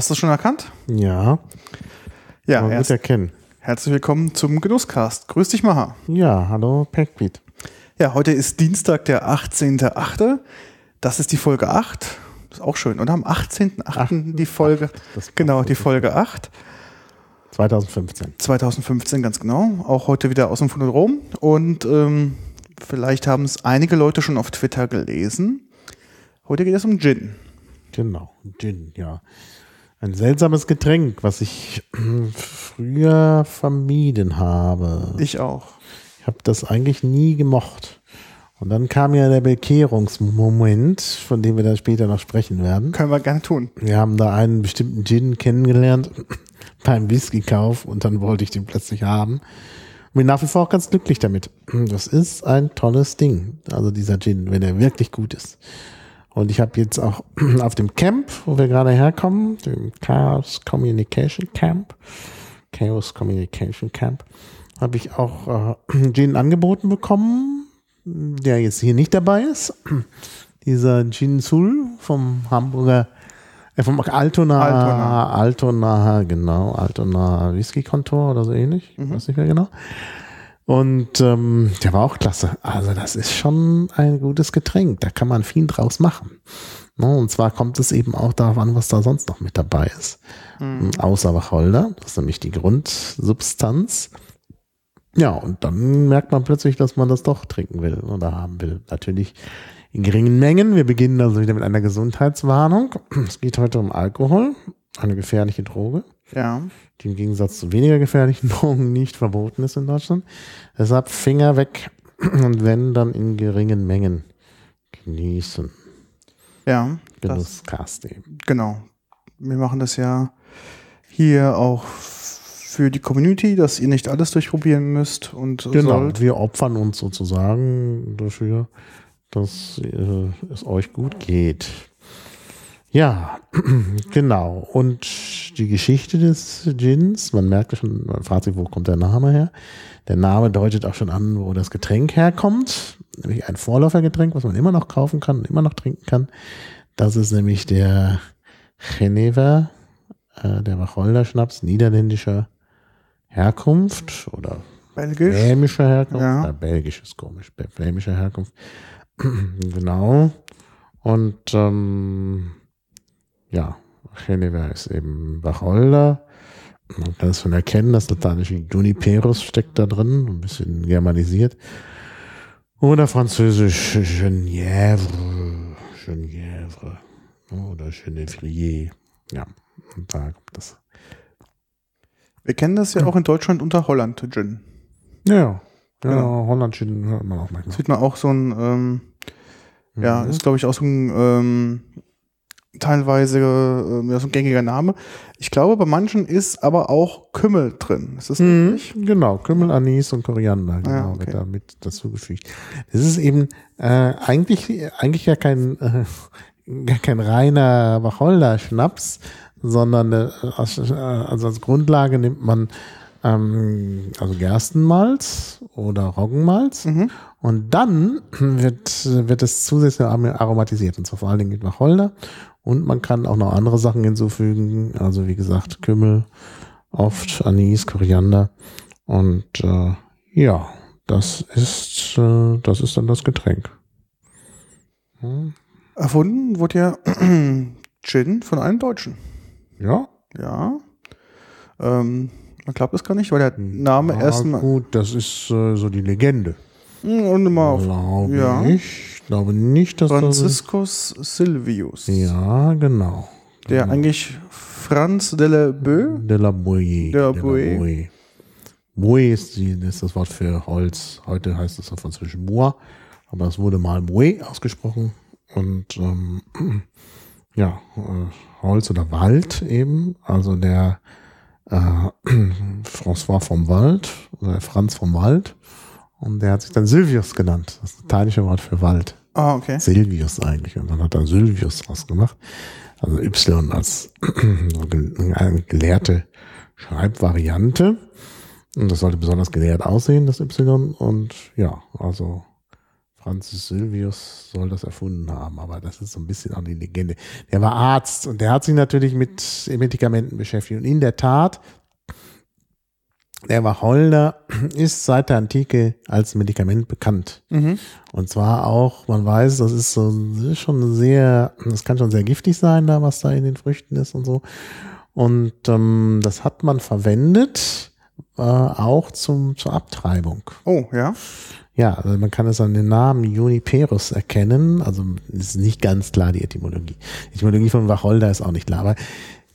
Hast du schon erkannt? Ja, Ja, man wird erkennen. herzlich willkommen zum Genusscast. Grüß dich, Maha. Ja, hallo Packbeat. Ja, heute ist Dienstag, der 18.8. Das ist die Folge 8. Das ist auch schön. Und am 18.8. die Folge, das genau, die. Folge 8. 2015. 2015, ganz genau. Auch heute wieder aus dem Phonodrom. Und ähm, vielleicht haben es einige Leute schon auf Twitter gelesen. Heute geht es um Gin. Genau, Gin, ja. Ein seltsames Getränk, was ich früher vermieden habe. Ich auch. Ich habe das eigentlich nie gemocht. Und dann kam ja der Bekehrungsmoment, von dem wir dann später noch sprechen werden. Können wir gerne tun. Wir haben da einen bestimmten Gin kennengelernt beim Whisky-Kauf und dann wollte ich den plötzlich haben. Und bin nach wie vor auch ganz glücklich damit. Das ist ein tolles Ding. Also dieser Gin, wenn er wirklich gut ist. Und ich habe jetzt auch auf dem Camp, wo wir gerade herkommen, dem Chaos Communication Camp, Chaos Communication Camp, habe ich auch äh, Gin angeboten bekommen, der jetzt hier nicht dabei ist. Dieser Gin Sul vom Hamburger, äh, vom Altona, Altona. Altona, genau, Altona Whisky Kontor oder so ähnlich, ich weiß nicht mehr genau. Und ähm, der war auch klasse. Also das ist schon ein gutes Getränk. Da kann man viel draus machen. Ne, Und zwar kommt es eben auch darauf an, was da sonst noch mit dabei ist. Außer Wacholder, das ist nämlich die Grundsubstanz. Ja, und dann merkt man plötzlich, dass man das doch trinken will oder haben will. Natürlich in geringen Mengen. Wir beginnen also wieder mit einer Gesundheitswarnung. Es geht heute um Alkohol, eine gefährliche Droge Ja. die im Gegensatz zu weniger gefährlichen Drogen nicht verboten ist in Deutschland. Deshalb Finger weg und wenn, dann in geringen Mengen genießen. Ja. Genusscast eben. genau. Wir machen das ja hier auch für die Community, dass ihr nicht alles durchprobieren müsst und Genau, sollt. wir opfern uns sozusagen dafür, dass äh, es euch gut geht. Ja, genau. Und die Geschichte des Gins, man merkt schon, man fragt sich, wo kommt der Name her? Der Name deutet auch schon an, wo das Getränk herkommt. Nämlich ein Vorläufergetränk, was man immer noch kaufen kann, immer noch trinken kann. Das ist nämlich der Genever, äh, der Wacholder-Schnaps niederländischer Herkunft oder Belgisch. Flämischer Herkunft. Ja. Ja. belgisch ist komisch. Flämischer Herkunft. genau. Und ähm, ja, Genever ist eben Wacholder. Man kann es schon erkennen, das lateinische Juniperus steckt da drin, ein bisschen germanisiert. Oder französisch Genièvre, Genièvre oder Genevrier. Ja, und da kommt das. Wir kennen das ja auch in Deutschland unter Holland Gin. Ja, ja, Genau. Holland Gin hört man auch manchmal. Sieht man auch so ein, ähm, ja, Mhm. ist glaube ich auch so ein ähm, teilweise ähm, ja, so ein gängiger Name. Ich glaube, bei manchen ist aber auch Kümmel drin. Ist das Mhm, richtig? genau, Kümmel, Anis und Koriander, genau, Ah, okay. wird da mit dazugefügt. Das ist eben äh, eigentlich, eigentlich ja kein, äh, gar kein reiner Wacholder-Schnaps, sondern äh, als, äh, also als Grundlage nimmt man ähm, also Gerstenmalz oder Roggenmalz Mhm. und dann wird, wird es zusätzlich aromatisiert und zwar vor allen Dingen mit Wacholder und man kann auch noch andere Sachen hinzufügen, also wie gesagt Kümmel, oft Anis, Koriander und äh, ja, das ist äh, das ist dann das Getränk. Hm, Erfunden wurde ja Gin von einem Deutschen. Ja, Ja. Ähm, man glaubt es gar nicht, weil der Name ah, erstmal gut, das ist äh, so die Legende. und immer auf Glaube ja. ich. Glaube nicht, dass Franziskus Silvius. das ja genau. Der eigentlich Franz de la Beu. De la Bouille. De la. Bouille. Bouille ist, die, ist das Wort für Holz. Heute heißt es auf Französisch Bois, aber es wurde mal Bouille ausgesprochen. Und ähm, ja, äh, Holz oder Wald eben. Also der äh, François vom Wald, oder Franz vom Wald. Und der hat sich dann Silvius genannt. Das lateinische Wort für Wald. Ah, okay. Silvius eigentlich. Und dann hat er Sylvius rausgemacht. Also Y als eine gelehrte Schreibvariante. Und das sollte besonders gelehrt aussehen, das Y. Und ja, also Francis Sylvius soll das erfunden haben, aber das ist so ein bisschen auch die Legende. Der war Arzt und der hat sich natürlich mit Medikamenten beschäftigt. Und in der Tat, der Wacholder ist seit der Antike als Medikament bekannt. Mhm. Und zwar auch, man weiß, das ist so das ist schon sehr, das kann schon sehr giftig sein, da was da in den Früchten ist und so. Und ähm, das hat man verwendet, äh, auch zum, zur Abtreibung. Oh, ja. Ja, also man kann es an den Namen Juniperus erkennen. Also ist nicht ganz klar die Etymologie. Die Etymologie von Wacholder ist auch nicht klar, aber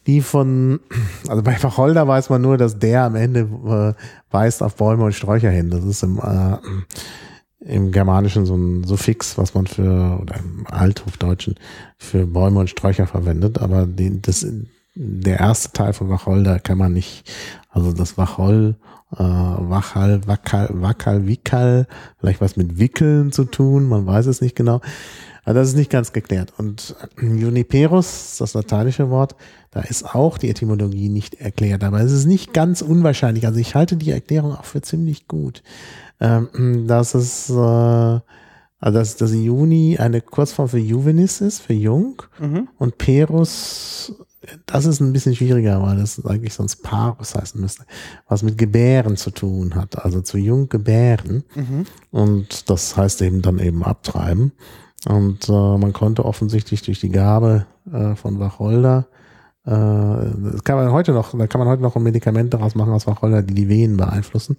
die von, also bei Wacholder weiß man nur, dass der am Ende äh, weist auf Bäume und Sträucher hin. Das ist im, äh, im Germanischen so ein Suffix, was man für, oder im Althofdeutschen für Bäume und Sträucher verwendet. Aber die, das, der erste Teil von Wacholder kann man nicht, also das Wachol, äh, Wachal, Wackal, Wackal, Wickel, vielleicht was mit Wickeln zu tun, man weiß es nicht genau. Aber das ist nicht ganz geklärt. Und Juniperus, das lateinische Wort, da ist auch die Etymologie nicht erklärt. Aber es ist nicht ganz unwahrscheinlich. Also ich halte die Erklärung auch für ziemlich gut. Ähm, dass es, äh, also dass, dass Juni eine Kurzform für Juvenis ist, für jung. Mhm. Und Perus, das ist ein bisschen schwieriger, weil das eigentlich sonst Parus heißen müsste, was mit Gebären zu tun hat, also zu jung gebären. Mhm. Und das heißt eben dann eben abtreiben. Und äh, man konnte offensichtlich durch die Gabe äh, von Wacholder, äh, das kann man heute noch, da kann man heute noch ein Medikament daraus machen aus Wacholder, die die Venen beeinflussen,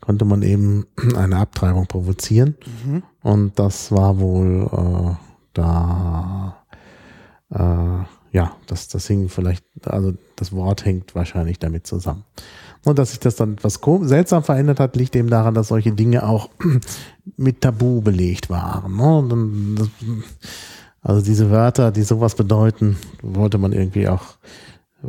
konnte man eben eine Abtreibung provozieren. Mhm. Und das war wohl äh, da, äh, ja, das, das hing vielleicht, also das Wort hängt wahrscheinlich damit zusammen. Und dass sich das dann etwas seltsam verändert hat, liegt eben daran, dass solche Dinge auch mit Tabu belegt waren. Ne? Das, also diese Wörter, die sowas bedeuten, wollte man irgendwie auch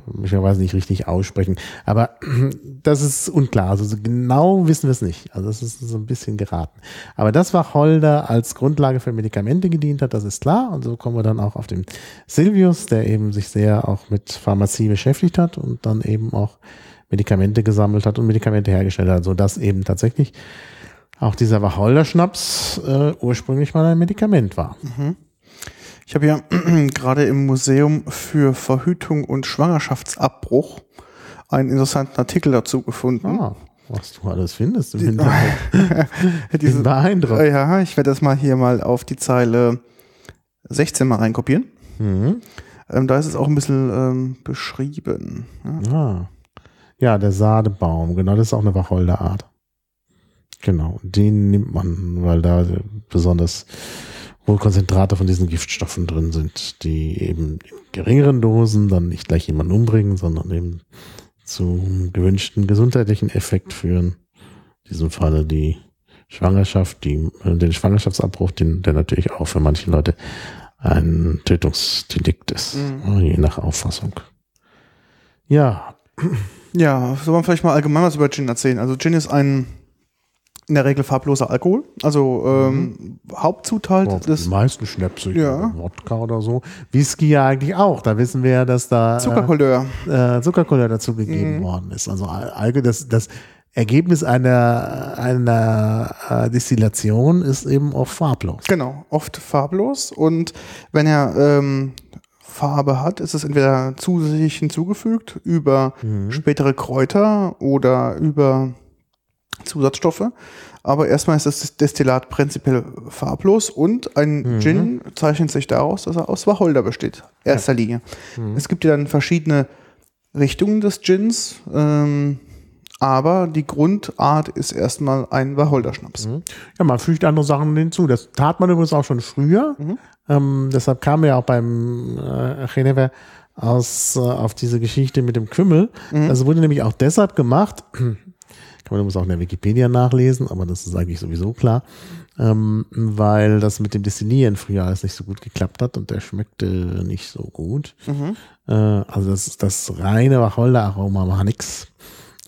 möglicherweise nicht richtig aussprechen. Aber das ist unklar. Also so genau wissen wir es nicht. Also das ist so ein bisschen geraten. Aber das war Holder als Grundlage für Medikamente gedient hat, das ist klar. Und so kommen wir dann auch auf den Silvius, der eben sich sehr auch mit Pharmazie beschäftigt hat und dann eben auch Medikamente gesammelt hat und Medikamente hergestellt hat, sodass eben tatsächlich auch dieser Wacholder-Schnaps äh, ursprünglich mal ein Medikament war. Ich habe ja gerade im Museum für Verhütung und Schwangerschaftsabbruch einen interessanten Artikel dazu gefunden. Ah, was du alles findest im Hintergrund. Ich Diese, beeindruckt. ja, ich werde das mal hier mal auf die Zeile 16 mal reinkopieren. Mhm. Ähm, da ist es auch ein bisschen ähm, beschrieben. Ja. Ah. Ja, der Sadebaum, genau, das ist auch eine Wacholderart. Genau, den nimmt man, weil da besonders hohe Konzentrate von diesen Giftstoffen drin sind, die eben in geringeren Dosen dann nicht gleich jemanden umbringen, sondern eben zu gewünschten gesundheitlichen Effekt führen. In diesem Falle die Schwangerschaft, die, äh, den Schwangerschaftsabbruch, den, der natürlich auch für manche Leute ein Tötungsdelikt ist, Mhm. je nach Auffassung. Ja, Ja, soll man vielleicht mal allgemein was über Gin erzählen? Also Gin ist ein in der Regel farbloser Alkohol. Also ähm, Hauptzutat Ja, des die meisten Schnäpse, Ja. Wodka oder so. Whisky ja eigentlich auch. Da wissen wir ja, dass da äh, äh, Zuckercouleur dazugegeben Mhm. worden ist. Also Al- Alge, das, das Ergebnis einer, einer äh, Destillation ist eben oft farblos. Genau, oft farblos. Und wenn er ähm, Farbe hat, ist es entweder zusätzlich hinzugefügt über Mhm. spätere Kräuter oder über Zusatzstoffe. Aber erstmal ist das Destillat prinzipiell farblos und ein Mhm. Gin zeichnet sich daraus, dass er aus Wacholder besteht. Erster Linie. Mhm. Es gibt ja dann verschiedene Richtungen des Gins, ähm, aber die Grundart ist erstmal ein Wacholderschnaps. Mhm. Ja, man fügt andere Sachen hinzu. Das tat man übrigens auch schon früher. Mhm. Ähm, deshalb kam ja auch beim äh, Genever aus äh, auf diese Geschichte mit dem Kümmel. Mhm. Das wurde nämlich auch deshalb gemacht. Kann man übrigens auch in der Wikipedia nachlesen, aber das ist eigentlich sowieso klar, ähm, weil das mit dem Destillieren früher alles nicht so gut geklappt hat und der schmeckte nicht so gut. Mhm. Äh, also das, das reine Wacholderaroma war nix.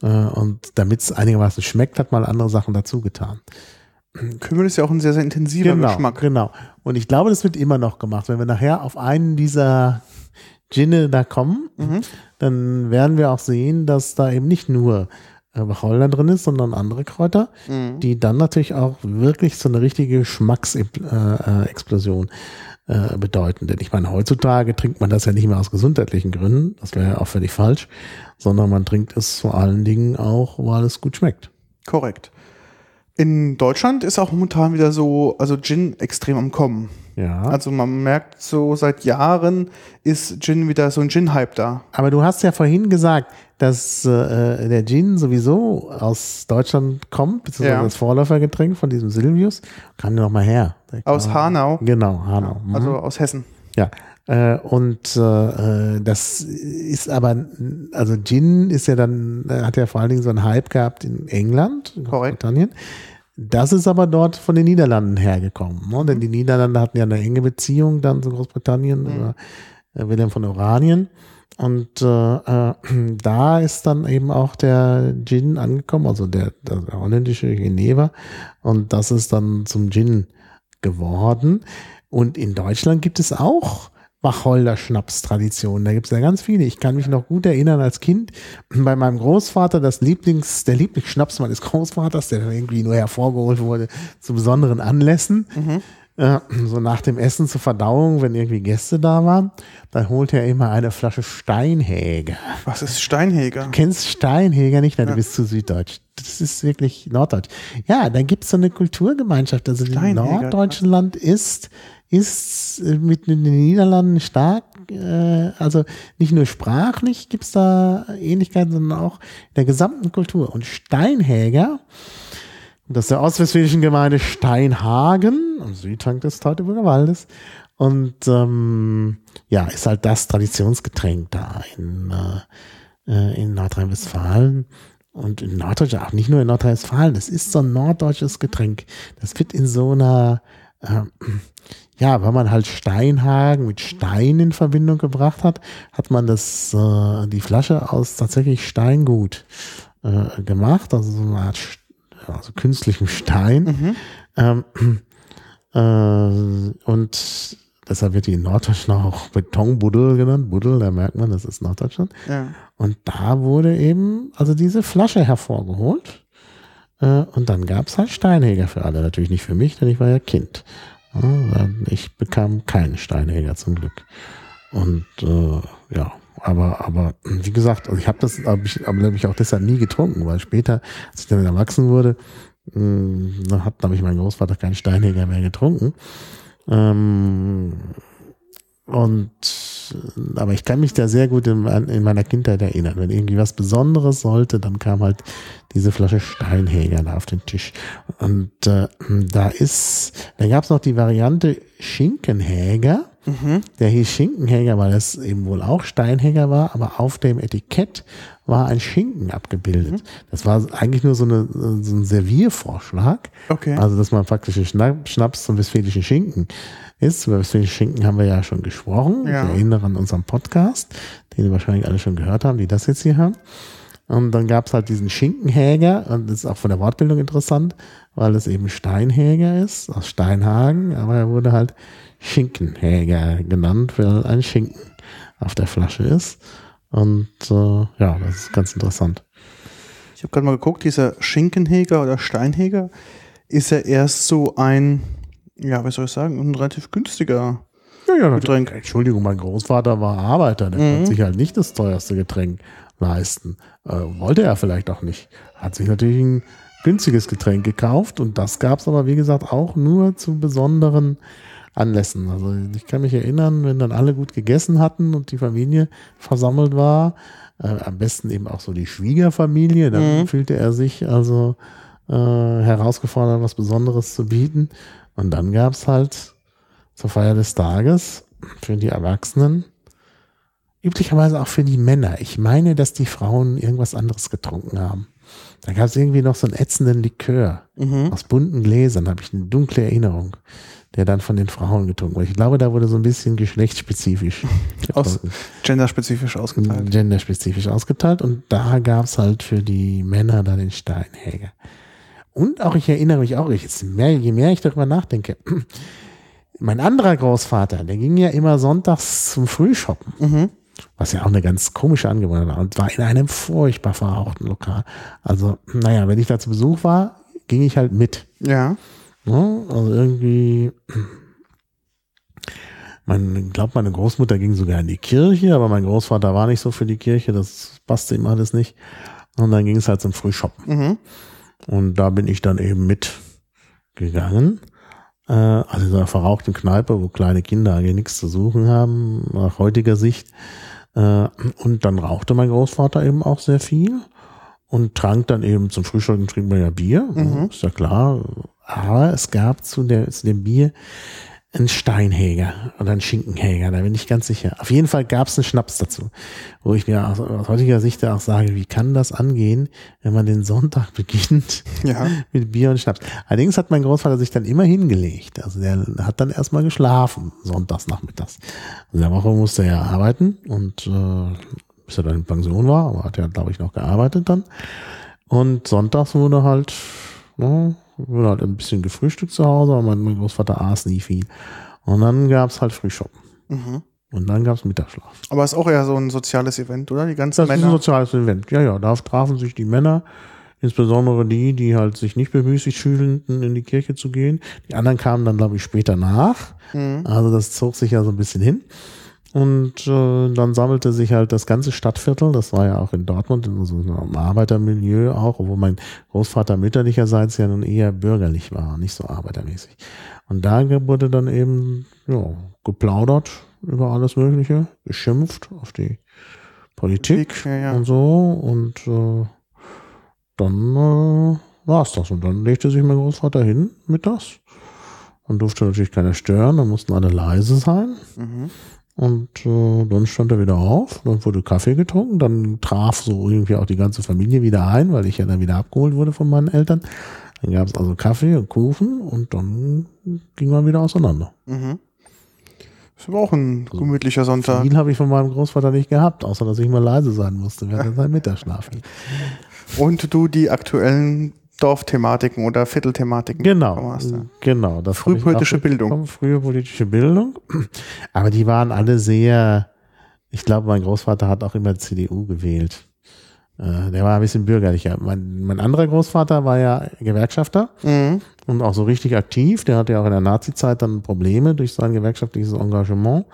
Äh, und damit es einigermaßen schmeckt, hat man andere Sachen dazu getan. Kümmel ist ja auch ein sehr, sehr intensiver Genau, Geschmack. genau. Und ich glaube, das wird immer noch gemacht. Wenn wir nachher auf einen dieser Ginne da kommen, Mhm. dann werden wir auch sehen, dass da eben nicht nur Wacholder drin ist, sondern andere Kräuter, die dann natürlich auch wirklich so eine richtige Geschmacksexplosion äh, bedeuten. Denn ich meine, heutzutage trinkt man das ja nicht mehr aus gesundheitlichen Gründen, das wäre ja auch völlig falsch, sondern man trinkt es vor allen Dingen auch, weil es gut schmeckt. Korrekt. In Deutschland ist auch momentan wieder so, also Gin extrem am Kommen. Ja. Also man merkt so seit Jahren ist Gin wieder so ein Gin-Hype da. Aber du hast ja vorhin gesagt, dass äh, der Gin sowieso aus Deutschland kommt, beziehungsweise Ja. das Vorläufergetränk von diesem Silvius. Kam der noch mal her. Der Aus Hanau, Genau, Hanau. Mhm. also aus Hessen. Ja, äh, und äh, äh, das ist aber, also Gin ist ja dann, äh, hat ja vor allen Dingen so einen Hype gehabt in England, in. Großbritannien. Das ist aber dort von den Niederlanden hergekommen. Ne? Mhm. Denn die Niederlande hatten ja eine enge Beziehung dann zu Großbritannien über äh, Wilhelm von Oranien. Und äh, äh, da ist dann eben auch der Gin angekommen, also der, der holländische Geneva. Und das ist dann zum Gin geworden. Und in Deutschland gibt es auch Wacholder-Schnaps-Traditionen. Da gibt es ja ganz viele. Ich kann mich noch gut erinnern als Kind bei meinem Großvater, das Lieblings, der Lieblingsschnaps meines Großvaters, der irgendwie nur hervorgeholt wurde zu besonderen Anlässen. Äh, so nach dem Essen zur Verdauung, wenn irgendwie Gäste da waren, dann holte er immer eine Flasche Steinhäger. Was ist Steinheger? Kennst Steinheger nicht? Nein, du bist zu süddeutsch. Das ist wirklich norddeutsch. Ja, da gibt's so eine Kulturgemeinschaft. Also in Norddeutschland ist, ist äh, mit den Niederlanden stark, äh, also nicht nur sprachlich gibt's da Ähnlichkeiten, sondern auch in der gesamten Kultur. Und Steinhäger, das ist der ostwestfälischen Gemeinde Steinhagen, am Südhang des Teutoburger Waldes. Und ähm, ja, ist halt das Traditionsgetränk da in, äh, äh, in Nordrhein-Westfalen. Und in Norddeutschland, auch nicht nur in Nordrhein-Westfalen, das ist so ein norddeutsches Getränk. Das wird in so einer, äh, ja, weil man halt Steinhagen mit Stein in Verbindung gebracht hat, hat man das, äh, die Flasche aus tatsächlich Steingut äh, gemacht, also so eine Art also künstlichem Stein. Ähm, äh, und deshalb wird die in Norddeutschland auch Betonbuddel genannt. Buddel, da merkt man, das ist Norddeutschland. Ja. Und da wurde eben also diese Flasche hervorgeholt. Äh, und dann gab es halt Steinhäger für alle. Natürlich nicht für mich, denn ich war ja Kind. Ich bekam keinen Steinhäger zum Glück. Und äh, ja, aber, aber wie gesagt, also ich habe das hab ich, hab ich auch deshalb nie getrunken, weil später, als ich dann erwachsen wurde, mh, dann hat nämlich mein Großvater keinen Steinhäger mehr getrunken. Ähm, und aber ich kann mich da sehr gut in, in meiner Kindheit erinnern. Wenn irgendwie was Besonderes sollte, dann kam halt diese Flasche Steinhäger da auf den Tisch. Und äh, da ist, da gab es noch die Variante Schinkenhäger. Der hieß Schinkenhäger, weil es eben wohl auch Steinhäger war, aber auf dem Etikett war ein Schinken abgebildet. Das war eigentlich nur so, eine, so ein Serviervorschlag. Okay. Also, dass man praktisch Schnaps zum westfälischen Schinken ist. Über Schinken haben wir ja schon gesprochen. Ja. Ich erinnere an unseren Podcast, den Sie wahrscheinlich alle schon gehört haben, die das jetzt hier haben. Und dann gab es halt diesen Schinkenhäger, und das ist auch von der Wortbildung interessant, weil es eben Steinhäger ist, aus Steinhagen, aber er wurde halt Schinkenhäger genannt, weil ein Schinken auf der Flasche ist. Und äh, ja, das ist ganz interessant. Ich habe gerade mal geguckt, dieser Schinkenheger oder Steinheger ist ja erst so ein, ja, was soll ich sagen, ein relativ günstiger. Ja, ja, Getränk. Entschuldigung, mein Großvater war Arbeiter, der konnte sich halt nicht das teuerste Getränk leisten. Äh, wollte er vielleicht auch nicht. Hat sich natürlich ein günstiges Getränk gekauft und das gab es aber, wie gesagt, auch nur zu besonderen Anlässen. Also ich kann mich erinnern, wenn dann alle gut gegessen hatten und die Familie versammelt war, äh, am besten eben auch so die Schwiegerfamilie, dann fühlte er sich also äh, herausgefordert, was Besonderes zu bieten. Und dann gab es halt zur Feier des Tages für die Erwachsenen, üblicherweise auch für die Männer. Ich meine, dass die Frauen irgendwas anderes getrunken haben. Da gab es irgendwie noch so einen ätzenden Likör aus bunten Gläsern, habe ich eine dunkle Erinnerung, der dann von den Frauen getrunken wurde. Ich glaube, da wurde so ein bisschen geschlechtsspezifisch Aus genderspezifisch ausgeteilt. genderspezifisch ausgeteilt und da gab es halt für die Männer dann den Steinhäger. Und auch, ich erinnere mich auch, ich, jetzt mehr, je mehr ich darüber nachdenke, mein anderer Großvater, der ging ja immer sonntags zum Frühshoppen. Was ja auch eine ganz komische Angewohnheit war. Und war in einem furchtbar verrauchten Lokal. Also, naja, wenn ich da zu Besuch war, ging ich halt mit. Ja. Ne? Also irgendwie, man glaubt, meine Großmutter ging sogar in die Kirche, aber mein Großvater war nicht so für die Kirche, das passte ihm alles nicht. Und dann ging es halt zum Frühshoppen. Mhm. Und da bin ich dann eben mitgegangen. Äh, also in einer verrauchten Kneipe, wo kleine Kinder eigentlich nichts zu suchen haben, nach heutiger Sicht. Äh, und dann rauchte mein Großvater eben auch sehr viel und trank dann eben zum Frühstück trinkt man ja Bier, Mhm. ist ja klar. Aber es gab zu, der, zu dem Bier einen Steinhäger oder einen Schinkenhäger, da bin ich ganz sicher. Auf jeden Fall gab es einen Schnaps dazu, wo ich mir aus, aus heutiger Sicht auch sage, wie kann das angehen, wenn man den Sonntag beginnt Ja. mit Bier und Schnaps. Allerdings hat mein Großvater sich dann immer hingelegt. Also der hat dann erstmal geschlafen, sonntags nachmittags. In der Woche musste er arbeiten und äh, bis er dann in Pension war, aber hat er, glaube ich, noch gearbeitet dann. Und sonntags wurde halt, ne, wurde halt ein bisschen gefrühstückt zu Hause, aber mein, Großvater aß nie viel. Und dann gab's halt Frühschoppen. Mhm. Und dann gab's Mittagsschlaf. Aber ist auch eher so ein soziales Event, oder? Die ganzen Das ist ein Männer. soziales Event. Ja, ja, da trafen sich die Männer, insbesondere die, die halt sich nicht bemüßigt fühlten, in die Kirche zu gehen. Die anderen kamen dann, glaube ich, später nach. Mhm. Also das zog sich ja so ein bisschen hin. Und äh, dann sammelte sich halt das ganze Stadtviertel, das war ja auch in Dortmund, in so einem Arbeitermilieu auch, obwohl mein Großvater mütterlicherseits ja nun eher bürgerlich war, nicht so arbeitermäßig. Und da wurde dann eben ja, geplaudert über alles Mögliche, geschimpft auf die Politik Ja, ja. und so und äh, dann äh, war es das. Und dann legte sich mein Großvater hin mittags. Dann durfte natürlich keiner stören, dann mussten alle leise sein. Mhm. Und äh, dann stand er wieder auf, dann wurde Kaffee getrunken, dann traf so irgendwie auch die ganze Familie wieder ein, weil ich ja dann wieder abgeholt wurde von meinen Eltern. Dann gab es also Kaffee und Kuchen und dann ging man wieder auseinander. Mhm. Ist aber auch ein gemütlicher Sonntag. Viel habe ich von meinem Großvater nicht gehabt, außer dass ich mal leise sein musste während seinem Mittagsschlaf. Und du die aktuellen Dorfthematiken oder Viertelthematiken Genau, genau. Das Frühpolitische Bildung. Frühe politische Bildung. Aber die waren alle sehr, ich glaube, mein Großvater hat auch immer CDU gewählt. Äh, Der war ein bisschen bürgerlicher. Mein, mein anderer Großvater war ja Gewerkschafter Mhm. und auch so richtig aktiv. Der hatte ja auch in der Nazi-Zeit dann Probleme durch sein gewerkschaftliches Engagement.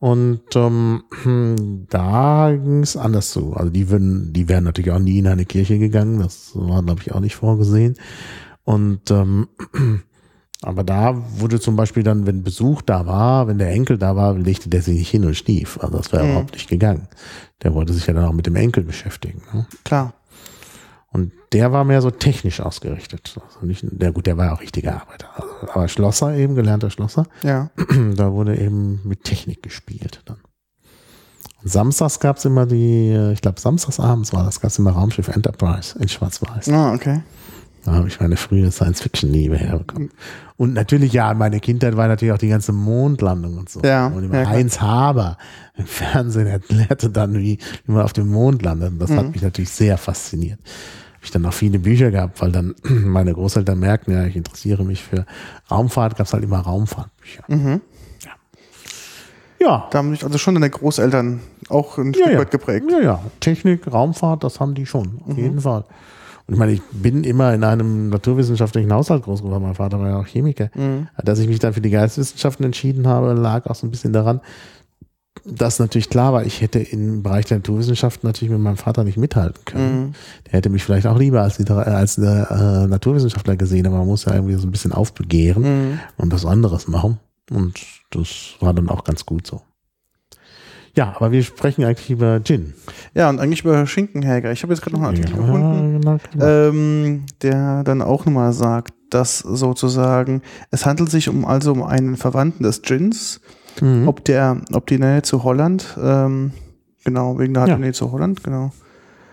Und ähm, da ging es anders zu. Also die würden, die wären natürlich auch nie in eine Kirche gegangen. Das war, glaube ich, auch nicht vorgesehen. Und ähm, aber da wurde zum Beispiel dann, wenn Besuch da war, wenn der Enkel da war, legte der sich nicht hin und schlief. Also das wäre Mhm. überhaupt nicht gegangen. Der wollte sich ja dann auch mit dem Enkel beschäftigen. Ne? Klar. Und der war mehr so technisch ausgerichtet. Also nicht, der gut, der war ja auch richtiger Arbeiter. Aber Schlosser eben, gelernter Schlosser. Ja. da wurde eben mit Technik gespielt dann. Und samstags gab's immer die, ich glaube samstags abends war das, gab's immer Raumschiff Enterprise in Schwarz-Weiß. Ah, okay. Da habe ich meine frühe Science-Fiction-Liebe herbekommen. Und natürlich, ja, meine Kindheit war natürlich auch die ganze Mondlandung und so. Ja, Und ja, immer. Heinz Haber im Fernsehen erklärte dann, wie, wie man auf dem Mond landet. Und Das Mhm. hat mich natürlich sehr fasziniert. Habe ich dann auch viele Bücher gehabt, weil dann meine Großeltern merkten, ja, ich interessiere mich für Raumfahrt, gab's halt immer Raumfahrtbücher. Mhm. Ja, Da haben sich also schon deine Großeltern auch ein ja, Stück ja. weit geprägt. Ja, ja. Technik, Raumfahrt, das haben die schon, auf jeden Fall. Und ich meine, ich bin immer in einem naturwissenschaftlichen Haushalt groß geworden. Mein Vater war ja auch Chemiker. Dass ich mich dann für die Geisteswissenschaften entschieden habe, lag auch so ein bisschen daran, dass natürlich klar war, ich hätte im Bereich der Naturwissenschaften natürlich mit meinem Vater nicht mithalten können. Der hätte mich vielleicht auch lieber als, äh, als der, äh, Naturwissenschaftler gesehen, aber man muss ja irgendwie so ein bisschen aufbegehren und was anderes machen. Und das war dann auch ganz gut so. Ja, aber wir sprechen eigentlich über Gin. Ja, und eigentlich über Schinkenhäger. Ich habe jetzt gerade noch einen Artikel Ja, gefunden, genau, genau. ähm, der dann auch nochmal sagt, dass sozusagen, es handelt sich um also um einen Verwandten des Gins, Mhm. ob der, ob die Nähe zu Holland, ähm, genau, wegen der Ja. Nähe zu Holland, genau.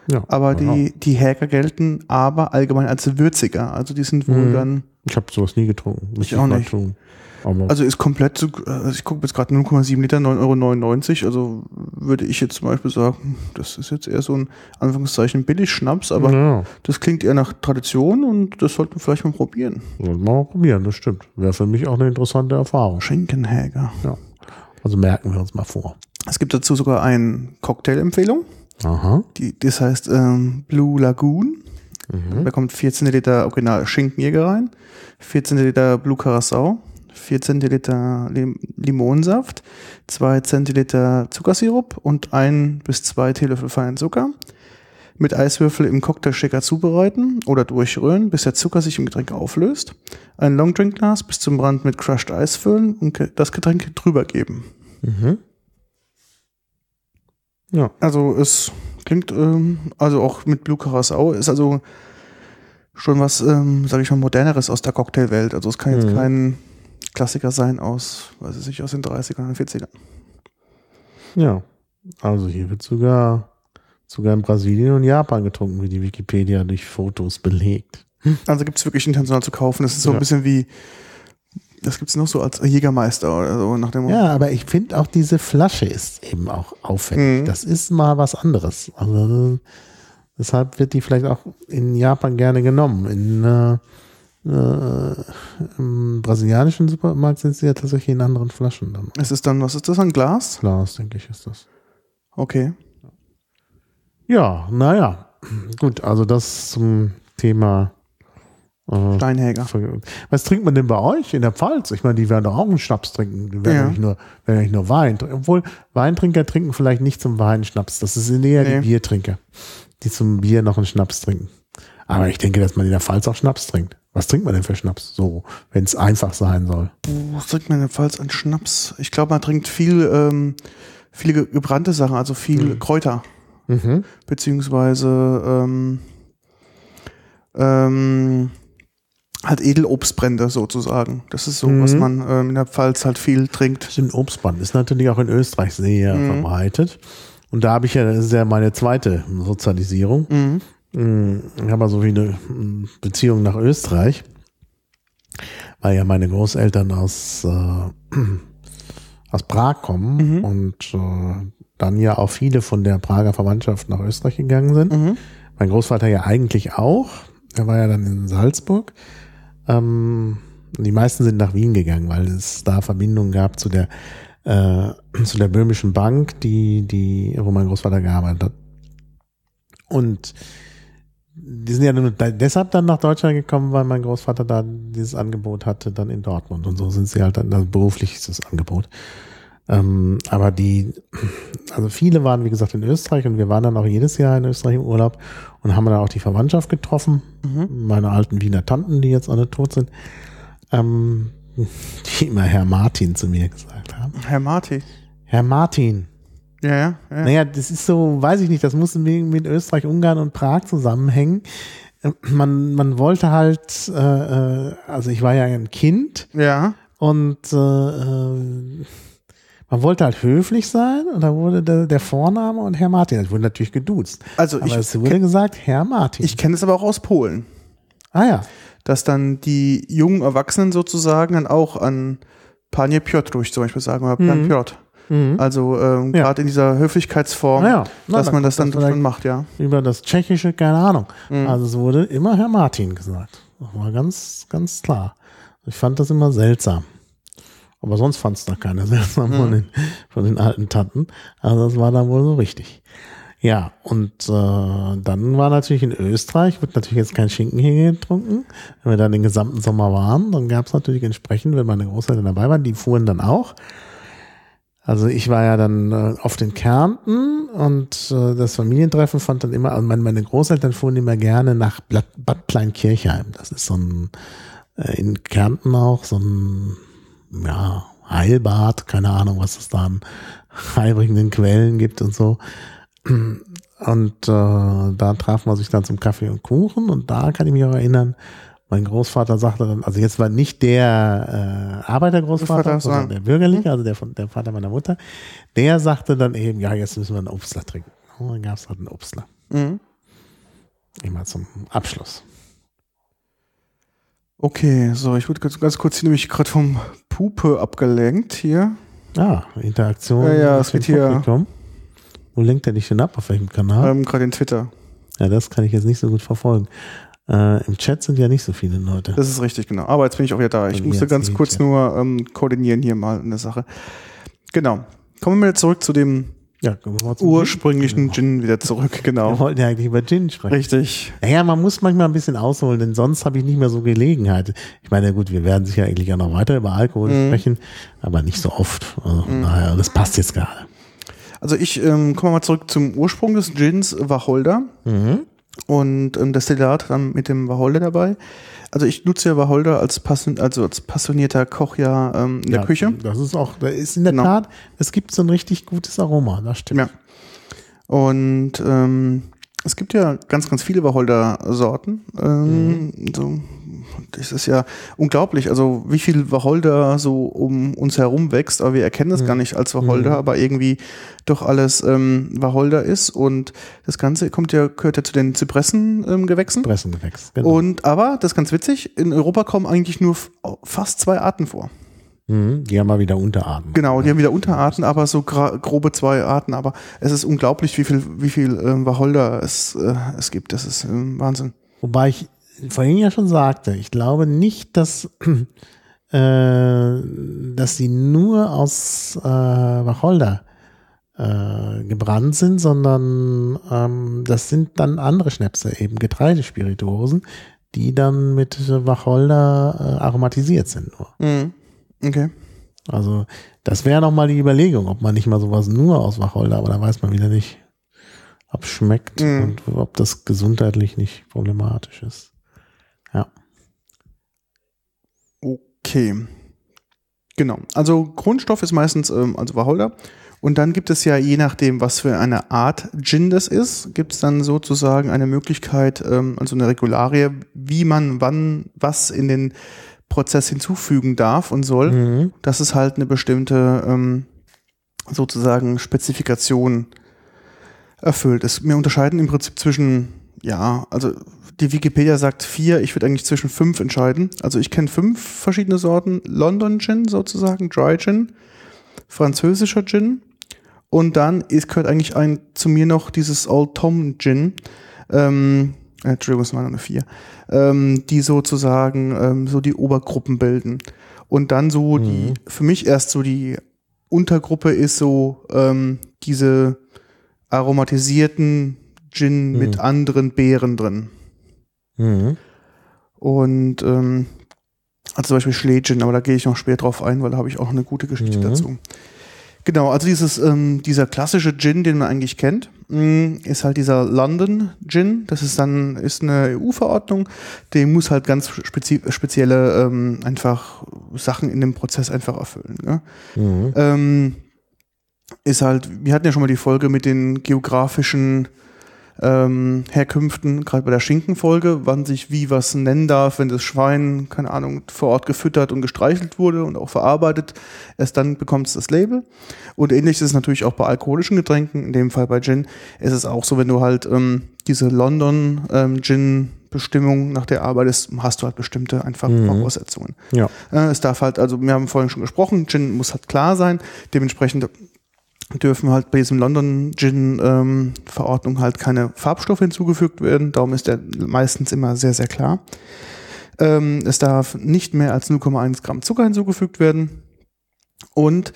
ja, Aber genau. die, die Häger gelten aber allgemein als würziger. Also die sind wohl Mhm. dann, Ich habe sowas nie getrunken. Müsste auch mal nicht. Tun. Aber also ist komplett, zu, also ich gucke jetzt gerade 0,7 Liter, 9,99 Euro. Also würde ich jetzt zum Beispiel sagen, hm, das ist jetzt eher so ein Anführungszeichen Billig-Schnaps, aber ja, das klingt eher nach Tradition und das sollten wir vielleicht mal probieren. sollten wir mal probieren, das stimmt. Wäre für mich auch eine interessante Erfahrung. Schinkenhäger. Ja. Also merken wir uns mal vor. Es gibt dazu sogar eine Cocktail-Empfehlung. Aha. Die, das heißt ähm, Blue Lagoon. Da kommt 14 Liter Original Schinkenjäger rein, 14 Liter Blue Curacao, 14 Liter Lim Limonsaft, 2 Zentiliter Zuckersirup und ein bis zwei Teelöffel feinen Zucker. Mit Eiswürfel im Cocktailshaker zubereiten oder durchrühren, bis der Zucker sich im Getränk auflöst. Ein Longdrinkglas bis zum Rand mit Crushed Eis füllen und das Getränk drüber geben. Mhm. Ja. Also es klingt, ähm, also auch mit Blue Curacao ist also schon was, ähm, sage ich mal, moderneres aus der Cocktailwelt. Also es kann jetzt Mhm. kein Klassiker sein aus, weiß ich nicht, aus den 30ern und 40ern. Ja. Also hier wird sogar, sogar in Brasilien und Japan getrunken, wie die Wikipedia durch Fotos belegt. Also gibt es wirklich international zu kaufen. Das ist so Ja. ein bisschen wie, das gibt es noch so als Jägermeister oder so nach dem Ja, aber ich finde auch diese Flasche ist eben auch auffällig. Mhm. Das ist mal was anderes. Also deshalb wird die vielleicht auch in Japan gerne genommen. In äh, äh, im brasilianischen Supermarkt sind sie ja tatsächlich in anderen Flaschen dann. Es ist dann, was ist das, ein Glas? Glas, denke ich, ist das. Okay. Ja, naja. Gut, also das zum Thema. Äh, Steinhäger. was trinkt man denn bei euch in der Pfalz? Ich meine, die werden doch auch einen Schnaps trinken. Die werden Ja. nicht, nur, werden nicht nur Wein trinken. Obwohl, Weintrinker trinken vielleicht nicht zum Wein Schnaps. Das sind eher Nee. die Biertrinker, die zum Bier noch einen Schnaps trinken. Aber ich denke, dass man in der Pfalz auch Schnaps trinkt. Was trinkt man denn für Schnaps? So, wenn es einfach sein soll. Was trinkt man in der Pfalz an Schnaps? Ich glaube, man trinkt viel, ähm, viele ge- gebrannte Sachen, also viel Kräuter. Mhm. beziehungsweise ähm, ähm, halt Edelobstbrände sozusagen. Das ist so, was Mhm. man ähm, in der Pfalz halt viel trinkt. Stimmt, Obstband ist natürlich auch in Österreich sehr Mhm. verbreitet. Und da habe ich ja, das ist ja meine zweite Sozialisierung. Mhm. Ich habe also wie eine mm, Beziehung nach Österreich, weil ja meine Großeltern aus, äh, aus Prag kommen Mhm. und äh, dann ja auch viele von der Prager Verwandtschaft nach Österreich gegangen sind. Mhm. Mein Großvater ja eigentlich auch. Er war ja dann in Salzburg. Ähm, die meisten sind nach Wien gegangen, weil es da Verbindungen gab zu der äh, zu der böhmischen Bank, die die wo mein Großvater gearbeitet hat. Und die sind ja nur deshalb dann nach Deutschland gekommen, weil mein Großvater da dieses Angebot hatte, dann in Dortmund. Und so sind sie halt dann, also beruflich ist das Angebot. Ähm, aber die, also viele waren, wie gesagt, in Österreich und wir waren dann auch jedes Jahr in Österreich im Urlaub und haben dann auch die Verwandtschaft getroffen. Mhm. Meine alten Wiener Tanten, die jetzt alle tot sind, ähm, die immer Herr Martin zu mir gesagt haben. Herr Marti. Herr Martin. Ja, ja. ja. Naja, das ist so, weiß ich nicht, das muss mit, mit Österreich, Ungarn und Prag zusammenhängen. Äh, Man, man wollte halt, äh, äh, also ich war ja ein Kind ja. und äh, äh, man wollte halt höflich sein und da wurde der, der Vorname und Herr Martin, das wurde natürlich geduzt. Also Aber ich, es wurde gesagt, Herr Martin. ich kenne es aber auch aus Polen, ah ja. dass dann die jungen Erwachsenen sozusagen dann auch an Panie Piotruś zum Beispiel sagen oder Pan Mhm. Piotr. Mhm. Also ähm, Ja. gerade in dieser Höflichkeitsform, Ja. Na, dass da man das dann schon macht, ja. Über das Tschechische, keine Ahnung. Mhm. Also es wurde immer Herr Martin gesagt. Das war ganz, ganz klar. Ich fand das immer seltsam. Aber sonst fand es da keiner seltsam von, den, von den alten Tanten. Also das war dann wohl so richtig. Ja, und äh, dann war natürlich in Österreich, wird natürlich jetzt kein Schinken hier getrunken. Wenn wir dann den gesamten Sommer waren, dann gab es natürlich entsprechend, wenn meine Großeltern dabei waren, die fuhren dann auch. Also ich war ja dann äh, auf den Kärnten und äh, das Familientreffen fand dann immer, also meine, meine Großeltern fuhren immer gerne nach Bad, Bad Kleinkirchheim. Das ist so ein, äh, in Kärnten auch, so ein, ja, Heilbad, keine Ahnung, was es da an heilbringenden Quellen gibt und so. Und äh, da traf man sich dann zum Kaffee und Kuchen und da kann ich mich auch erinnern, mein Großvater sagte dann, also jetzt war nicht der äh, Arbeitergroßvater, Großvater, sondern der bürgerliche, also der von der Vater meiner Mutter, der sagte dann eben, ja, jetzt müssen wir einen Obstler trinken. Und dann gab es halt einen Obstler. Mhm. Immer zum Abschluss. Okay, so, ich wurde ganz, ganz kurz hier nämlich gerade vom Pupe abgelenkt hier. Ah, Interaktion. Ja, ja, mit es wird dem hier- Publikum. Wo lenkt er dich denn ab? Auf welchem Kanal? Ähm, gerade in Twitter. Ja, das kann ich jetzt nicht so gut verfolgen. Äh, Im Chat sind ja nicht so viele Leute. Das ist richtig, genau. Aber jetzt bin ich auch wieder da. Ich musste ganz kurz Chat. nur ähm, koordinieren hier mal eine Sache. Genau. kommen wir zurück zu dem Ja, wir mal ursprünglichen Gin wieder zurück, Wir genau. wollten ja eigentlich über Gin sprechen. Richtig. Naja, man muss manchmal ein bisschen ausholen, denn sonst habe ich nicht mehr so Gelegenheit. Ich meine, gut, wir werden sicher eigentlich auch noch weiter über Alkohol sprechen, aber nicht so oft. Also, von daher, das passt jetzt gerade. Also ich ähm, komme mal zurück zum Ursprung des Gins Wacholder und ähm, Destillat dann mit dem Wacholder dabei. Also ich nutze ja Wacholder als, passion, also als passionierter Koch ja ähm, in der Ja, Küche. Das ist auch, da ist in der Genau. Tat, es gibt so ein richtig gutes Aroma, das stimmt. Ja. Und ähm, es gibt ja ganz, ganz viele Wacholder-Sorten. Ähm, so, das ist ja unglaublich, also wie viel Wacholder so um uns herum wächst, aber wir erkennen es gar nicht als Wacholder, aber irgendwie doch alles ähm, Wacholder ist. Und das Ganze kommt ja, gehört ja zu den Zypressen-Gewächsen. Ähm, Gewächsen. Pressengewächs. Genau. Und aber, das ist ganz witzig, in Europa kommen eigentlich nur fast zwei Arten vor. Mhm, die haben mal wieder Unterarten. Genau, die haben wieder Unterarten, aber so grobe zwei Arten. Aber es ist unglaublich, wie viel, wie viel ähm, Wacholder es, äh, es gibt. Das ist ähm, Wahnsinn. Wobei ich vorhin ja schon sagte, ich glaube nicht, dass, äh, dass sie nur aus äh, Wacholder äh, gebrannt sind, sondern ähm, das sind dann andere Schnäpse, eben Getreidespirituosen, die dann mit Wacholder äh, aromatisiert sind nur. Mhm. Okay. Also das wäre nochmal die Überlegung, ob man nicht mal sowas nur aus Wacholder, aber da weiß man wieder nicht, ob es schmeckt Mhm. und ob das gesundheitlich nicht problematisch ist. Ja. Okay. Genau. Also Grundstoff ist meistens ähm, also Wacholder. Und dann gibt es ja, je nachdem, was für eine Art Gin das ist, gibt es dann sozusagen eine Möglichkeit, ähm, also eine Regularie, wie man wann was in den Prozess hinzufügen darf und soll. Mhm. Das ist halt eine bestimmte ähm, sozusagen Spezifikation erfüllt. Es, wir unterscheiden im Prinzip zwischen, ja, also die Wikipedia sagt vier, ich würde eigentlich zwischen fünf entscheiden. Also ich kenne fünf verschiedene Sorten. London Gin sozusagen, Dry Gin, französischer Gin und dann ist, gehört eigentlich ein, zu mir noch dieses Old Tom Gin. Ähm, äh, Entschuldigung, es war nur eine vier. Ähm, die sozusagen ähm, so die Obergruppen bilden. Und dann so die, für mich erst so die Untergruppe ist so ähm, diese aromatisierten Gin mit anderen Beeren drin. Mhm. Und ähm, also zum Beispiel Schlägin, aber da gehe ich noch später drauf ein, weil da habe ich auch eine gute Geschichte Mhm. dazu. Genau, also dieses, ähm, dieser klassische Gin, den man eigentlich kennt, mh, ist halt dieser London Gin. Das ist dann ist eine EU-Verordnung, die muss halt ganz spezi spezielle ähm, einfach Sachen in dem Prozess einfach erfüllen. Ne? Mhm. ähm, ist halt, wir hatten ja schon mal die Folge mit den geografischen ähm, Herkünften, gerade bei der Schinkenfolge, wann sich wie was nennen darf, wenn das Schwein, keine Ahnung, vor Ort gefüttert und gestreichelt wurde und auch verarbeitet, erst dann bekommt es das Label. Und ähnlich ist es natürlich auch bei alkoholischen Getränken, in dem Fall bei Gin, ist es auch so, wenn du halt ähm, diese London ähm, Gin Bestimmung nach der arbeitest, hast du halt bestimmte einfach Voraussetzungen. Ja. Äh, es darf halt, also wir haben vorhin schon gesprochen, Gin muss halt klar sein. Dementsprechend dürfen halt bei diesem London Gin ähm, Verordnung halt keine Farbstoffe hinzugefügt werden. Darum ist der meistens immer sehr, sehr klar. Ähm, es darf nicht mehr als 0,1 Gramm Zucker hinzugefügt werden. Und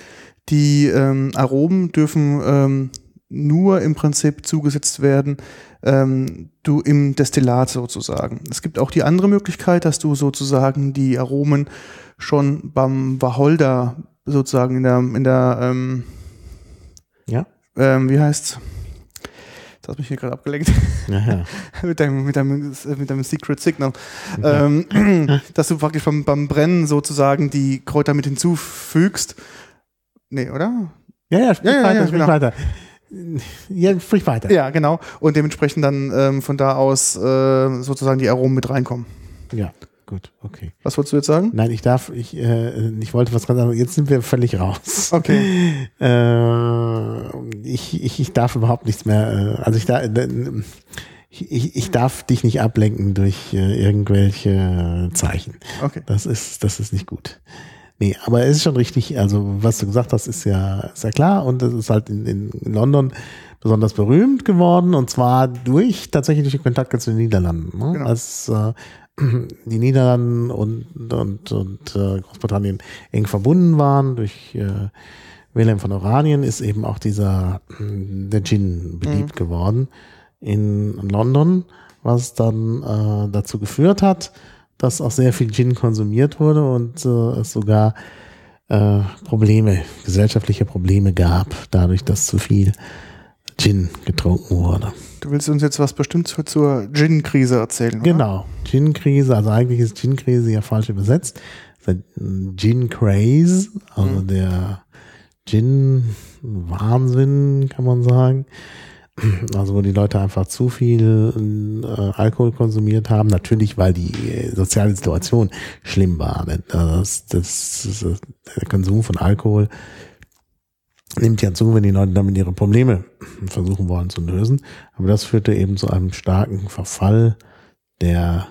die ähm, Aromen dürfen ähm, nur im Prinzip zugesetzt werden, ähm, du im Destillat sozusagen. Es gibt auch die andere Möglichkeit, dass du sozusagen die Aromen schon beim Wacholder sozusagen in der, in der ähm, Ja. ähm, wie heißt's? Hast du mich hier gerade abgelenkt Ja, ja. mit, deinem, mit, deinem, mit deinem Secret Signal. Ähm, dass du praktisch beim, beim Brennen sozusagen die Kräuter mit hinzufügst. Nee, oder? Ja, ja, sprich Ja, ja, weiter, ja, sprich genau. weiter. Ja, sprich weiter. Ja, genau. Und dementsprechend dann ähm, von da aus äh, sozusagen die Aromen mit reinkommen. Ja, gut, okay. Was wolltest du jetzt sagen? Nein, ich darf, ich, äh, ich wollte was ganz anderes. Jetzt sind wir völlig raus. Okay. Äh, ich, ich, ich darf überhaupt nichts mehr. Äh, also ich, da, äh, ich, ich- darf dich nicht ablenken durch äh, irgendwelche Zeichen. Okay. Das ist, das ist nicht gut. Nee, aber es ist schon richtig, also was du gesagt hast, ist ja, ist ja klar und das ist halt in, in London besonders berühmt geworden und zwar durch tatsächlich die Kontakte zu den Niederlanden. Ne? Genau. Als äh, die Niederlanden und, und, und äh, Großbritannien eng verbunden waren durch, äh, Wilhelm von Oranien ist eben auch dieser, hm, der Gin beliebt mhm. geworden in London, was dann äh, dazu geführt hat, dass auch sehr viel Gin konsumiert wurde und äh, es sogar äh, Probleme, gesellschaftliche Probleme gab, dadurch, dass zu viel Gin getrunken wurde. Du willst uns jetzt was bestimmt zur Gin-Krise erzählen, oder? Genau, Gin-Krise, also eigentlich ist Gin-Krise ja falsch übersetzt. Gin-Craze, also mhm. der Gin-Wahnsinn, kann man sagen. Also wo die Leute einfach zu viel äh, Alkohol konsumiert haben, natürlich weil die äh, soziale Situation schlimm war. Das, das, das, der Konsum von Alkohol nimmt ja zu, wenn die Leute damit ihre Probleme versuchen wollen zu lösen. Aber das führte eben zu einem starken Verfall der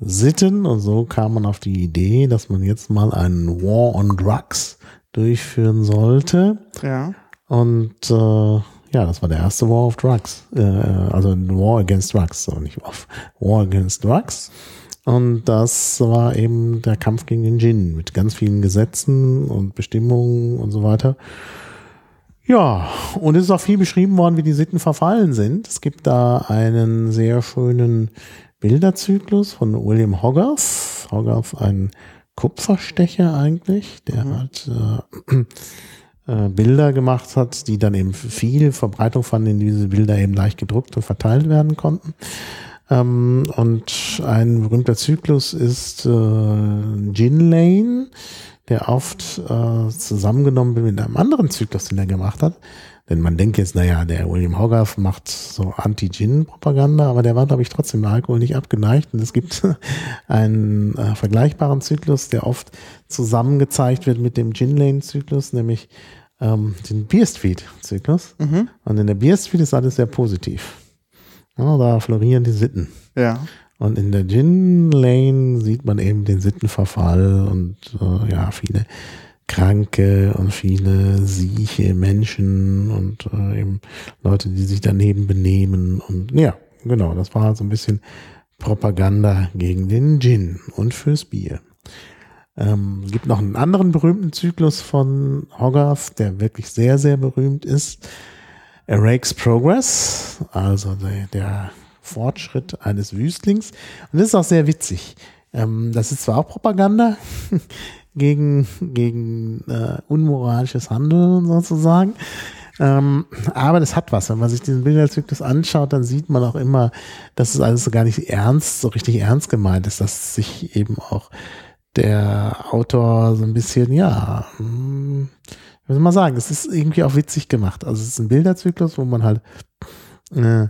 Sitten und so kam man auf die Idee, dass man jetzt mal einen War on Drugs durchführen sollte. Ja. Und äh, ja, das war der erste War of Drugs. Äh, also War against Drugs, so nicht War, War against Drugs. Und das war eben der Kampf gegen den Djinn mit ganz vielen Gesetzen und Bestimmungen und so weiter. Ja, und es ist auch viel beschrieben worden, wie die Sitten verfallen sind. Es gibt da einen sehr schönen Bilderzyklus von William Hogarth. Hogarth, ein Kupferstecher eigentlich, der mhm. hat äh, äh, Bilder gemacht hat, die dann eben viel Verbreitung fanden, in diese Bilder eben leicht gedruckt und verteilt werden konnten. Ähm, und ein berühmter Zyklus ist äh, Gin Lane, der oft äh, zusammengenommen wird mit einem anderen Zyklus, den er gemacht hat. Denn man denkt jetzt, naja, der William Hogarth macht so Anti-Gin-Propaganda, aber der war, glaube ich, trotzdem Alkohol nicht abgeneigt. Und es gibt einen äh, vergleichbaren Zyklus, der oft zusammengezeigt wird mit dem Gin Lane-Zyklus, nämlich ähm, den Beer Street-Zyklus. Mhm. Und in der Beer Street ist alles sehr positiv. Ja, da florieren die Sitten. Ja. Und in der Gin Lane sieht man eben den Sittenverfall und äh, ja, viele Kranke und viele sieche Menschen und äh, eben Leute, die sich daneben benehmen. Und ja, genau, das war so ein bisschen Propaganda gegen den Gin und fürs Bier. Ähm, gibt noch einen anderen berühmten Zyklus von Hogarth, der wirklich sehr, sehr berühmt ist. Erased Progress, also der, der Fortschritt eines Wüstlings. Und das ist auch sehr witzig. Ähm, das ist zwar auch Propaganda gegen, gegen äh, unmoralisches Handeln sozusagen. Ähm, aber das hat was. Wenn man sich diesen Bilderzyklus anschaut, dann sieht man auch immer, dass es alles so gar nicht ernst, so richtig ernst gemeint ist, dass sich eben auch der Autor so ein bisschen, ja, hm, wie soll man sagen, es ist irgendwie auch witzig gemacht. Also es ist ein Bilderzyklus, wo man halt äh,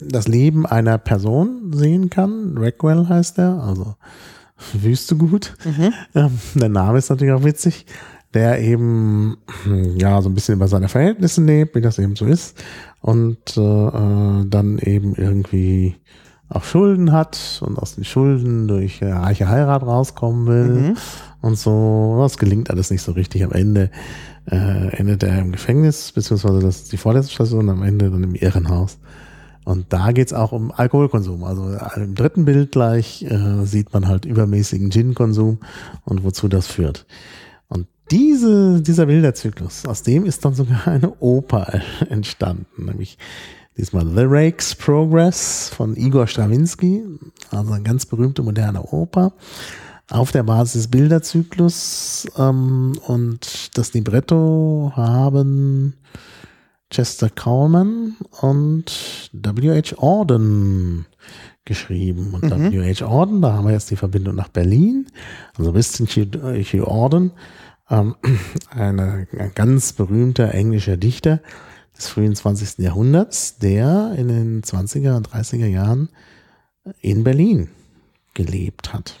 das Leben einer Person sehen kann. Rackwell heißt er, also Wüstegut. Mhm. Ähm, der Name ist natürlich auch witzig. Der eben ja so ein bisschen über seine Verhältnisse lebt, wie das eben so ist. Und äh, äh dann eben irgendwie auch Schulden hat und aus den Schulden durch äh, reiche Heirat rauskommen will mhm. und so. Das gelingt alles nicht so richtig. Am Ende äh, endet er im Gefängnis, beziehungsweise das ist die vorletzte Station, am Ende dann im Irrenhaus. Und da geht's auch um Alkoholkonsum. Also im dritten Bild gleich äh, sieht man halt übermäßigen Gin-Konsum und wozu das führt. Und diese, dieser Bilderzyklus, aus dem ist dann sogar eine Oper entstanden, nämlich Diesmal The Rakes Progress von Igor Strawinski, also eine ganz berühmte moderne Oper, auf der Basis des Bilderzyklus. Ähm, und das Libretto haben Chester Coleman und W.H. Auden geschrieben. Und mhm. W.H. Auden, da haben wir jetzt die Verbindung nach Berlin. Also Winston Hugh Auden, ähm, eine, ein ganz berühmter englischer Dichter, des frühen 20. Jahrhunderts, der in den 20er und 30er Jahren in Berlin gelebt hat.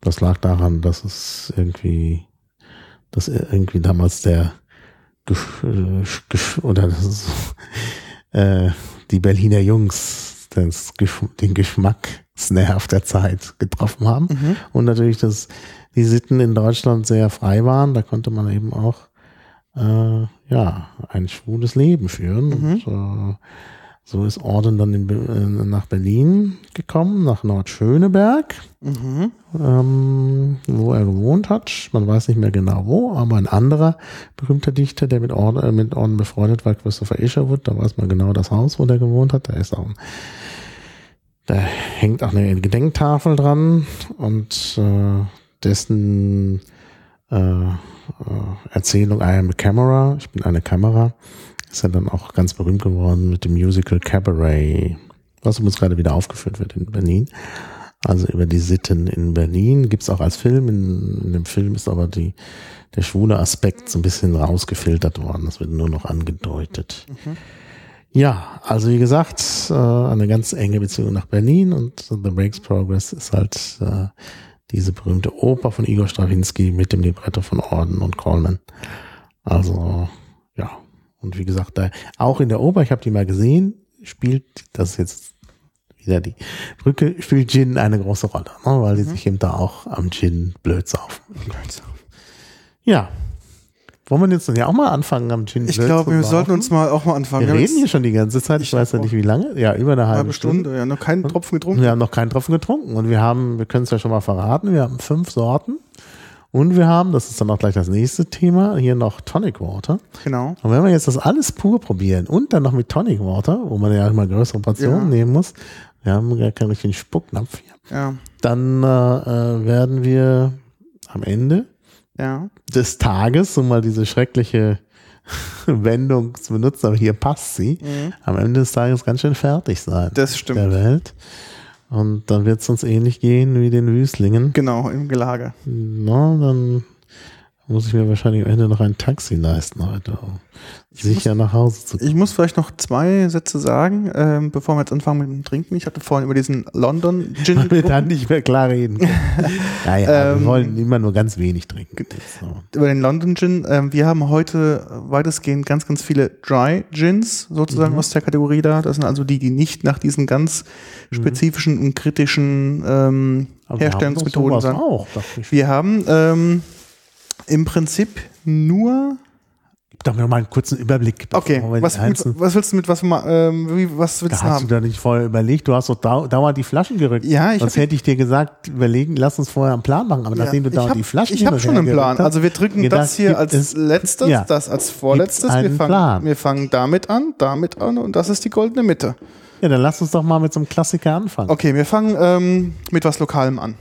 Das lag daran, dass es irgendwie, dass irgendwie damals der oder das äh, die Berliner Jungs das, den Geschmacksnerv der Zeit getroffen haben mhm. und natürlich, dass die Sitten in Deutschland sehr frei waren. Da konnte man eben auch äh, ja, ein schwules Leben führen. Mhm. Und, äh, So ist Orden dann in, äh, nach Berlin gekommen, nach Nordschöneberg, Mhm. ähm, wo er gewohnt hat. Man weiß nicht mehr genau wo, aber ein anderer berühmter Dichter, der mit Orden, äh, mit Orden befreundet war, Christopher Isherwood, da weiß man genau das Haus, wo der gewohnt hat. Da ist auch, da hängt auch eine Gedenktafel dran und äh, dessen äh, Erzählung I am a Camera, ich bin eine Kamera, ist er dann auch ganz berühmt geworden mit dem Musical Cabaret, was übrigens gerade wieder aufgeführt wird in Berlin. Also über die Sitten in Berlin gibt's auch als Film. In, in dem Film ist aber die, der schwule Aspekt so ein bisschen rausgefiltert worden. Das wird nur noch angedeutet. Ja, also wie gesagt, äh, eine ganz enge Beziehung nach Berlin und The Breaks Progress ist halt äh, diese berühmte Oper von Igor Strawinski mit dem Libretto von Orden und Coleman. Also ja, und wie gesagt, da, auch in der Oper, ich habe die mal gesehen, spielt das ist jetzt wieder die Brücke, spielt Gin eine große Rolle, ne, weil die sich eben da auch am Gin blöd saufen. Ja. Wollen wir jetzt dann ja auch mal anfangen am Gin Ich glaube, wir sollten uns mal auch mal anfangen. Wir haben reden hier schon die ganze Zeit, ich, Ich weiß ja nicht wie lange, ja, über eine halbe, halbe Stunde, ja, noch keinen Tropfen getrunken. Wir haben noch keinen Tropfen getrunken und wir haben, wir können es ja schon mal verraten, wir haben fünf Sorten und wir haben, das ist dann auch gleich das nächste Thema, hier noch Tonic Water. Genau. Und wenn wir jetzt das alles pur probieren und dann noch mit Tonic Water, wo man ja immer größere Portionen Ja. nehmen muss, wir haben gar keinen richtigen Spucknapf hier, Ja, dann äh, äh, werden wir am Ende ja. des Tages, um mal diese schreckliche Wendung zu benutzen, aber hier passt sie, Mhm. am Ende des Tages ganz schön fertig sein Das der stimmt. Welt. Und dann wird es uns ähnlich gehen wie den Wüstlingen. Genau, im Gelage. Na, dann muss ich mir wahrscheinlich am Ende noch ein Taxi leisten heute, um sicher nach Hause zu Ich muss vielleicht noch zwei Sätze sagen, ähm, bevor wir jetzt anfangen mit dem Trinken. Ich hatte vorhin über diesen London Gin weil wir dann nicht mehr klar reden ja, ja, Ähm, wir wollen immer nur ganz wenig trinken. So. über den London Gin. Ähm, wir haben heute weitestgehend ganz, ganz viele Dry Gins sozusagen aus der Kategorie da. Das sind also die, die nicht nach diesen ganz spezifischen und kritischen ähm, wir haben Herstellungsmethoden sind. auch, dachte ich. Wir haben ähm, im Prinzip nur. Gib doch mir mal einen kurzen Überblick. Okay, was, mit, was willst du mit was, ähm, wie, was willst Da du hast haben? du da nicht vorher überlegt, du hast doch dau dauernd die Flaschen gerückt. Ja, ich Sonst hätte ich dir gesagt, überlegen, lass uns vorher einen Plan machen. Aber nachdem du dauernd hab, die Flaschen Ich habe schon einen Plan. hast, Also wir drücken gedacht, das hier als es- letztes, ja. das als vorletztes. Wir fangen, Plan? wir fangen damit an, damit an und das ist die goldene Mitte. Ja, dann lass uns doch mal mit so einem Klassiker anfangen. Okay, wir fangen ähm, mit was Lokalem an.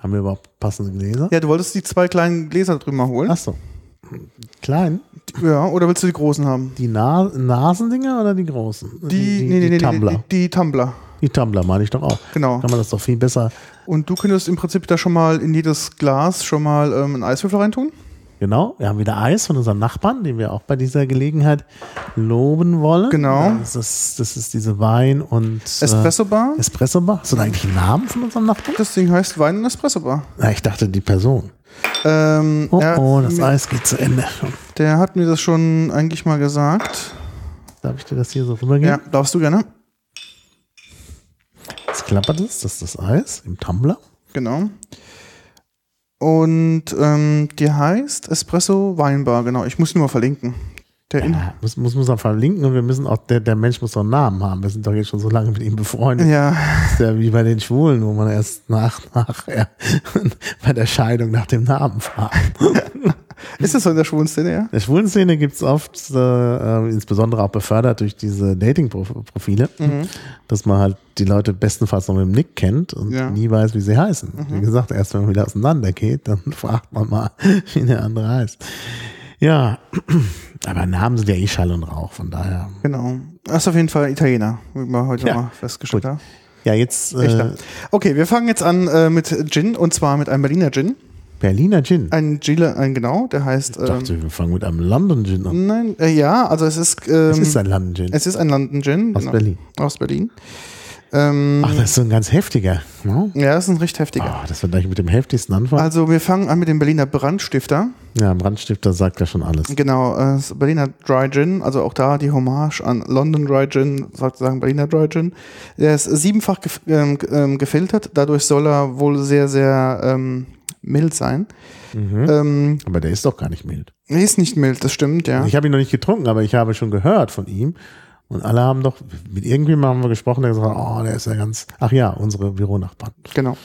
Haben wir überhaupt passende Gläser? Ja, du wolltest die zwei kleinen Gläser drüben mal holen. Ach so. Klein? Ja, oder willst du die großen haben? Die Na Nasendinger oder die großen? Die, die, nee, nee, die nee, Tumbler. nee, die, die Tumbler. Die Tumbler meine ich doch auch. Genau. Kann man das doch viel besser. Und du könntest im Prinzip da schon mal in jedes Glas schon mal ähm, einen Eiswürfel reintun. Genau, wir haben wieder Eis von unserem Nachbarn, den wir auch bei dieser Gelegenheit loben wollen. Genau. Das ist, das ist diese Wein- und Espresso Bar. Äh, Espresso Bar. Hast du da eigentlich einen Namen von unserem Nachbarn? Das Ding heißt Wein und Espresso Bar. Na, ich dachte die Person. Ähm, Oh, oh, das mir- Eis geht zu Ende. Der hat mir das schon eigentlich mal gesagt. Darf ich dir das hier so rübergeben? Ja, darfst du gerne. Jetzt klappert es, das ist das Eis im Tumbler. Genau. Und ähm, die heißt Espresso Weinbar, genau. Ich muss nur mal verlinken. Der Ja, muss, muss, muss man verlinken und wir müssen auch, der, der Mensch muss doch einen Namen haben. Wir sind doch jetzt schon so lange mit ihm befreundet. ja, Das ist ja wie bei den Schwulen, wo man erst nach, nachher bei der Scheidung nach dem Namen fragt. ist das so in der schwulen Szene, ja? In der schwulen Szene gibt's oft, äh, äh, insbesondere auch befördert durch diese Dating-Profile, dass man halt die Leute bestenfalls noch mit dem Nick kennt und Ja. nie weiß, wie sie heißen. Wie gesagt, erst wenn man wieder auseinander geht, dann fragt man mal, wie der andere heißt. Ja, aber Namen sind ja eh Schall und Rauch, von daher. Genau. Das ist auf jeden Fall Italiener, wie wir heute Ja, mal festgestellt haben. Ja, jetzt äh, Echter. Okay, wir fangen jetzt an äh, mit Gin und zwar mit einem Berliner Gin. Berliner Gin. Ein Gile, ein genau, der heißt. Ich Ähm, dachte, wir fangen mit einem London Gin an. nein, äh, ja, also es ist. Ähm, Es ist ein London Gin. es ist ein London Gin. Aus Berlin. Aus Berlin. Ähm, Ach, das ist so ein ganz heftiger. Ne? ja, das ist ein recht heftiger. Ah, das wird gleich mit dem heftigsten anfangen. Also wir fangen an mit dem Berliner Brandstifter. ja, Brandstifter sagt ja schon alles. Genau, äh, das Berliner Dry Gin, also auch da die Hommage an London Dry Gin, sozusagen Berliner Dry Gin. Der ist siebenfach gef ähm, ähm, gefiltert, dadurch soll er wohl sehr, sehr ähm, mild sein. Mhm. Ähm, Aber der ist doch gar nicht mild. er ist nicht mild, das stimmt, ja. Ich habe ihn noch nicht getrunken, aber ich habe schon gehört von ihm. Und alle haben doch, mit irgendjemandem haben wir gesprochen, der gesagt hat, oh, der ist ja ganz, ach ja, unsere Büronachbarn. Genau.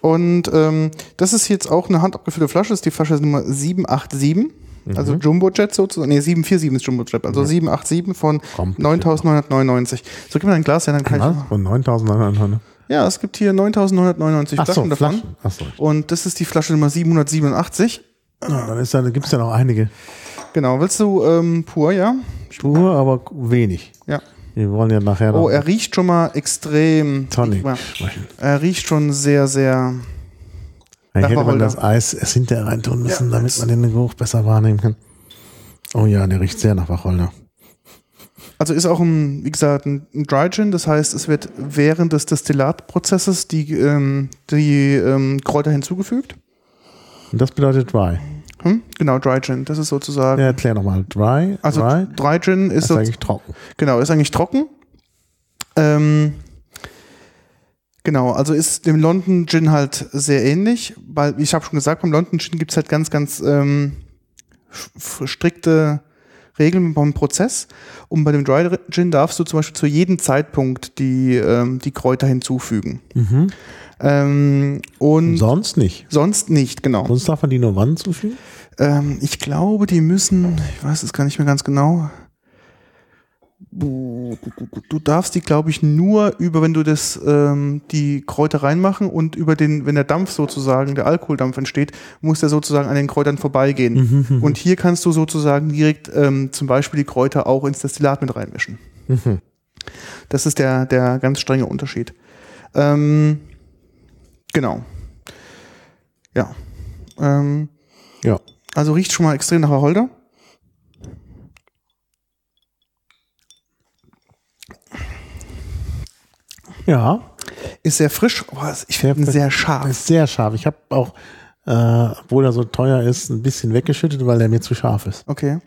Und ähm, das ist jetzt auch eine handabgefüllte Flasche, das ist die Flasche Nummer 787. Also Jumbo Jet sozusagen. Nee, 747 ist Jumbo Jet. Also 787 von Kommt 9.999. So, gib mir ein Glas, ja, dann kann Was? ich. Von 9.900. Ja, es gibt hier 9.999 Ach so, Flaschen davon. Flaschen. Ach so. Und das ist die Flasche Nummer 787. Ja, dann ist da, gibt's ja noch einige. Genau. Willst du ähm, pur, ja? Pur, aber wenig. Ja. Wir wollen ja nachher noch Oh, er riecht schon mal extrem. Tonic sprechen. Er riecht schon sehr, sehr. Eigentlich hätte man das Eis erst hinterher reintun müssen, Ja, damit man den Geruch besser wahrnehmen kann. Oh ja, der riecht sehr nach Wacholder. Also ist auch ein, wie gesagt, ein Dry Gin. Das heißt, es wird während des Destillatprozesses die, ähm, die ähm, Kräuter hinzugefügt. Und das bedeutet dry. Hm? Genau, Dry Gin. Das ist sozusagen. Ja, erklär nochmal. Dry, also dry, Dry Gin ist, ist so, eigentlich trocken. genau, ist eigentlich trocken. Ähm, genau, also ist dem London Gin halt sehr ähnlich, weil, ich habe schon gesagt, beim London Gin gibt es halt ganz, ganz ähm, strikte Regeln beim Prozess. Und bei dem Dry Gin darfst du zum Beispiel zu jedem Zeitpunkt die, ähm, die Kräuter hinzufügen. Mhm. Ähm, und Sonst nicht. sonst nicht, genau. Sonst darf man die nur wann zufügen? Ähm, ich glaube, die müssen, ich weiß es gar nicht mehr ganz genau. Du darfst die, glaube ich, nur über, wenn du das, ähm, die Kräuter reinmachen und über den, wenn der Dampf sozusagen, der Alkoholdampf entsteht, muss der sozusagen an den Kräutern vorbeigehen. Und hier kannst du sozusagen direkt ähm, zum Beispiel die Kräuter auch ins Destillat mit reinmischen. Das ist der, der ganz strenge Unterschied. Ähm, genau. Ja. Ähm, Ja. also riecht schon mal extrem nach Wacholder. Ja, Ist sehr frisch, aber ich Sehr finde ihn sehr scharf. ist sehr scharf. Ich habe auch, äh, obwohl er so teuer ist, ein bisschen weggeschüttet, weil er mir zu scharf ist. Okay.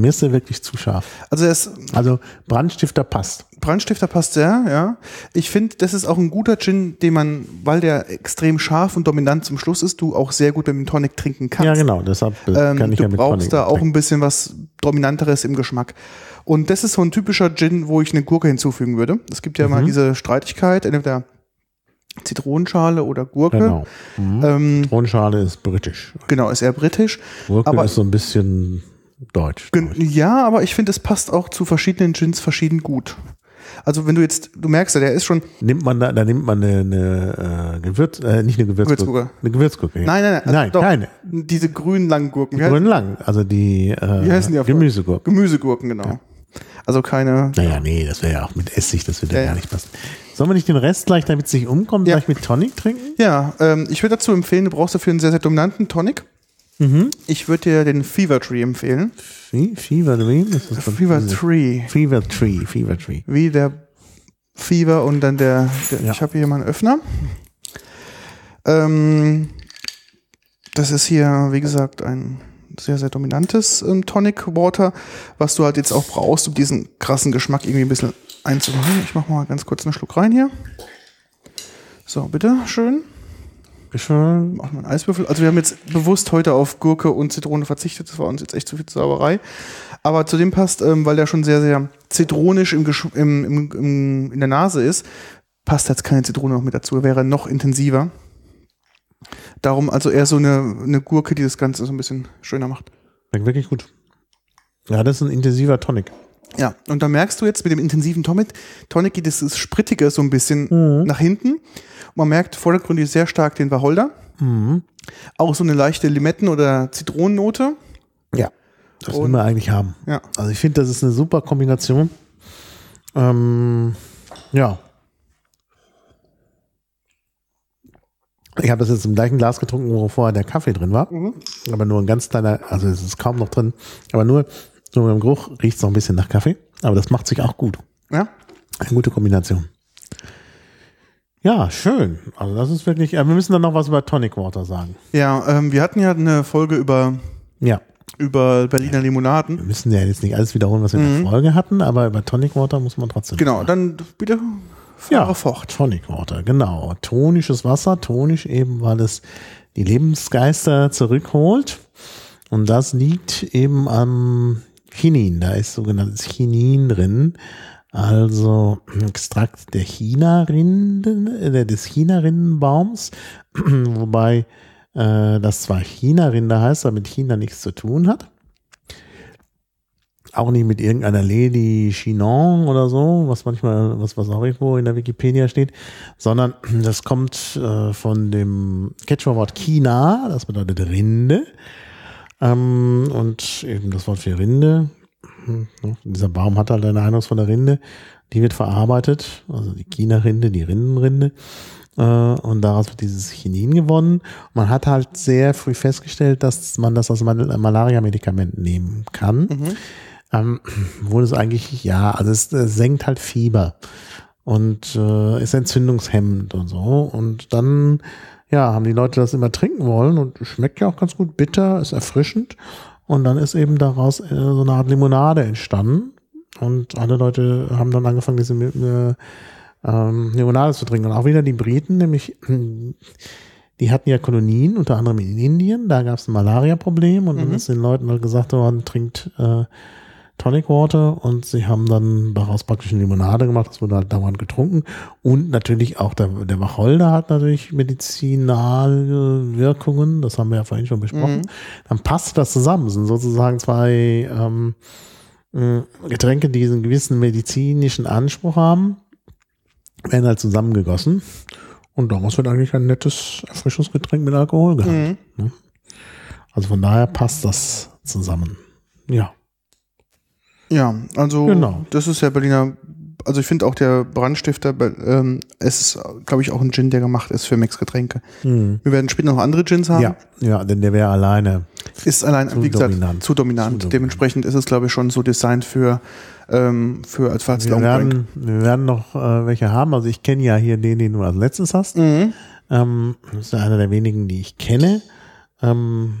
Mir ist er wirklich zu scharf. Also er ist Also Brandstifter passt. Brandstifter passt sehr, ja. Ich finde, das ist auch ein guter Gin, den man, weil der extrem scharf und dominant zum Schluss ist, du auch sehr gut mit dem Tonic trinken kannst. Ja, genau. Deshalb äh, Ähm, kann ich du ja mit brauchst Tonic da auch ein bisschen was Dominanteres im Geschmack. Und das ist so ein typischer Gin, wo ich eine Gurke hinzufügen würde. Es gibt ja Mhm. mal diese Streitigkeit, entweder Zitronenschale oder Gurke. Genau. Mhm. Ähm, Zitronenschale ist britisch. genau, ist eher britisch. Gurke Aber- ist so ein bisschen deutsch. Gen- Ja, aber ich finde, es passt auch zu verschiedenen Gins verschieden gut. Also wenn du jetzt, du merkst ja, der ist schon, Nimmt man da, da nimmt man eine, eine äh, Gewürz, äh, nicht eine Gewürzgurke. Gewürzgurke. Eine Gewürzgurke. ja. nein, nein, nein, also nein, doch, keine. diese grünen langen Gurken. Wie, Grün heißen, lang, also die äh, wie heißen die auf Gemüsegurken. Gemüsegurken, genau. Also keine, Naja, nee, das wäre ja auch mit Essig, das würde Ja, ja, gar ja. nicht passen. Sollen wir nicht den Rest gleich, damit es nicht umkommt, Ja. gleich mit Tonic trinken? ja, ähm, ich würde dazu empfehlen, du brauchst dafür einen sehr, sehr dominanten Tonic. Mhm. Ich würde dir den Fever Tree empfehlen. Wie? Fever Tree? Ist das von- Fever Tree. Fever Tree, Fever Tree. Wie der Fever und dann der, der Ja. ich habe hier mal einen Öffner. Ähm, das ist hier, wie gesagt, ein sehr, sehr dominantes ähm, Tonic Water, was du halt jetzt auch brauchst, um diesen krassen Geschmack irgendwie ein bisschen einzumachen. Ich mache mal ganz kurz einen Schluck rein hier. So, bitte, schön. Schön. Machen wir einen Eiswürfel. Also wir haben jetzt bewusst heute auf Gurke und Zitrone verzichtet. Das war uns jetzt echt zu viel Sauerei. Aber zu dem passt, ähm, weil der schon sehr, sehr zitronisch im, im, im, im, in der Nase ist, passt jetzt keine Zitrone noch mit dazu. Er wäre noch intensiver. Darum also eher so eine, eine Gurke, die das Ganze so ein bisschen schöner macht. Schmeckt wirklich gut. Ja, das ist ein intensiver Tonic. Ja, und da merkst du jetzt mit dem intensiven Tonic, Tonic geht dieses Sprittige so ein bisschen nach hinten. Und man merkt vordergründig sehr stark den Wacholder. Mhm. Auch so eine leichte Limetten- oder Zitronennote. Ja. Das will man eigentlich haben. Ja. Also ich finde, das ist eine super Kombination. Ähm, ja. Ich habe das jetzt im gleichen Glas getrunken, wo vorher der Kaffee drin war. Aber nur ein ganz kleiner, also es ist kaum noch drin. Aber nur so im Geruch riecht es noch ein bisschen nach Kaffee. Aber das macht sich auch gut. Ja, Eine gute Kombination. Ja, schön. Also das ist wirklich, äh, wir müssen dann noch was über Tonic Water sagen. ja ähm, wir hatten ja eine Folge über, Ja. über Berliner Limonaden. Wir müssen ja jetzt nicht alles wiederholen, was wir in der Folge hatten, aber über Tonic Water muss man trotzdem. Genau, dann bitte Ja, fort. Tonic Water, genau. Tonisches Wasser, tonisch eben, weil es die Lebensgeister zurückholt. Und das liegt eben am Chinin. Da ist sogenanntes Chinin drin. Also Extrakt der China-Rinde, des China-Rindenbaums, wobei äh, das zwar China-Rinde heißt, aber mit China nichts zu tun hat. Auch nicht mit irgendeiner Lady Chinon oder so, was manchmal, was, was auch irgendwo in der Wikipedia steht, sondern das kommt äh, von dem Quechua-Wort China, das bedeutet Rinde. Ähm, und eben das Wort für Rinde dieser Baum hat halt eine eindrucksvolle Rinde, die wird verarbeitet, also die China-Rinde, die Rindenrinde. Äh, und daraus wird dieses Chinin gewonnen. Man hat halt sehr früh festgestellt, dass man das als Malaria-Medikament nehmen kann. Mhm. Ähm, wo es eigentlich, ja, also es, es senkt halt Fieber und äh, ist entzündungshemmend und so. Und dann, ja, haben die Leute das immer trinken wollen und schmeckt ja auch ganz gut bitter, ist erfrischend. Und dann ist eben daraus äh, so eine Art Limonade entstanden. Und alle Leute haben dann angefangen, diese äh, ähm, Limonade zu trinken. Und auch wieder die Briten, nämlich die hatten ja Kolonien, unter anderem in Indien. Da gab es ein Malaria-Problem und mhm. dann ist den Leuten halt gesagt worden, trinkt äh, Tonic Water und sie haben dann daraus praktisch eine Limonade gemacht, das wurde halt dauernd getrunken und natürlich auch der, der Wacholder hat natürlich medizinale Wirkungen, das haben wir ja vorhin schon besprochen. Mhm. Dann passt das zusammen, das sind sozusagen zwei ähm, äh, Getränke, die einen gewissen medizinischen Anspruch haben, werden halt zusammengegossen und daraus wird eigentlich ein nettes Erfrischungsgetränk mit Alkohol gehabt. Mhm. Ne? Also von daher passt das zusammen. Ja. Ja, also genau. das ist ja Berliner, also ich finde auch der Brandstifter, ähm, es ist, glaube ich, auch ein Gin, der gemacht ist für Mixgetränke. Hm. Wir werden später noch andere Gins haben. Ja, ja denn der wäre alleine. Ist allein, wie gesagt, dominant. zu dominant. Zu Dementsprechend ist es, glaube ich, schon so designt für, ähm, für als falls wir werden, wir werden noch äh, welche haben. Also ich kenne ja hier den, den du als letztes hast. Mhm. Ähm, das ist einer der wenigen, die ich kenne. Ähm,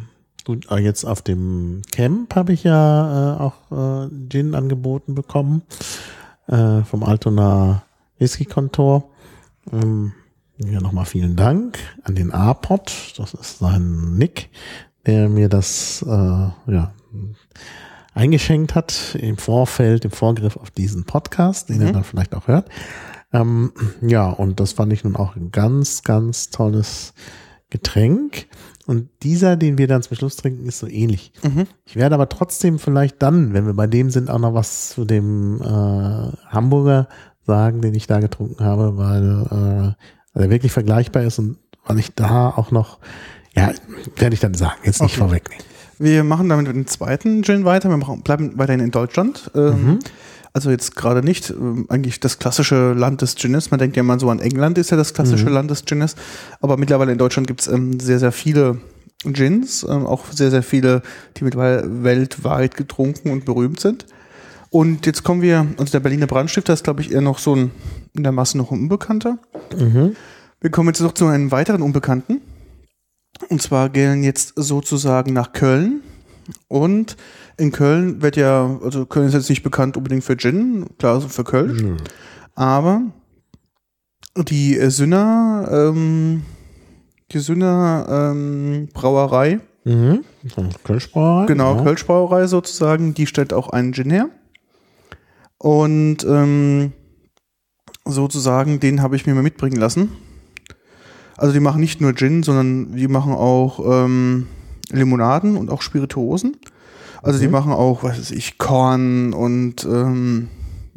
Gut, jetzt auf dem Camp habe ich ja äh, auch äh, Gin angeboten bekommen äh, vom Altona Whisky Kontor. Ähm, ja, nochmal vielen Dank an den A-Pot, das ist sein Nick, der mir das äh, ja, eingeschenkt hat im Vorfeld, im Vorgriff auf diesen Podcast, den mhm. er dann vielleicht auch hört. Ähm, ja, und das fand ich nun auch ein ganz, ganz tolles Getränk. Und dieser, den wir dann zum Schluss trinken, ist so ähnlich. Mhm. Ich werde aber trotzdem vielleicht dann, wenn wir bei dem sind, auch noch was zu dem äh, Hamburger sagen, den ich da getrunken habe, weil äh, er wirklich vergleichbar ist und weil ich da auch noch, ja, werde ich dann sagen, jetzt nicht okay. vorwegnehmen. Wir machen damit mit dem zweiten Gin weiter. Wir machen, bleiben weiterhin in Deutschland. Ähm, mhm. Also jetzt gerade nicht ähm, eigentlich das klassische Land des Gines. Man denkt ja mal so an England ist ja das klassische mhm. Land des Gines. Aber mittlerweile in Deutschland gibt es ähm, sehr, sehr viele Gins, ähm, auch sehr, sehr viele, die mittlerweile weltweit getrunken und berühmt sind. Und jetzt kommen wir, also der Berliner Brandstifter ist, glaube ich, eher noch so ein in der Masse noch ein Unbekannter. Mhm. Wir kommen jetzt noch zu einem weiteren Unbekannten. Und zwar gehen jetzt sozusagen nach Köln. Und in Köln wird ja, also Köln ist jetzt nicht bekannt unbedingt für Gin, klar, also für Köln. Mhm. Aber die Sünner, ähm, die Sünner ähm, Brauerei. Mhm. Kölschbrauerei. Genau, ja. Kölschbrauerei sozusagen, die stellt auch einen Gin her. Und ähm, sozusagen, den habe ich mir mal mitbringen lassen. Also die machen nicht nur Gin, sondern die machen auch ähm, Limonaden und auch Spirituosen. Also mhm. die machen auch, was weiß ich, Korn und ähm,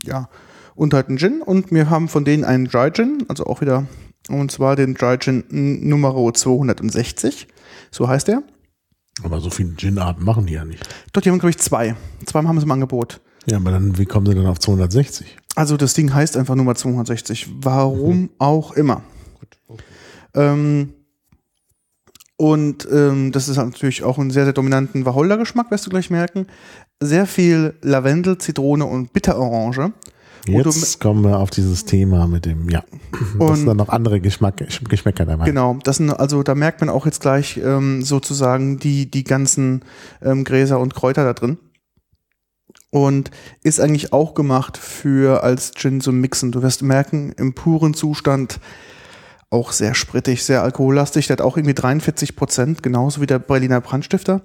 ja, und halt einen Gin. Und wir haben von denen einen Dry Gin, also auch wieder, und zwar den Dry Gin Nummer 260. So heißt der. Aber so viele Gin-Arten machen die ja nicht. Doch, die haben, glaube ich, zwei. Zweimal haben sie im Angebot. Ja, aber dann, wie kommen sie dann auf 260? Also das Ding heißt einfach Nummer 260. Warum mhm. auch immer. Gut. Okay. Ähm, und ähm, das ist natürlich auch einen sehr, sehr dominanten Wacholder-Geschmack, wirst du gleich merken. Sehr viel Lavendel, Zitrone und Bitterorange. Jetzt kommen wir auf dieses Thema mit dem, ja, das sind dann noch andere Geschmack, Geschmäcker dabei. Genau, das sind, also da merkt man auch jetzt gleich ähm, sozusagen die, die ganzen ähm, Gräser und Kräuter da drin. Und ist eigentlich auch gemacht für als Gin zum Mixen. Du wirst merken, im puren Zustand auch sehr sprittig, sehr alkohollastig. Der hat auch irgendwie 43 Prozent, genauso wie der Berliner Brandstifter.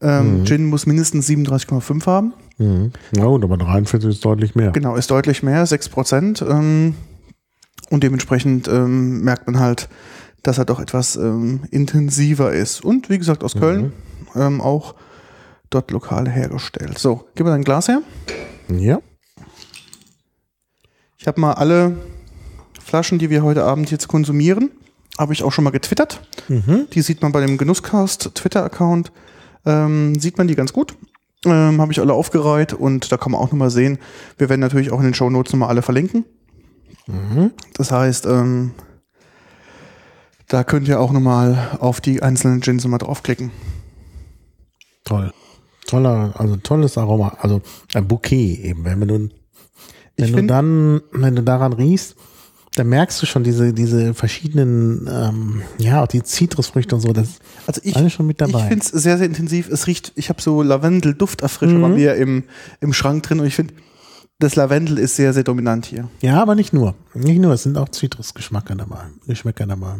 Ähm, Gin muss mindestens 37,5 haben. Mhm. Ja gut, aber 43 ist deutlich mehr. Genau, ist deutlich mehr, 6%. Ähm, und dementsprechend ähm, merkt man halt, dass er doch etwas ähm, intensiver ist. Und wie gesagt, aus Köln ähm, auch dort lokal hergestellt. So, gib mir dein Glas her. Ja. Ich habe mal alle Flaschen, die wir heute Abend jetzt konsumieren, habe ich auch schon mal getwittert. Die sieht man bei dem Genusscast Twitter-Account. Ähm, sieht man die ganz gut. Ähm, habe ich alle aufgereiht und da kann man auch nochmal sehen. Wir werden natürlich auch in den Show Notes nochmal alle verlinken. Das heißt, ähm, da könnt ihr auch nochmal auf die einzelnen Gins mal draufklicken. Toll. Toller, also tolles Aroma. Also ein Bouquet eben. Wenn du, wenn Ich du dann, wenn du daran riechst, dann merkst du schon diese, diese verschiedenen, ähm, ja, auch die Zitrusfrüchte und so. Das Also ich, alles schon mit dabei. Ich finde es sehr, sehr intensiv. Es riecht, ich habe so Lavendel-Dufterfrischer Mhm. bei mir im, im Schrank drin und ich finde, das Lavendel ist sehr, sehr dominant hier. ja, aber nicht nur. Nicht nur, es sind auch Zitrusgeschmäcker dabei. Geschmäcker dabei.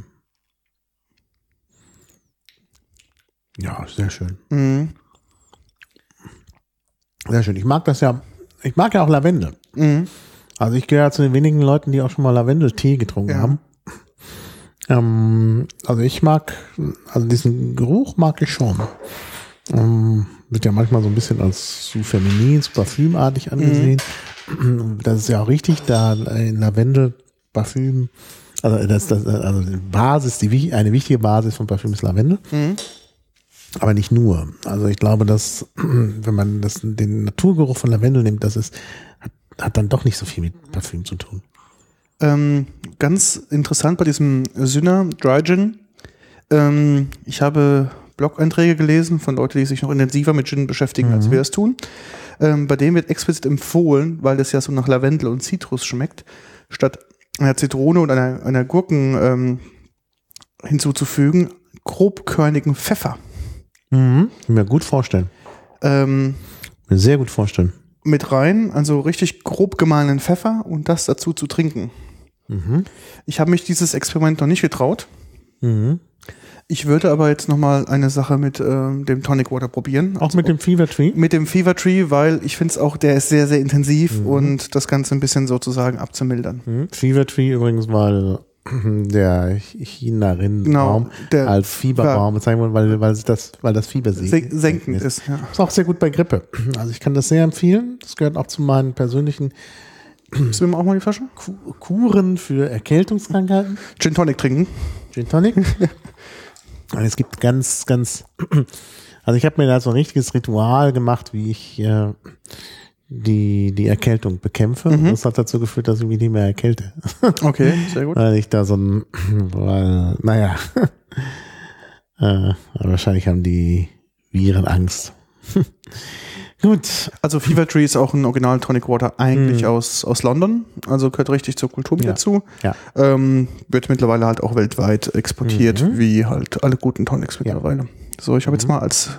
Ja, sehr schön. Mhm. Sehr schön. Ich mag das ja, ich mag ja auch Lavendel. Mhm. Also ich gehöre zu den wenigen Leuten, die auch schon mal Lavendeltee getrunken Ja. haben. Ähm, also ich mag, also diesen Geruch mag ich schon. Ähm, wird ja manchmal so ein bisschen als zu feminin, zu parfümartig angesehen. Das ist ja auch richtig, da in Lavendel Parfüm, also das, das also die Basis, die eine wichtige Basis von Parfüm ist Lavendel. Mhm. Aber nicht nur. Also ich glaube, dass wenn man das, den Naturgeruch von Lavendel nimmt, das ist, hat, hat dann doch nicht so viel mit Parfüm zu tun. Ähm, ganz interessant bei diesem Synner Dry Gin. Ähm, ich habe Blog-Einträge gelesen von Leuten, die sich noch intensiver mit Gin beschäftigen, als wir es tun. Ähm, bei dem wird explizit empfohlen, weil das ja so nach Lavendel und Zitrus schmeckt, statt einer Zitrone und einer, einer Gurken ähm, hinzuzufügen, grobkörnigen Pfeffer. Mhm. Kann mir gut vorstellen. Ähm, Mir sehr gut vorstellen. Mit rein, also richtig grob gemahlenen Pfeffer und das dazu zu trinken. Mhm. Ich habe mich dieses Experiment noch nicht getraut. Mhm. Ich würde aber jetzt nochmal eine Sache mit ähm, dem Tonic Water probieren. Auch mit dem Fever Tree? mit dem Fever Tree, weil ich finde es auch, der ist sehr, sehr intensiv Mhm. und das Ganze ein bisschen sozusagen abzumildern. Mhm. Fever Tree übrigens, weil der Chinarin Genau, der- als Fieberbaum bezeichnet wurde, weil, weil, das, weil das Fieber Sen senkend ist. Ja. Ist auch sehr gut bei Grippe. Also ich kann das sehr empfehlen. Das gehört auch zu meinen persönlichen du mir auch mal die Flasche? Ku- Kuren für Erkältungskrankheiten. Gin Tonic trinken. Gin Tonic. Und es gibt ganz, ganz, also ich habe mir da so ein richtiges Ritual gemacht, wie ich äh, die, die Erkältung bekämpfe. Und das hat dazu geführt, dass ich mich nicht mehr erkälte. Okay, sehr gut. weil ich da so ein, weil, naja, äh, wahrscheinlich haben die Viren Angst. Gut. Also Fever Tree ist auch ein Original Tonic Water eigentlich aus, aus London. Also gehört richtig zur Kultur mit Mhm. Ja. dazu. Ja. Ähm, wird mittlerweile halt auch weltweit exportiert, wie halt alle guten Tonics mittlerweile. So, ich habe jetzt mal als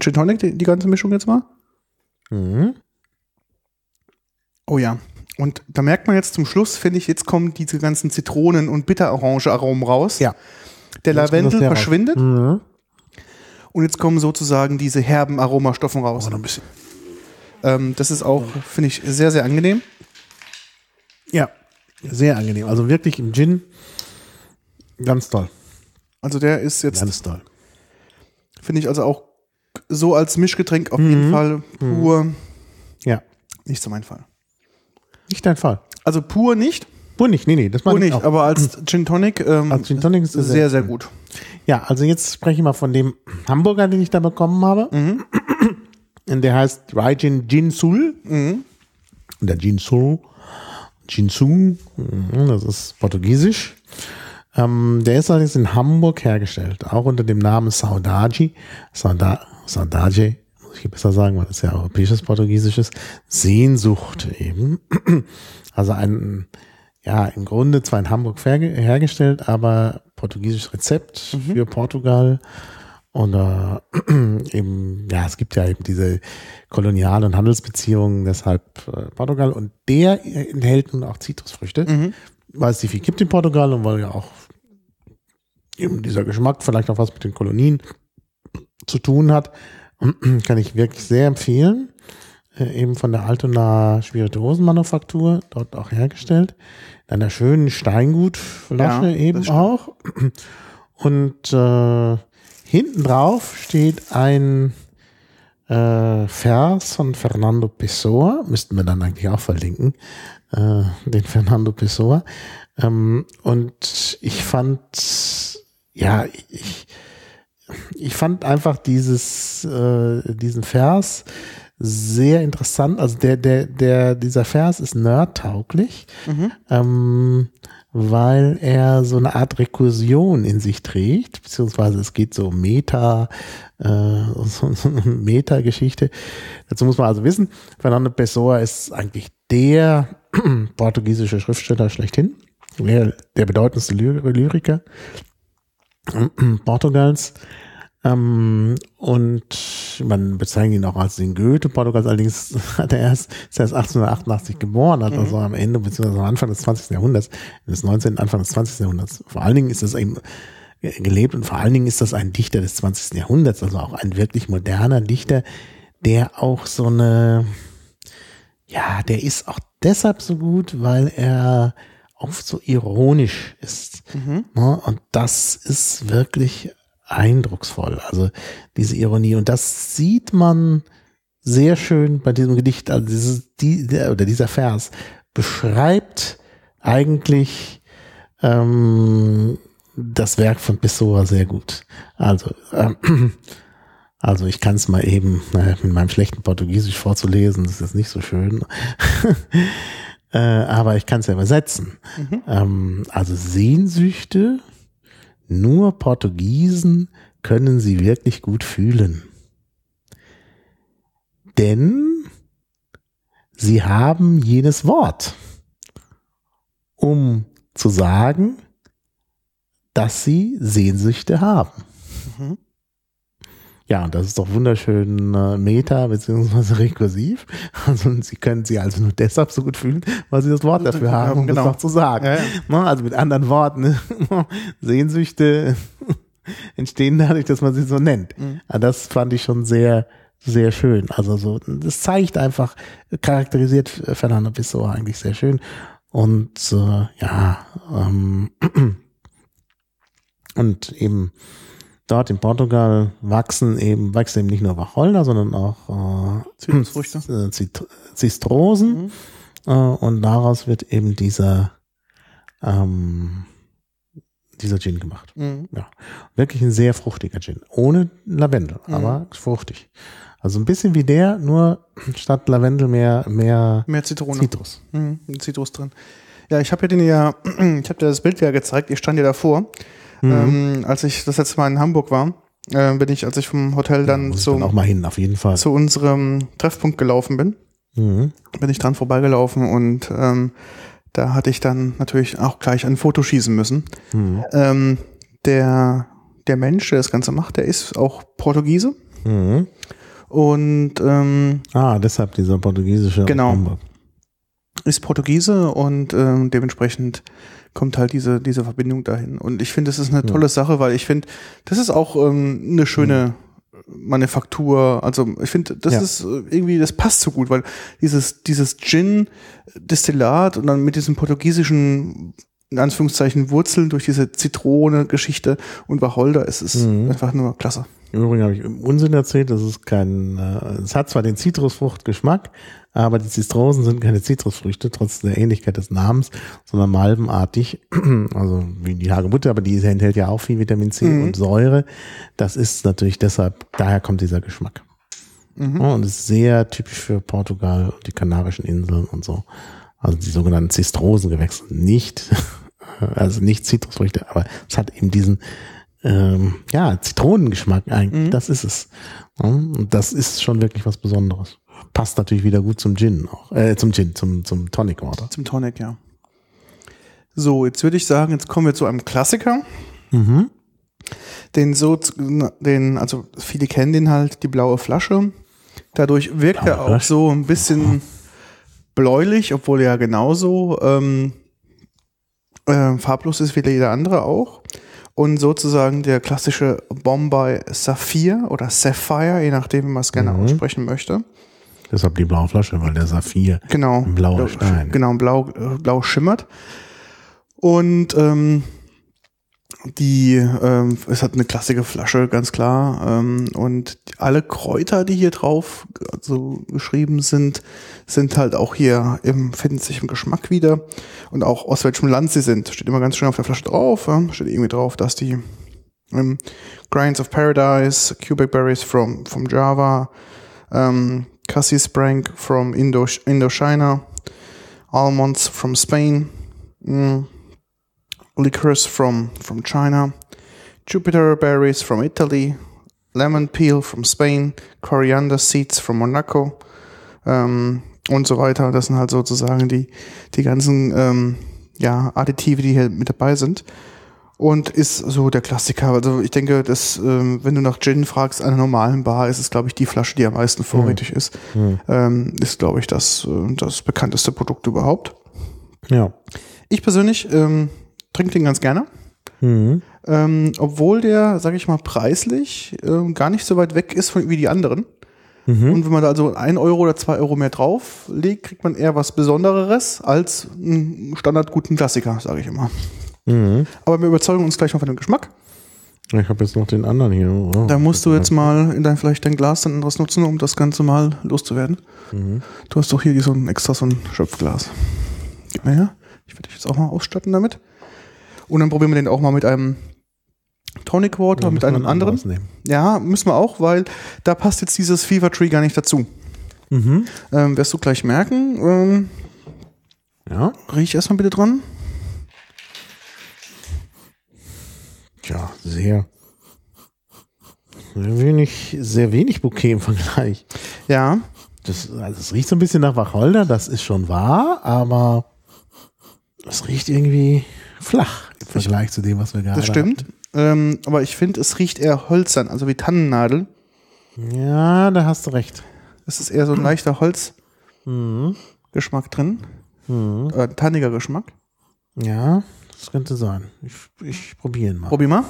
Gin Tonic die, die ganze Mischung jetzt mal. Mhm. Oh ja. Und da merkt man jetzt zum Schluss, finde ich, jetzt kommen diese ganzen Zitronen- und Bitterorange-Aromen raus. Ja. Der Jetzt Lavendel raus. verschwindet Mhm. und jetzt kommen sozusagen diese herben Aromastoffen raus. Oh, noch ein bisschen. Ähm, das ist auch, finde ich, sehr, sehr angenehm. Ja, sehr angenehm. Also wirklich im Gin ganz toll. Also der ist jetzt, Ganz toll. finde ich, also auch so als Mischgetränk auf Mhm. jeden Fall pur Ja, nicht so mein Fall. Nicht dein Fall. Also pur nicht, Pur nicht, nee, nee, das pur meine ich nicht, auch. aber als Gin Tonic, ähm, Als Gin Tonic ist sehr, sehr sehr gut. Ja, also jetzt spreche ich mal von dem Hamburger, den ich da bekommen habe. Mhm. Der heißt Dry Gin Ginsul. Mhm. Der Ginsul. Ginsu, mhm, das ist portugiesisch. Ähm, der ist allerdings in Hamburg hergestellt, auch unter dem Namen Saudade. Sauda, Saudade, ich besser sagen, weil das ja europäisches Portugiesisch ist. Sehnsucht eben. Also ein, ja, im Grunde zwar in Hamburg herge- hergestellt, aber portugiesisches Rezept für Portugal. Und äh, eben, ja, es gibt ja eben diese Kolonial- und Handelsbeziehungen, deshalb äh, Portugal. Und der enthält nun auch Zitrusfrüchte, weil es die viel gibt in Portugal und weil ja auch eben dieser Geschmack vielleicht auch was mit den Kolonien zu tun hat. Kann ich wirklich sehr empfehlen. Äh, eben von der Altona Spirituosenmanufaktur, dort auch hergestellt. In einer schönen Steingutflasche Ja, eben auch. Und äh, hinten drauf steht ein äh, Vers von Fernando Pessoa, müssten wir dann eigentlich auch verlinken, äh, den Fernando Pessoa. Ähm, und ich fand, ja, ich, ich fand einfach dieses, äh, diesen Vers sehr interessant. Also der, der, der, dieser Vers ist nerdtauglich, ähm, weil er so eine Art Rekursion in sich trägt, beziehungsweise es geht so Meta, äh, so, so eine Meta-Geschichte. Dazu muss man also wissen, Fernando Pessoa ist eigentlich der portugiesische Schriftsteller schlechthin, der, der bedeutendste Ly Lyriker Portugals. Ähm, und man bezeichnet ihn auch als den Goethe Portugals. Allerdings hat er erst, ist erst 1888 geboren, hat also am Ende beziehungsweise am Anfang des 20. Jahrhunderts, des 19. Anfang des 20. Jahrhunderts. Vor allen Dingen ist das eben gelebt und vor allen Dingen ist das ein Dichter des 20. Jahrhunderts, also auch ein wirklich moderner Dichter, der auch so eine, ja, der ist auch deshalb so gut, weil er oft so ironisch ist. Ne? Und das ist wirklich eindrucksvoll. Also diese Ironie. Und das sieht man sehr schön bei diesem Gedicht. Also dieses, die, der, oder dieser Vers beschreibt eigentlich ähm, das Werk von Pessoa sehr gut. Also, ähm, also ich kann es mal eben naja, mit meinem schlechten Portugiesisch vorzulesen, das ist jetzt nicht so schön. äh, aber ich kann es ja übersetzen. Ähm, also Sehnsüchte, nur Portugiesen können sie wirklich gut fühlen. Denn sie haben jenes Wort, um zu sagen, dass sie Sehnsüchte haben. Ja, und das ist doch wunderschön äh, meta beziehungsweise rekursiv. Also sie können sie also nur deshalb so gut fühlen, weil sie das Wort dafür haben, um Genau. das auch zu sagen. Ja, ja. Ne, Also mit anderen Worten, Sehnsüchte entstehen dadurch, dass man sie so nennt. Ja, Das fand ich schon sehr, sehr schön. Also so, das zeigt einfach, charakterisiert Fernando Pessoa eigentlich sehr schön. Und äh, ja, ähm, und eben dort in Portugal wachsen eben, wächst eben nicht nur Wacholder, sondern auch äh, Zitrusfrüchte. äh, Zit Zistrosen. Äh, und daraus wird eben dieser, ähm, dieser Gin gemacht. Mhm. Ja, wirklich ein sehr fruchtiger Gin. Ohne Lavendel, aber fruchtig. Also ein bisschen wie der, nur statt Lavendel mehr, mehr Mehr Zitrone. Zitrus. Mhm, Zitrus drin. Ja, ich habe ja den ja, ich habe dir das Bild ja gezeigt, ich stand ja davor. Mhm. Ähm, als ich das letzte Mal in Hamburg war, äh, bin ich, als ich vom Hotel dann ich zu, dann hin, auf jeden Fall. zu unserem Treffpunkt gelaufen bin, Mhm. bin ich dran vorbeigelaufen und ähm, da hatte ich dann natürlich auch gleich ein Foto schießen müssen. Mhm. Ähm, der, der Mensch, der das Ganze macht, der ist auch Portugiese Mhm. und ähm, Ah, deshalb dieser portugiesische Genau. Hamburg. ist Portugiese und ähm, dementsprechend kommt halt diese, diese Verbindung dahin. Und ich finde, das ist eine tolle Sache, weil ich finde, das ist auch ähm, eine schöne Manufaktur. Also ich finde, das Ja. ist äh, irgendwie, das passt so gut, weil dieses, dieses Gin-Destillat und dann mit diesem portugiesischen, in Anführungszeichen, Wurzeln durch diese Zitrone-Geschichte und Wacholder, es ist Mhm. einfach nur klasse. Im Übrigen habe ich Unsinn erzählt, das ist kein, äh, es hat zwar den Zitrusfruchtgeschmack, aber die Zistrosen sind keine Zitrusfrüchte, trotz der Ähnlichkeit des Namens, sondern malbenartig, also wie die Hagebutte, aber die enthält ja auch viel Vitamin C Mhm. und Säure. Das ist natürlich deshalb, daher kommt dieser Geschmack. Mhm. Und ist sehr typisch für Portugal und die Kanarischen Inseln und so. Also die sogenannten Zistrosengewächse. Nicht, also nicht Zitrusfrüchte, aber es hat eben diesen ähm, ja, Zitronengeschmack eigentlich. Das ist es. Und das ist schon wirklich was Besonderes. Passt natürlich wieder gut zum Gin auch. Äh, zum Gin, zum, zum Tonic Water. Zum Tonic, ja. So, jetzt würde ich sagen, jetzt kommen wir zu einem Klassiker. Mhm. Den so, den, also viele kennen den halt, die blaue Flasche. Dadurch wirkt Blaue er auch Flasche. so ein bisschen bläulich, obwohl er ja genauso ähm, äh, farblos ist wie jeder andere auch. und sozusagen der klassische Bombay Saphir oder Sapphire, je nachdem, wie man es gerne Mhm. aussprechen möchte. Deshalb die blaue Flasche, weil der Saphir Genau. ein blauer Blau- Stein. Genau, blau, äh, blau schimmert. Und ähm, die, ähm, es hat eine klassische Flasche, ganz klar. Ähm, und alle Kräuter, die hier drauf so geschrieben sind, sind halt auch hier im, finden sich im Geschmack wieder. Und auch aus welchem Land sie sind. Steht immer ganz schön auf der Flasche drauf. Ja? Steht irgendwie drauf, dass die ähm, Grinds of Paradise, Cubic Berries from, from Java, ähm, Cassis Sprank from Indo Indochina, Almonds from Spain, mm, Liqueurs from, from China, Jupiter Berries from Italy, Lemon Peel from Spain, Coriander Seeds from Monaco ähm, und so weiter. Das sind halt sozusagen die, die ganzen ähm, ja, Additive, die hier mit dabei sind. Und ist so der Klassiker. Also ich denke, dass, ähm, wenn du nach Gin fragst, einer normalen Bar, ist es, glaube ich, die Flasche, die am meisten vorrätig ist. Ähm, ist, glaube ich, das, äh, das bekannteste Produkt überhaupt. Ja. Ich persönlich ähm, trinke den ganz gerne. Mhm. Ähm, obwohl der, sage ich mal, preislich ähm, gar nicht so weit weg ist von, wie die anderen. Mhm. Und wenn man da also ein Euro oder zwei Euro mehr drauf legt, kriegt man eher was Besondereres als einen standardguten Klassiker, sage ich immer. Mhm. Aber wir überzeugen uns gleich mal von dem Geschmack. Ich habe jetzt noch den anderen hier. Oh. Da musst du jetzt mal in dein, vielleicht dein Glas dann anderes nutzen, um das Ganze mal loszuwerden. Mhm. Du hast doch hier so ein extra so ein Schöpfglas. Gib mir her. Ich werde dich jetzt auch mal ausstatten damit. Und dann probieren wir den auch mal mit einem Tonic Water, Da mit einem ein anderen. Ja, müssen wir auch, weil da passt jetzt dieses Fever Tree gar nicht dazu. Mhm. Ähm, wirst du gleich merken. Ähm, Ja. riech erstmal bitte dran. Tja, sehr. Sehr wenig, sehr wenig Bouquet im Vergleich. Ja, Das, also es riecht so ein bisschen nach Wacholder, das ist schon wahr, aber es riecht irgendwie flach im Vergleich zu dem, was wir gerade das stimmt. Ähm, aber ich finde, es riecht eher hölzern, also wie Tannennadel. Ja, da hast du recht. Es ist eher so ein leichter Holzgeschmack Mhm. drin. Mhm. Äh, tanniger Geschmack. Ja, das könnte sein. Ich, ich probiere ihn mal. Probier mal.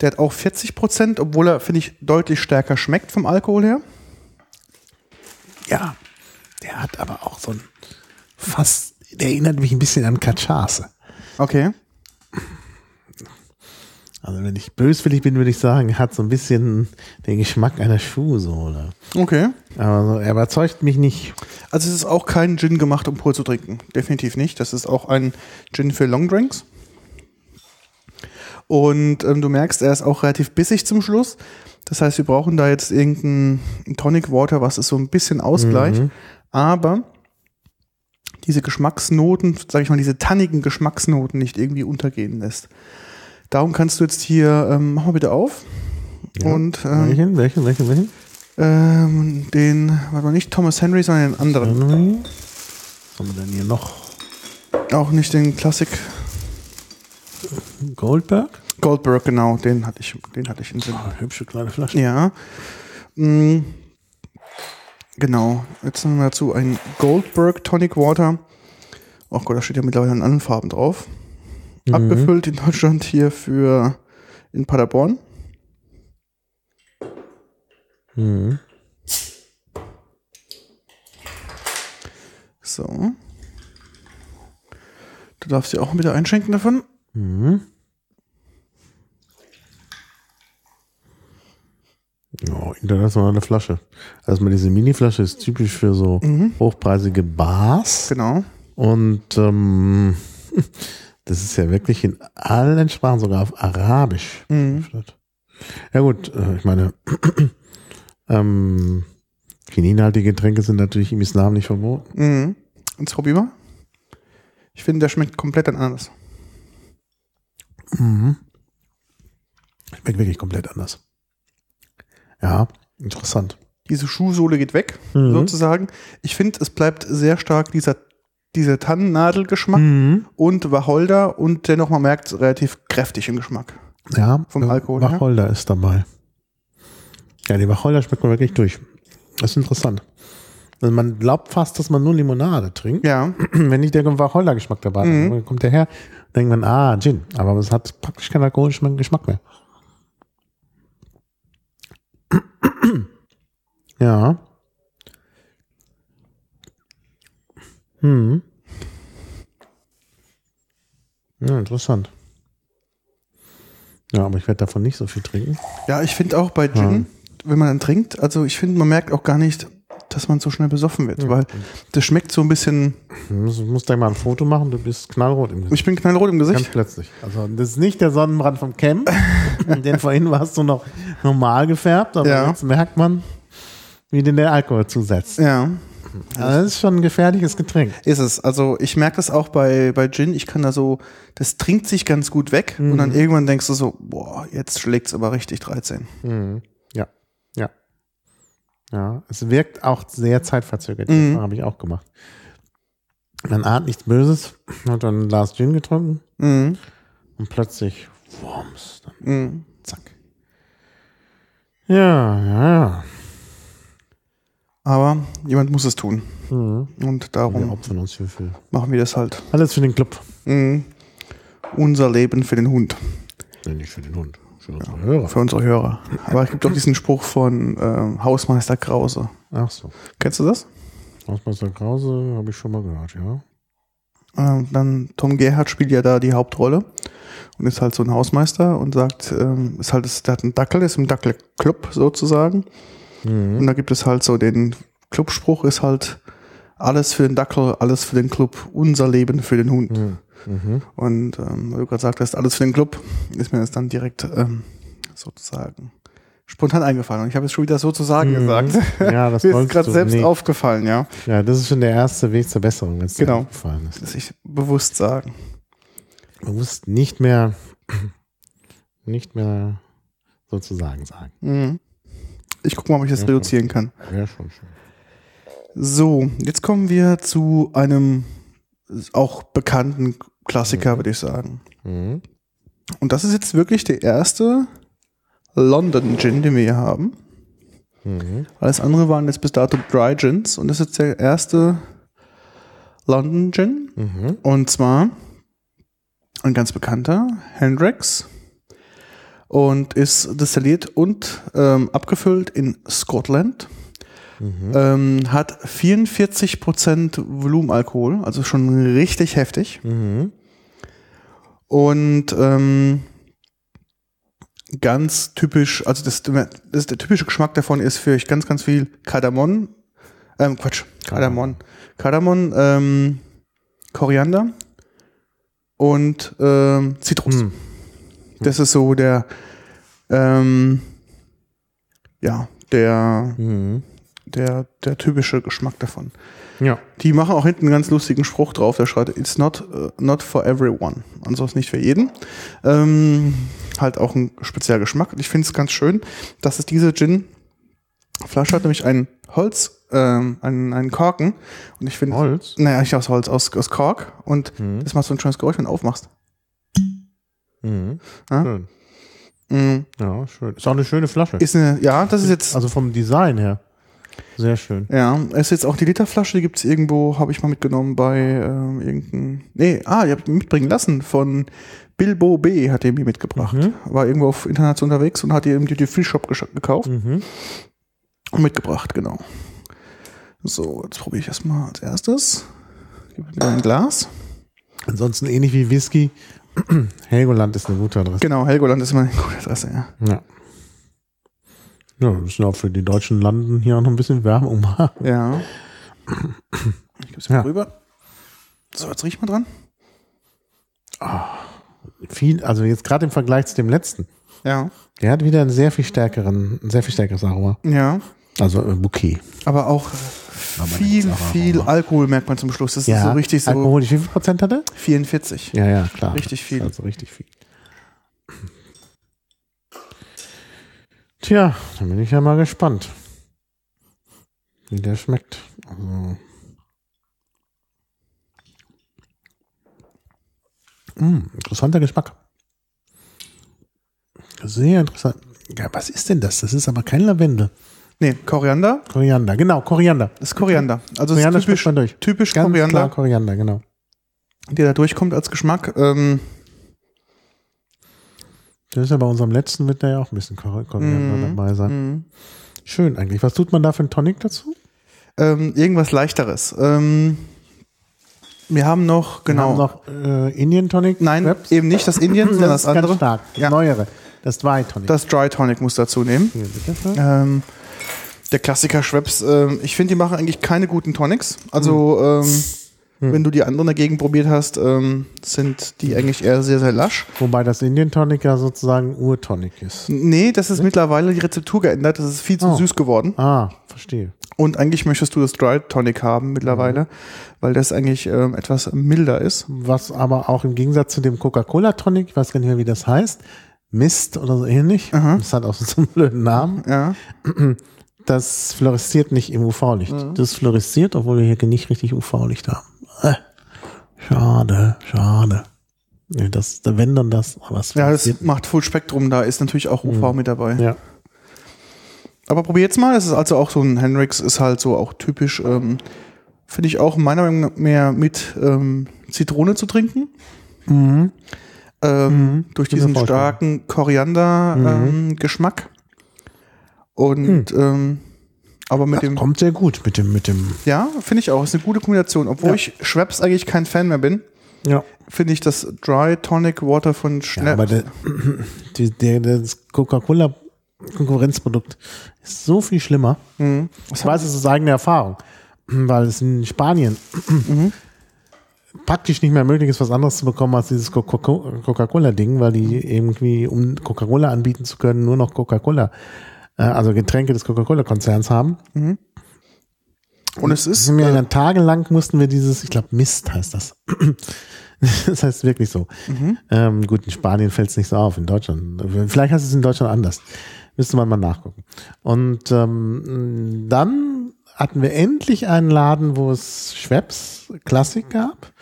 Der hat auch 40 Prozent, obwohl er, finde ich, deutlich stärker schmeckt vom Alkohol her. Ja, der hat aber auch so ein fast, der erinnert mich ein bisschen an Cachace. Okay. Also wenn ich böswillig bin, würde ich sagen, er hat so ein bisschen den Geschmack einer Schuhsohle. Okay. Aber er überzeugt mich nicht. Also es ist auch kein Gin gemacht, um pur zu trinken. Definitiv nicht. Das ist auch ein Gin für Longdrinks. Und ähm, du merkst, er ist auch relativ bissig zum Schluss. Das heißt, wir brauchen da jetzt irgendein Tonic Water, was es so ein bisschen ausgleicht. Mhm. Aber diese Geschmacksnoten, sage ich mal, diese tannigen Geschmacksnoten nicht irgendwie untergehen lässt. Darum kannst du jetzt hier, ähm, mach mal bitte auf. Ja. Und ähm, Welchen, welchen, welchen, welchen? ähm, den, warte mal, nicht Thomas Henry, sondern den anderen. Henry. Was haben wir denn hier noch? Auch nicht den Klassik Goldberg? Goldberg, genau, den hatte ich, den hatte ich im Sinn. Ah, hübsche kleine Flasche. Ja. Mm, genau. Jetzt haben wir dazu ein Goldberg Tonic Water. Ach Gott, da steht ja mittlerweile in anderen Farben drauf. Mhm. Abgefüllt in Deutschland hier für in Paderborn. Mhm. So. Du darfst dir auch wieder einschenken davon. Mhm. Ja, internationale Flasche. Also mal diese Mini-Flasche ist typisch für so Mhm. hochpreisige Bars. Genau. Und ähm, das ist ja wirklich in allen Sprachen, sogar auf Arabisch. Mhm. Ja gut, äh, ich meine, ähm, chininhaltige Getränke sind natürlich im Islam nicht verboten. Mhm. Probier mal. Ich finde, der schmeckt komplett anders. Mhm. Schmeckt wirklich komplett anders. Ja, interessant. Diese Schuhsohle geht weg, Mhm. sozusagen. Ich finde, es bleibt sehr stark dieser, dieser Tannennadelgeschmack Mhm. und Wacholder und dennoch, man merkt, relativ kräftig im Geschmack. Ja, Vom Alkohol her? Wacholder ist dabei. Ja, die Wacholder schmeckt man wirklich durch. Das ist interessant. Also man glaubt fast, dass man nur Limonade trinkt. Ja. Wenn nicht der Wacholder-Geschmack dabei ist. Mhm. Dann kommt der her, denkt man, ah, Gin. Aber es hat praktisch keinen alkoholischen Geschmack mehr. Ja. Hm. Ja, interessant. Ja, aber ich werde davon nicht so viel trinken. Ja, ich finde auch bei Gin, wenn man dann trinkt, also ich finde, man merkt auch gar nicht, dass man so schnell besoffen wird, weil das schmeckt so ein bisschen, Du musst, gleich mal ein Foto machen, du bist knallrot im Gesicht. ich bin knallrot im Ganz Gesicht. plötzlich. Also das ist nicht der Sonnenbrand vom Camp. Den vorhin warst du noch normal gefärbt, aber Ja. jetzt merkt man, wie denn der Alkohol zusetzt. Ja, Also das ist schon ein gefährliches Getränk. ist es. Also ich merke das auch bei, bei Gin, ich kann da so, das trinkt sich ganz gut weg und dann irgendwann denkst du so, boah, jetzt schlägt's aber richtig 13. Mhm. Ja, ja. Ja, es wirkt auch sehr zeitverzögert. Mhm. Das habe ich auch gemacht. Man ahnt nichts Böses, hat dann ein Glas Gin getrunken Mhm. und plötzlich, wurms, dann Mhm. zack. Ja, ja, ja. Aber jemand muss es tun. Mhm. Und Wir darum für machen wir das halt. alles für den Club. Mhm. Unser Leben für den Hund, Nee, nicht für den Hund, für unsere Hörer. für unsere Hörer. Aber es gibt auch diesen Spruch von ähm, Hausmeister Krause. Ach so. Kennst du das? Hausmeister Krause habe ich schon mal gehört, ja. Ähm, dann Tom Gerhardt spielt ja da die Hauptrolle und ist halt so ein Hausmeister und sagt, ähm, ist halt, ist, der hat einen Dackel, ist im Dackelclub sozusagen. Mhm. Und da gibt es halt so den Clubspruch ist halt alles für den Dackel, alles für den Club, unser Leben für den Hund. Mhm. Mhm. Und ähm, weil du gerade sagtest, alles für den Club, ist mir das dann direkt ähm, sozusagen spontan eingefallen. Und ich habe es schon wieder sozusagen Mhm. gesagt. Ja, das mir ist gerade selbst nicht. aufgefallen, ja. Ja, das ist schon der erste Weg zur Besserung, wenn es Genau. dir aufgefallen ist. Dass ich bewusst sagen. Du musst nicht mehr, nicht mehr sozusagen sagen. Mhm. Ich gucke mal, ob ich das Ja, reduzieren kann. Wäre schon schön. So, jetzt kommen wir zu einem auch bekannten Klassiker, Mhm. würde ich sagen. Mhm. Und das ist jetzt wirklich der erste London Gin, den wir hier haben. Mhm. Alles andere waren jetzt bis dato Dry Gins und das ist jetzt der erste London Gin. Mhm. Und zwar ein ganz bekannter, Hendrix. Und ist destilliert und ähm, abgefüllt in Scotland. Mhm. Ähm, hat 44% Volumenalkohol, also schon richtig heftig. Mhm. Und ähm, ganz typisch, also das, das der typische Geschmack davon ist für ich ganz, ganz viel Kardamom, ähm, Quatsch, Kardamom, Kardamom, ähm, Koriander und ähm, Zitrus. Mhm. Das ist so der, ähm, ja, der, Mhm. der, der typische Geschmack davon. Ja. Die machen auch hinten einen ganz lustigen Spruch drauf, der schreibt, it's not, uh, not for everyone. Ist nicht für jeden. Ähm, halt auch ein spezieller Geschmack. Und ich finde es ganz schön, dass es diese Gin-Flasche hat, nämlich ein Holz, ähm, einen, einen Korken. Und ich finde, Holz. naja, nicht aus Holz, aus, aus Kork. Und Mhm. das macht so ein schönes Geräusch, wenn du aufmachst. Mhm. Ja? Schön. Mm, Ja, schön. Ist auch eine schöne Flasche. Ist eine, ja, das ist jetzt, also vom Design her. Sehr schön. Ja, ist jetzt auch die Literflasche, die gibt's irgendwo, habe ich mal mitgenommen bei ähm, irgendein. Nee, ah, ihr habt mitbringen lassen von Bilbo B, hat er mir mitgebracht. Mhm. War irgendwo auf Internet unterwegs und hat die im Duty Free Shop gekauft Mhm. und mitgebracht, genau. So, jetzt probiere ich erstmal als erstes. Gib mir ein Glas. Ansonsten ähnlich wie Whisky. Helgoland ist eine gute Adresse. Genau, Helgoland ist immer eine gute Adresse, ja. Ja. Ja, wir müssen auch für die deutschen Landen hier auch noch ein bisschen Werbung machen. Ja. Ich gebe es mal Ja. rüber. So, jetzt riech mal dran. Viel, also jetzt gerade im Vergleich zu dem letzten. Ja. Der hat wieder einen sehr viel stärkeren, ein sehr viel stärkeres Aroma. Ja. Also äh, Bouquet. Aber auch Aber viel, viel Alkohol merkt man zum Schluss. Das ist so richtig so Alkoholisch, wie viel Prozent hat er? 44. Ja, ja, klar. Richtig viel. Also richtig viel. Tja, dann bin ich ja mal gespannt, wie der schmeckt. Also. Mm, interessanter Geschmack. Sehr interessant. Ja, was ist denn das? Das ist aber kein Lavendel. Nee, Koriander Koriander, genau, Koriander. ist Koriander. Also Koriander ist typisch, man durch. typisch Ganz Koriander, klar Koriander, genau. der da durchkommt als Geschmack. Ähm, Das ist ja bei unserem letzten wird da ja auch ein bisschen Kor- Koriander Mhm. dabei sein. mh. Schön eigentlich. Was tut man da für einen Tonic dazu? ähm, irgendwas leichteres. Ähm, wir haben noch, genau. Wir haben noch äh, Indian Tonic. Nein, Wraps. eben nicht das Indien, sondern das, ist ganz andere. stark. Ja. Neuere. Das Dry Tonic. Das Dry Tonic muss dazu nehmen. Hier, bitte. Ähm, der Klassiker Schweppes. Ähm, ich finde, die machen eigentlich keine guten Tonics. Also, ähm, wenn du die anderen dagegen probiert hast, ähm, sind die eigentlich eher sehr, sehr lasch. Wobei das Indian Tonic ja sozusagen Urtonic ist. Nee, das ist mittlerweile die Rezeptur geändert. Das ist viel zu Oh. süß geworden. Ah, verstehe. Und eigentlich möchtest du das Dry Tonic haben mittlerweile, weil das eigentlich ähm, etwas milder ist. Was aber auch im Gegensatz zu dem Coca-Cola Tonic, ich weiß gar nicht mehr, wie das heißt, Mist oder so ähnlich, das hat auch so einen blöden Namen, Ja. das fluoresziert nicht im UV-Licht. Das fluoresziert, obwohl wir hier nicht richtig UV-Licht haben. Äh, schade, schade. Das, wenn dann das, aber es Ja, das macht Full Spektrum, da ist natürlich auch UV mit dabei. Ja. Aber probier jetzt mal, es ist also auch so ein Hendrix, ist halt so auch typisch, ähm, finde ich auch meiner Meinung nach mehr mit ähm, Zitrone zu trinken. Mhm. Ähm, durch Kann mir diesen starken Koriander-Geschmack. Und ähm, aber mit Das dem, kommt sehr gut mit dem, mit dem, ja, finde ich auch, ist eine gute Kombination. Obwohl Ja. ich Schweppes eigentlich kein Fan mehr bin, ja. finde ich das Dry Tonic Water von ja Schnapp. aber der, die, der, das Coca-Cola Konkurrenzprodukt ist so viel schlimmer. Mhm. Ich weiß, es ist eigene Erfahrung, weil es in Spanien praktisch nicht mehr möglich ist, was anderes zu bekommen als dieses Co- Co- Coca-Cola-Ding, weil die irgendwie, um Coca-Cola anbieten zu können, nur noch Coca-Cola, äh, also Getränke des Coca-Cola-Konzerns haben. Und es ist, wir äh, tagelang mussten wir dieses, ich glaube Mist heißt das. das heißt wirklich so. Ähm, gut, in Spanien fällt es nicht so auf, in Deutschland. Vielleicht heißt es in Deutschland anders. Müsste man mal nachgucken. Und ähm, dann hatten wir endlich einen Laden, wo es Schweppes Klassik gab.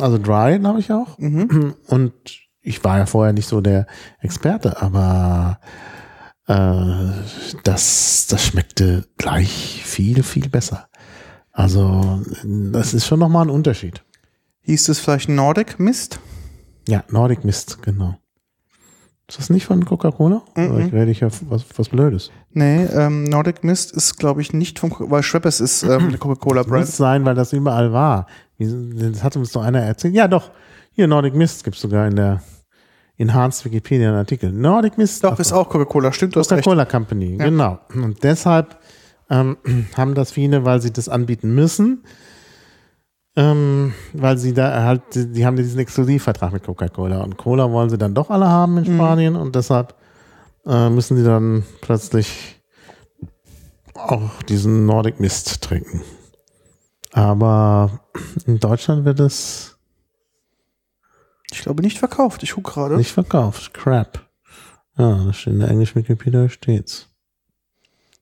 Also Dry, glaube ich auch. Und ich war ja vorher nicht so der Experte, aber das, das schmeckte gleich viel, viel besser. Also, das ist schon nochmal ein Unterschied. hieß es vielleicht Nordic Mist? Ja, Nordic Mist, genau. Ist das nicht von Coca-Cola? Oder Ich rede ich ja was, was Blödes. Nee, ähm, Nordic Mist ist, glaube ich, nicht vom, weil Schweppes ist ähm, Coca-Cola-Brand. Muss sein, weil das überall war. Das hat uns doch einer erzählt. Ja, doch. Hier, Nordic Mist gibt's sogar in der Enhanced Wikipedia einen Artikel. Nordic Mist. Doch, ist auch Coca-Cola, stimmt. Coca-Cola Company, genau. Und deshalb ähm, haben das viele, weil sie das anbieten müssen, ähm, weil sie da halt, die, haben diesen Exklusivvertrag mit Coca-Cola und Cola wollen sie dann doch alle haben in Spanien und deshalb äh, müssen sie dann plötzlich auch diesen Nordic Mist trinken. Aber in Deutschland wird es Ich glaube nicht verkauft, ich guck gerade. nicht verkauft. Crap. Ja, das steht in der englischen Wikipedia steht's.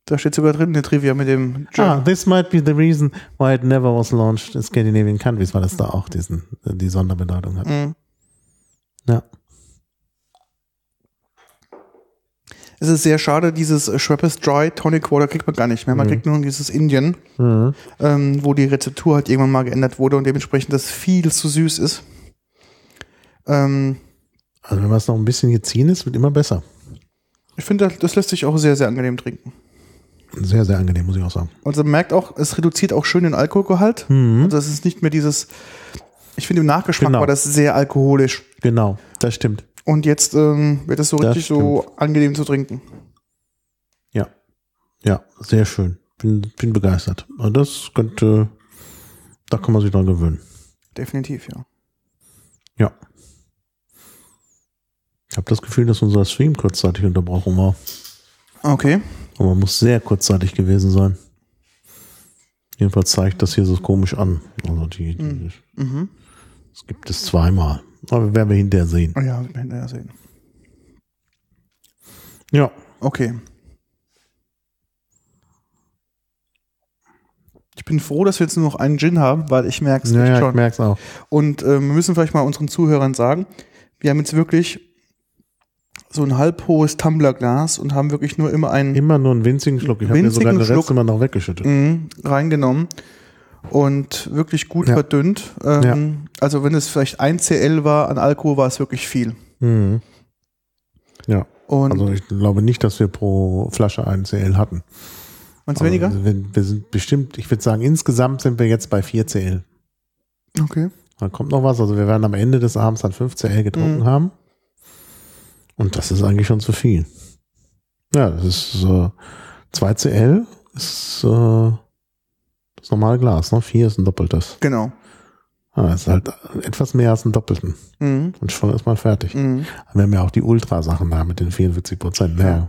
Da steht sogar drin, eine Trivia mit dem Ah, this might be the reason why it never was launched in Scandinavian countries, weil es da auch diesen, die Sonderbedeutung hat. Mhm. Ja. Es ist sehr schade, dieses äh, Schweppes Dry Tonic Water kriegt man gar nicht mehr. Man kriegt nur dieses Indien, Mhm. ähm, wo die Rezeptur halt irgendwann mal geändert wurde und dementsprechend das viel zu süß ist. Ähm, Also wenn man es noch ein bisschen geziehen ist, wird immer besser. ich finde, das- lässt sich auch sehr, sehr angenehm trinken. Sehr, sehr angenehm, muss ich auch sagen. Also man merkt auch, es reduziert auch schön den Alkoholgehalt. Also es ist nicht mehr dieses, ich finde im Nachgeschmack Genau. war das sehr alkoholisch. Genau, das stimmt. Und jetzt ähm, wird es so Das richtig so angenehm zu trinken. Ja. Ja, sehr schön. Bin, bin begeistert. Also das könnte, da kann man sich dran gewöhnen. Definitiv, ja. Ja. Ich habe das Gefühl, dass unser Stream kurzzeitig unterbrochen war. Okay. Aber muss sehr kurzzeitig gewesen sein. Jedenfalls zeigt das hier so komisch an. Also die, die Mhm. das gibt es zweimal. Aber werden wir hinterher sehen. Oh ja, wir werden ja sehen. Ja. Okay. Ich bin froh, dass wir jetzt nur noch einen Gin haben, weil ich merke es Ja, echt ja, ich schon. merke es auch. Und ähm, wir müssen vielleicht mal unseren Zuhörern sagen, wir haben jetzt wirklich so ein halb hohes Tumblerglas und haben wirklich nur immer einen Immer nur einen winzigen Schluck. Ich habe mir sogar den Schluck. Rest immer noch weggeschüttet. Mhm, reingenommen und wirklich gut Ja. verdünnt. Ähm, Also wenn es vielleicht 1 CL war an Alkohol, war es wirklich viel. Mhm. Ja, Und also ich glaube nicht, dass wir pro Flasche einen CL hatten. du weniger? Also wir, wir sind bestimmt, ich würde sagen, insgesamt sind wir jetzt bei 4 CL. Okay. Da kommt noch was. Also wir werden am Ende des Abends dann 5 CL getrunken Mhm. haben. Und das ist eigentlich schon zu viel. Ja, das ist äh, 2 CL ist äh, das normale Glas, ne? 4 ist ein doppeltes. Genau. Ah, das ist halt etwas mehr als ein Doppelten. Mhm. Und schon ist man fertig. Mhm. Wir haben ja auch die Ultrasachen da mit den 44 Prozent. Ja.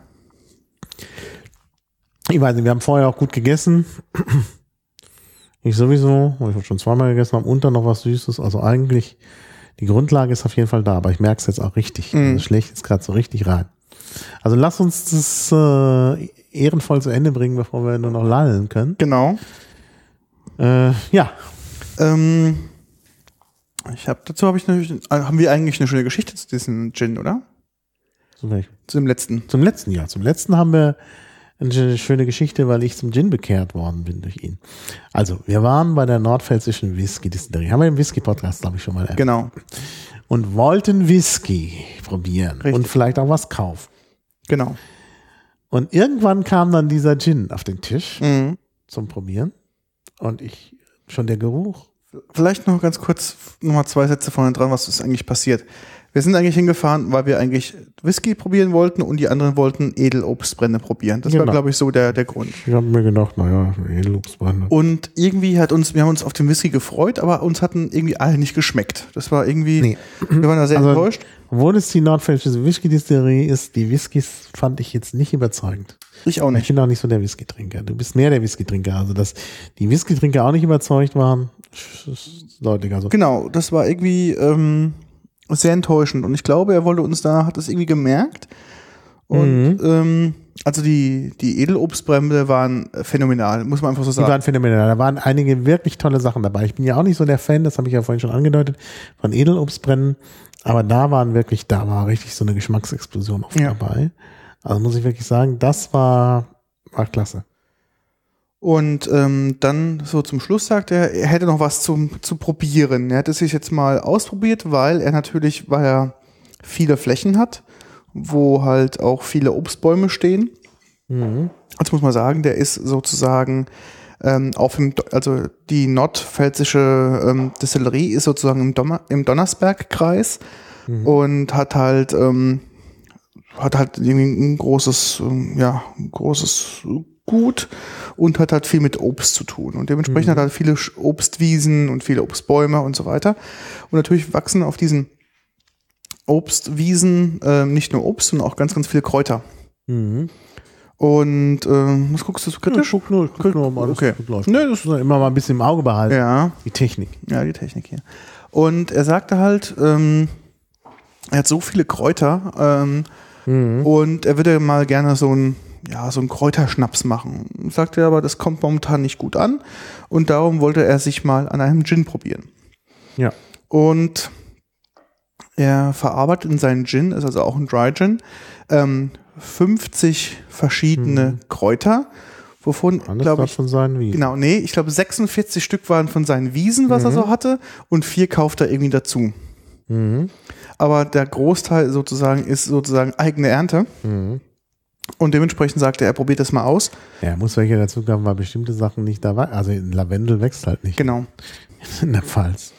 Ich weiß nicht, wir haben vorher auch gut gegessen. Ich sowieso, ich auch schon zweimal gegessen habe und dann noch was Süßes. Also eigentlich, die Grundlage ist auf jeden Fall da, aber ich merke es jetzt auch richtig. Mhm. Das schlägt jetzt gerade so richtig rein. Also lass uns das äh, ehrenvoll zu Ende bringen, bevor wir nur noch lallen können. Genau. Äh, ja, Ähm, ich habe dazu habe ich natürlich, äh, haben wir eigentlich eine schöne Geschichte zu diesem Gin, oder? zum, welchen? Zu dem letzten. zum letzten Jahr. Zum letzten haben wir eine schöne Geschichte, weil ich zum Gin bekehrt worden bin durch ihn. Also, wir waren bei der nordpfälzischen Whisky-Distillerie. Haben wir im Whisky-Podcast, glaube ich, schon mal erwähnt. Genau. Und wollten Whisky probieren Richtig. und vielleicht auch was kaufen. Genau. Und irgendwann kam dann dieser Gin auf den Tisch Mhm. zum Probieren. Und ich, schon der Geruch. Vielleicht noch ganz kurz nochmal zwei Sätze vorne dran, was ist eigentlich passiert. Wir sind eigentlich hingefahren, weil wir eigentlich Whisky probieren wollten und die anderen wollten Edelobstbrände probieren. Das war, Genau. glaube ich, so der, der Grund. Ich habe mir gedacht, naja, Edelobstbrände. Und irgendwie hat uns, wir haben uns auf den Whisky gefreut, aber uns hatten irgendwie alle nicht geschmeckt. Das war irgendwie, Nee. wir waren da sehr Also- enttäuscht. Obwohl es die nordpfälzische Whisky-Distillerie ist, die Whiskys fand ich jetzt nicht überzeugend. Ich auch Ich nicht. bin auch nicht so der Whisky-Trinker. Du bist mehr der Whisky-Trinker. Also, dass die Whisky-Trinker auch nicht überzeugt waren, ist deutlich. Also, Genau, das war irgendwie ähm, sehr enttäuschend. Und ich glaube, er wollte uns da, hat das irgendwie gemerkt. Und ähm, also die, die Edelobstbrände waren phänomenal, muss man einfach so die sagen. waren phänomenal. Da waren einige wirklich tolle Sachen dabei. Ich bin ja auch nicht so der Fan, das habe ich ja vorhin schon angedeutet, von Edelobstbrennen. Aber da waren wirklich, da war richtig so eine Geschmacksexplosion oft Ja. dabei. Also muss ich wirklich sagen, das war, war klasse. Und ähm, dann so zum Schluss sagt er, er hätte noch was zum, zu probieren. Er hätte sich jetzt mal ausprobiert, weil er natürlich, weil er viele Flächen hat, wo halt auch viele Obstbäume stehen. Jetzt muss man sagen, der ist sozusagen ähm, auf dem, also die nordpfälzische ähm, Destillerie ist sozusagen im, Dommer, im Donnersbergkreis und hat halt ähm, hat halt irgendwie ein großes, ähm, ja, ein großes Gut und hat halt viel mit Obst zu tun. Und dementsprechend hat er halt viele Obstwiesen und viele Obstbäume und so weiter. Und natürlich wachsen auf diesen Obstwiesen ähm, nicht nur Obst, sondern auch ganz, ganz viele Kräuter. Und ähm, was guckst du so kritisch? guck nur, guck nur, alles Okay. läuft. Nee, das ist immer mal ein bisschen im Auge behalten. Ja, Die Technik. ja, die Technik hier. Und er sagte halt, ähm, er hat so viele Kräuter ähm, und er würde mal gerne so ein ja, so einen Kräuterschnaps machen. Sagte er aber, das kommt momentan nicht gut an und darum wollte er sich mal an einem Gin probieren. Ja. Und er verarbeitet in seinen Gin, ist also auch ein Dry Gin, ähm, 50 verschiedene Kräuter, wovon, glaube ich, schon sein wie. genau, nee, ich glaube 46 Stück waren von seinen Wiesen, was er so hatte, und vier kauft er irgendwie dazu. Mhm. Aber der Großteil sozusagen ist sozusagen eigene Ernte. Und dementsprechend sagte er, er probiert das mal aus. Ja, muss welche dazu haben, weil bestimmte Sachen nicht da waren. Also Lavendel wächst halt nicht Genau. in der Pfalz.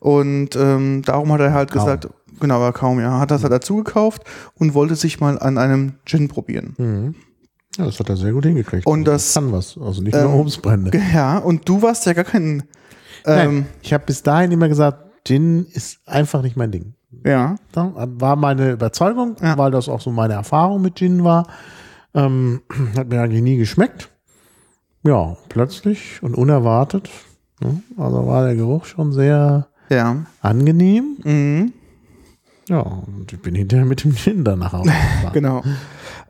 Und ähm, darum hat er halt Kaum. gesagt, genau, aber kaum, ja, hat das halt dazu gekauft und wollte sich mal an einem Gin probieren. Ja, das hat er sehr gut hingekriegt. Und das- kann was. Also nicht ähm, nur Obstbrände. Ja, und du warst ja gar kein, Nein, ähm, ich habe bis dahin immer gesagt, Gin ist einfach nicht mein Ding. Ja, Da war meine Überzeugung, Ja. weil das auch so meine Erfahrung mit Gin war. Ähm, hat mir eigentlich nie geschmeckt. Ja, plötzlich und unerwartet. ne, Also war der Geruch schon sehr ja, angenehm. mhm, Ja, und ich bin hinterher mit dem Gin danach aufgefahren. genau.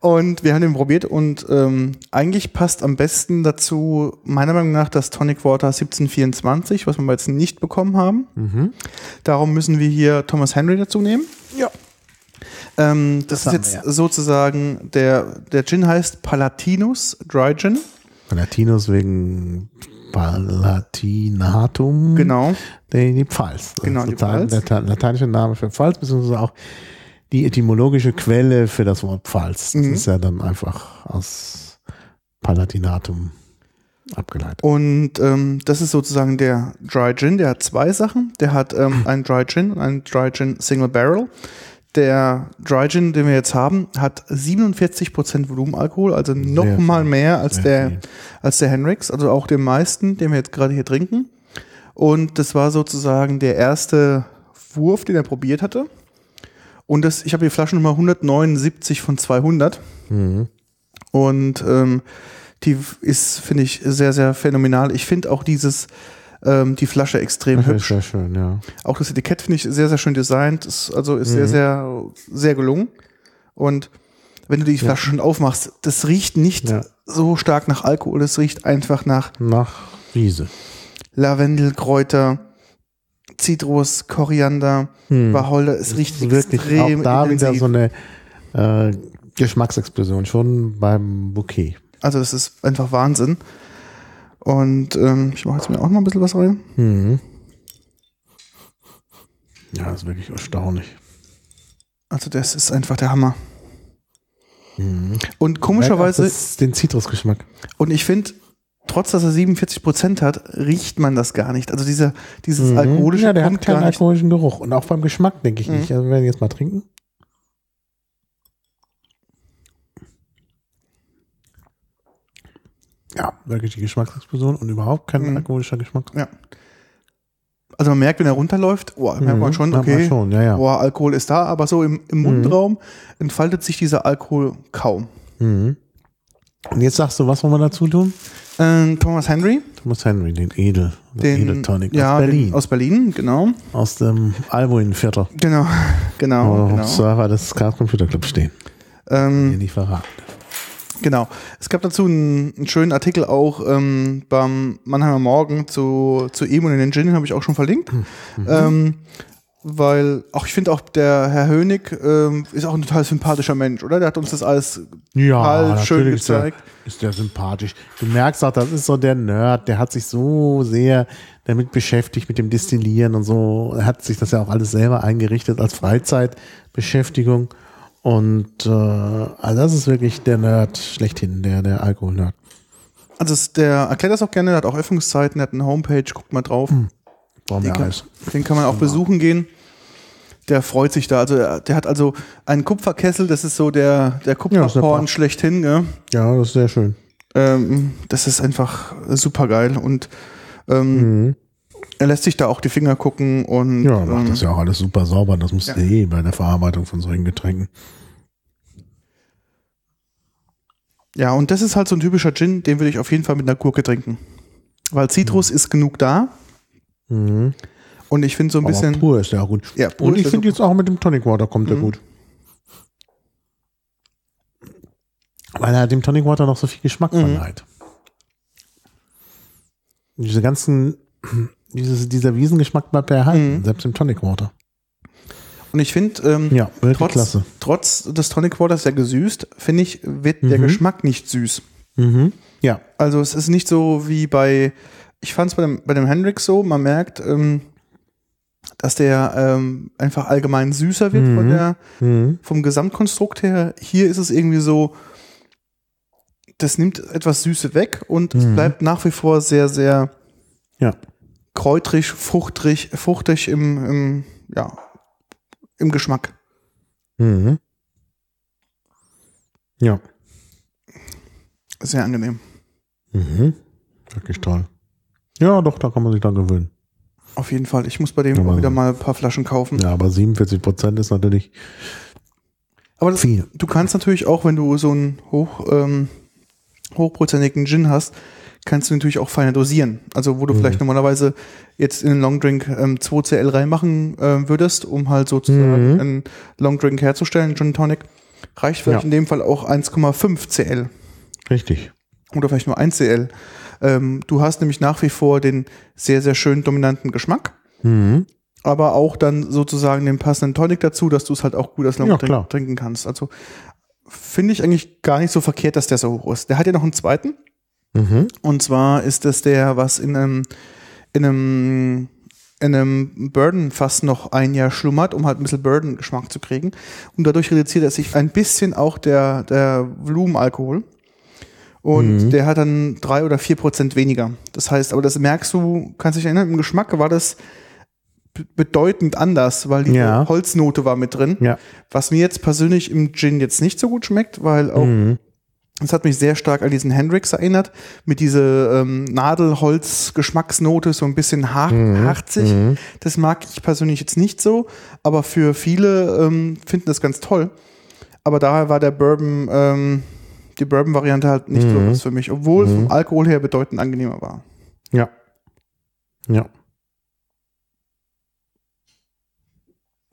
Und wir haben den probiert und ähm, eigentlich passt am besten dazu, meiner Meinung nach, das Tonic Water 1724, was wir jetzt nicht bekommen haben. Darum müssen wir hier Thomas Henry dazu nehmen. Ja. Ähm, das, Das ist wir jetzt sozusagen, der, der Gin heißt Palatinus Dry Gin. Palatinus wegen Palatinatum. Genau. Die, die Pfalz. Das Genau, ist die Pfalz. Der lateinische Name für Pfalz, beziehungsweise auch die etymologische Quelle für das Wort Pfalz. Das Mhm. ist ja dann einfach aus Palatinatum abgeleitet. Und ähm, das ist sozusagen der Dry Gin. Der hat zwei Sachen. Der hat ähm, einen Dry Gin und einen Dry Gin Single Barrel. Der Dry Gin, den wir jetzt haben, hat 47% Volumenalkohol, also noch Sehr mal viel. mehr als Sehr der, viel. als der Henrix, also auch den meisten, den wir jetzt gerade hier trinken. Und das war sozusagen der erste Wurf, den er probiert hatte. Und das, ich habe die Flaschennummer 179 von 200. Mhm. Und ähm, die ist, finde ich, sehr, sehr phänomenal. Ich finde auch dieses, ähm, die Flasche extrem Das hübsch. sehr schön, ja. Auch das Etikett finde ich sehr, sehr schön designt. Ist, also ist Mhm. sehr, sehr, sehr gelungen. Und wenn du die Flasche schon aufmachst, das riecht nicht Ja. so stark nach Alkohol. Es riecht einfach nach Nach Wiese. Lavendel, Kräuter, Zitrus, Koriander, Hm. Wacholder. Es riecht ist wirklich extrem auch da intensiv. wieder so eine äh, Geschmacksexplosion, schon beim Bouquet. Also das ist einfach Wahnsinn. Und ähm, ich mache jetzt mir auch noch ein bisschen was rein. Mhm. Ja, das ist wirklich erstaunlich. Also das ist einfach der Hammer. Mhm. Und komischerweise, den Zitrusgeschmack. und ich finde, trotz dass er 47 Prozent hat, riecht man das gar nicht. Also dieser, dieses Mhm. alkoholische Ja, der hat kommt keinen gar nicht. alkoholischen Geruch. Und auch beim Geschmack denke ich Mhm. nicht. Also wir werden jetzt mal trinken. Ja, wirklich die Geschmacksexplosion und überhaupt kein Mhm. alkoholischer Geschmack. Ja. Also man merkt, wenn er runterläuft, oh, merkt man schon, merkt man okay, schon, ja, ja. boah, Alkohol ist da, aber so im, im Mundraum entfaltet sich dieser Alkohol kaum. Mhm. Und jetzt sagst du, was wollen wir dazu tun? Ähm, Thomas Henry, Thomas Henry, den Edel, den, Edel Tonic ja, aus Berlin. Aus Berlin, genau. aus dem Albuin-Viertel. Genau, genau, Wo genau. Server des Chaos Computer Club stehen. Ähm, Hier nicht verraten. Genau. Es gab dazu einen, einen schönen Artikel auch ähm, beim Mannheimer Morgen zu, zu ihm und den Gin, habe ich auch schon verlinkt. Mhm. Ähm, weil, auch ich finde auch, der Herr Hönig ähm, ist auch ein total sympathischer Mensch, oder? Der hat uns das alles Ja, total schön natürlich ist der, gezeigt. ist der sympathisch. Du merkst auch, das ist so der Nerd, der hat sich so sehr damit beschäftigt, mit dem Destillieren und so. Er hat sich das ja auch alles selber eingerichtet als Freizeitbeschäftigung. Und äh, also das ist wirklich der Nerd schlechthin, der, der Alkohol-Nerd. Also der erklärt das auch gerne, der hat auch Öffnungszeiten, der hat eine Homepage, guckt mal drauf. Wir Den kann, den kann man auch besuchen gehen. Der freut sich da. Also er- der hat also einen Kupferkessel, das ist so der, der Ja, Kupferporn Paar. schlechthin, gell? Ja, das ist sehr schön. Ähm, das ist einfach super geil und ähm, er lässt sich da auch die Finger gucken und Mhm. Ja, macht ähm, das ja auch alles super sauber. Das muss Ja. eh bei der Verarbeitung von solchen Getränken. ja, und das ist halt so ein typischer Gin, den würde ich auf jeden Fall mit einer Gurke trinken. Weil Zitrus ist genug da Mhm. Und ich finde so ein Aber bisschen. pur ist der auch gut. Ja, pur Und ich der finde jetzt auch mit dem Tonic Water kommt der Mhm. gut. Weil er dem Tonic Water noch so viel Geschmack Mhm. verleiht. Diese ganzen, dieses, dieser Wiesengeschmack bleibt erhalten, Mhm. selbst im Tonic Water. Und ich finde, ähm, Ja, trotz, klasse. trotz des Tonic Waters ja gesüßt, finde ich, wird der Mhm. Geschmack nicht süß. Mhm. Ja, Also es ist nicht so wie bei, ich fand es bei dem, bei dem Hendrix so, man merkt, ähm, dass der ähm, einfach allgemein süßer wird von Mhm. der, mhm. vom Gesamtkonstrukt her. Hier ist es irgendwie so, das nimmt etwas Süße weg und es Mhm. bleibt nach wie vor sehr, sehr ja. kräutrig, fruchtig, fruchtig im, im, ja, im Geschmack. Mhm. Ja. Sehr angenehm. Mhm. Wirklich toll. Ja, doch, da kann man sich dran gewöhnen. Auf jeden Fall. Ich muss bei dem Aber- auch wieder mal ein paar Flaschen kaufen. Ja, aber 47 Prozent ist natürlich Aber das, viel. du kannst natürlich auch, wenn du so einen hoch, ähm, hochprozentigen Gin hast, kannst du natürlich auch feiner dosieren. Also wo du Mhm. vielleicht normalerweise jetzt in einen Longdrink ähm, 2CL reinmachen ähm, würdest, um halt sozusagen Mhm. einen Longdrink herzustellen, Gin Tonic, reicht vielleicht Ja. in dem Fall auch 1,5 CL Richtig. Oder vielleicht nur 1 CL. Ähm, du hast nämlich nach wie vor den sehr, sehr schönen dominanten Geschmack. Mhm. aber auch dann sozusagen den passenden Tonic dazu, dass du es halt auch gut als Long Ja, trinken kannst. Also finde ich eigentlich gar nicht so verkehrt, dass der so hoch ist. Der hat ja noch einen zweiten. Mhm. Und zwar ist das der, was in einem, in einem, in einem Burden fast noch ein Jahr schlummert, um halt ein bisschen Burden-Geschmack zu kriegen. Und dadurch reduziert er sich ein bisschen auch der, der Volumenalkohol. Und der hat dann drei oder vier Prozent weniger. Das heißt, aber das merkst du, kannst dich erinnern, im Geschmack war das be- bedeutend anders, weil die Ja. Holznote war mit drin. Ja. Was mir jetzt persönlich im Gin jetzt nicht so gut schmeckt, weil auch Mhm. das hat mich sehr stark an diesen Hendrix erinnert, mit dieser ähm, Nadelholz-Geschmacksnote, so ein bisschen har harzig. Das mag ich persönlich jetzt nicht so, aber für viele ähm, finden das ganz toll. Aber daher war der Bourbon, ähm, die Bourbon-Variante halt nicht so was für mich, obwohl vom Alkohol her bedeutend angenehmer war. Ja. Ja.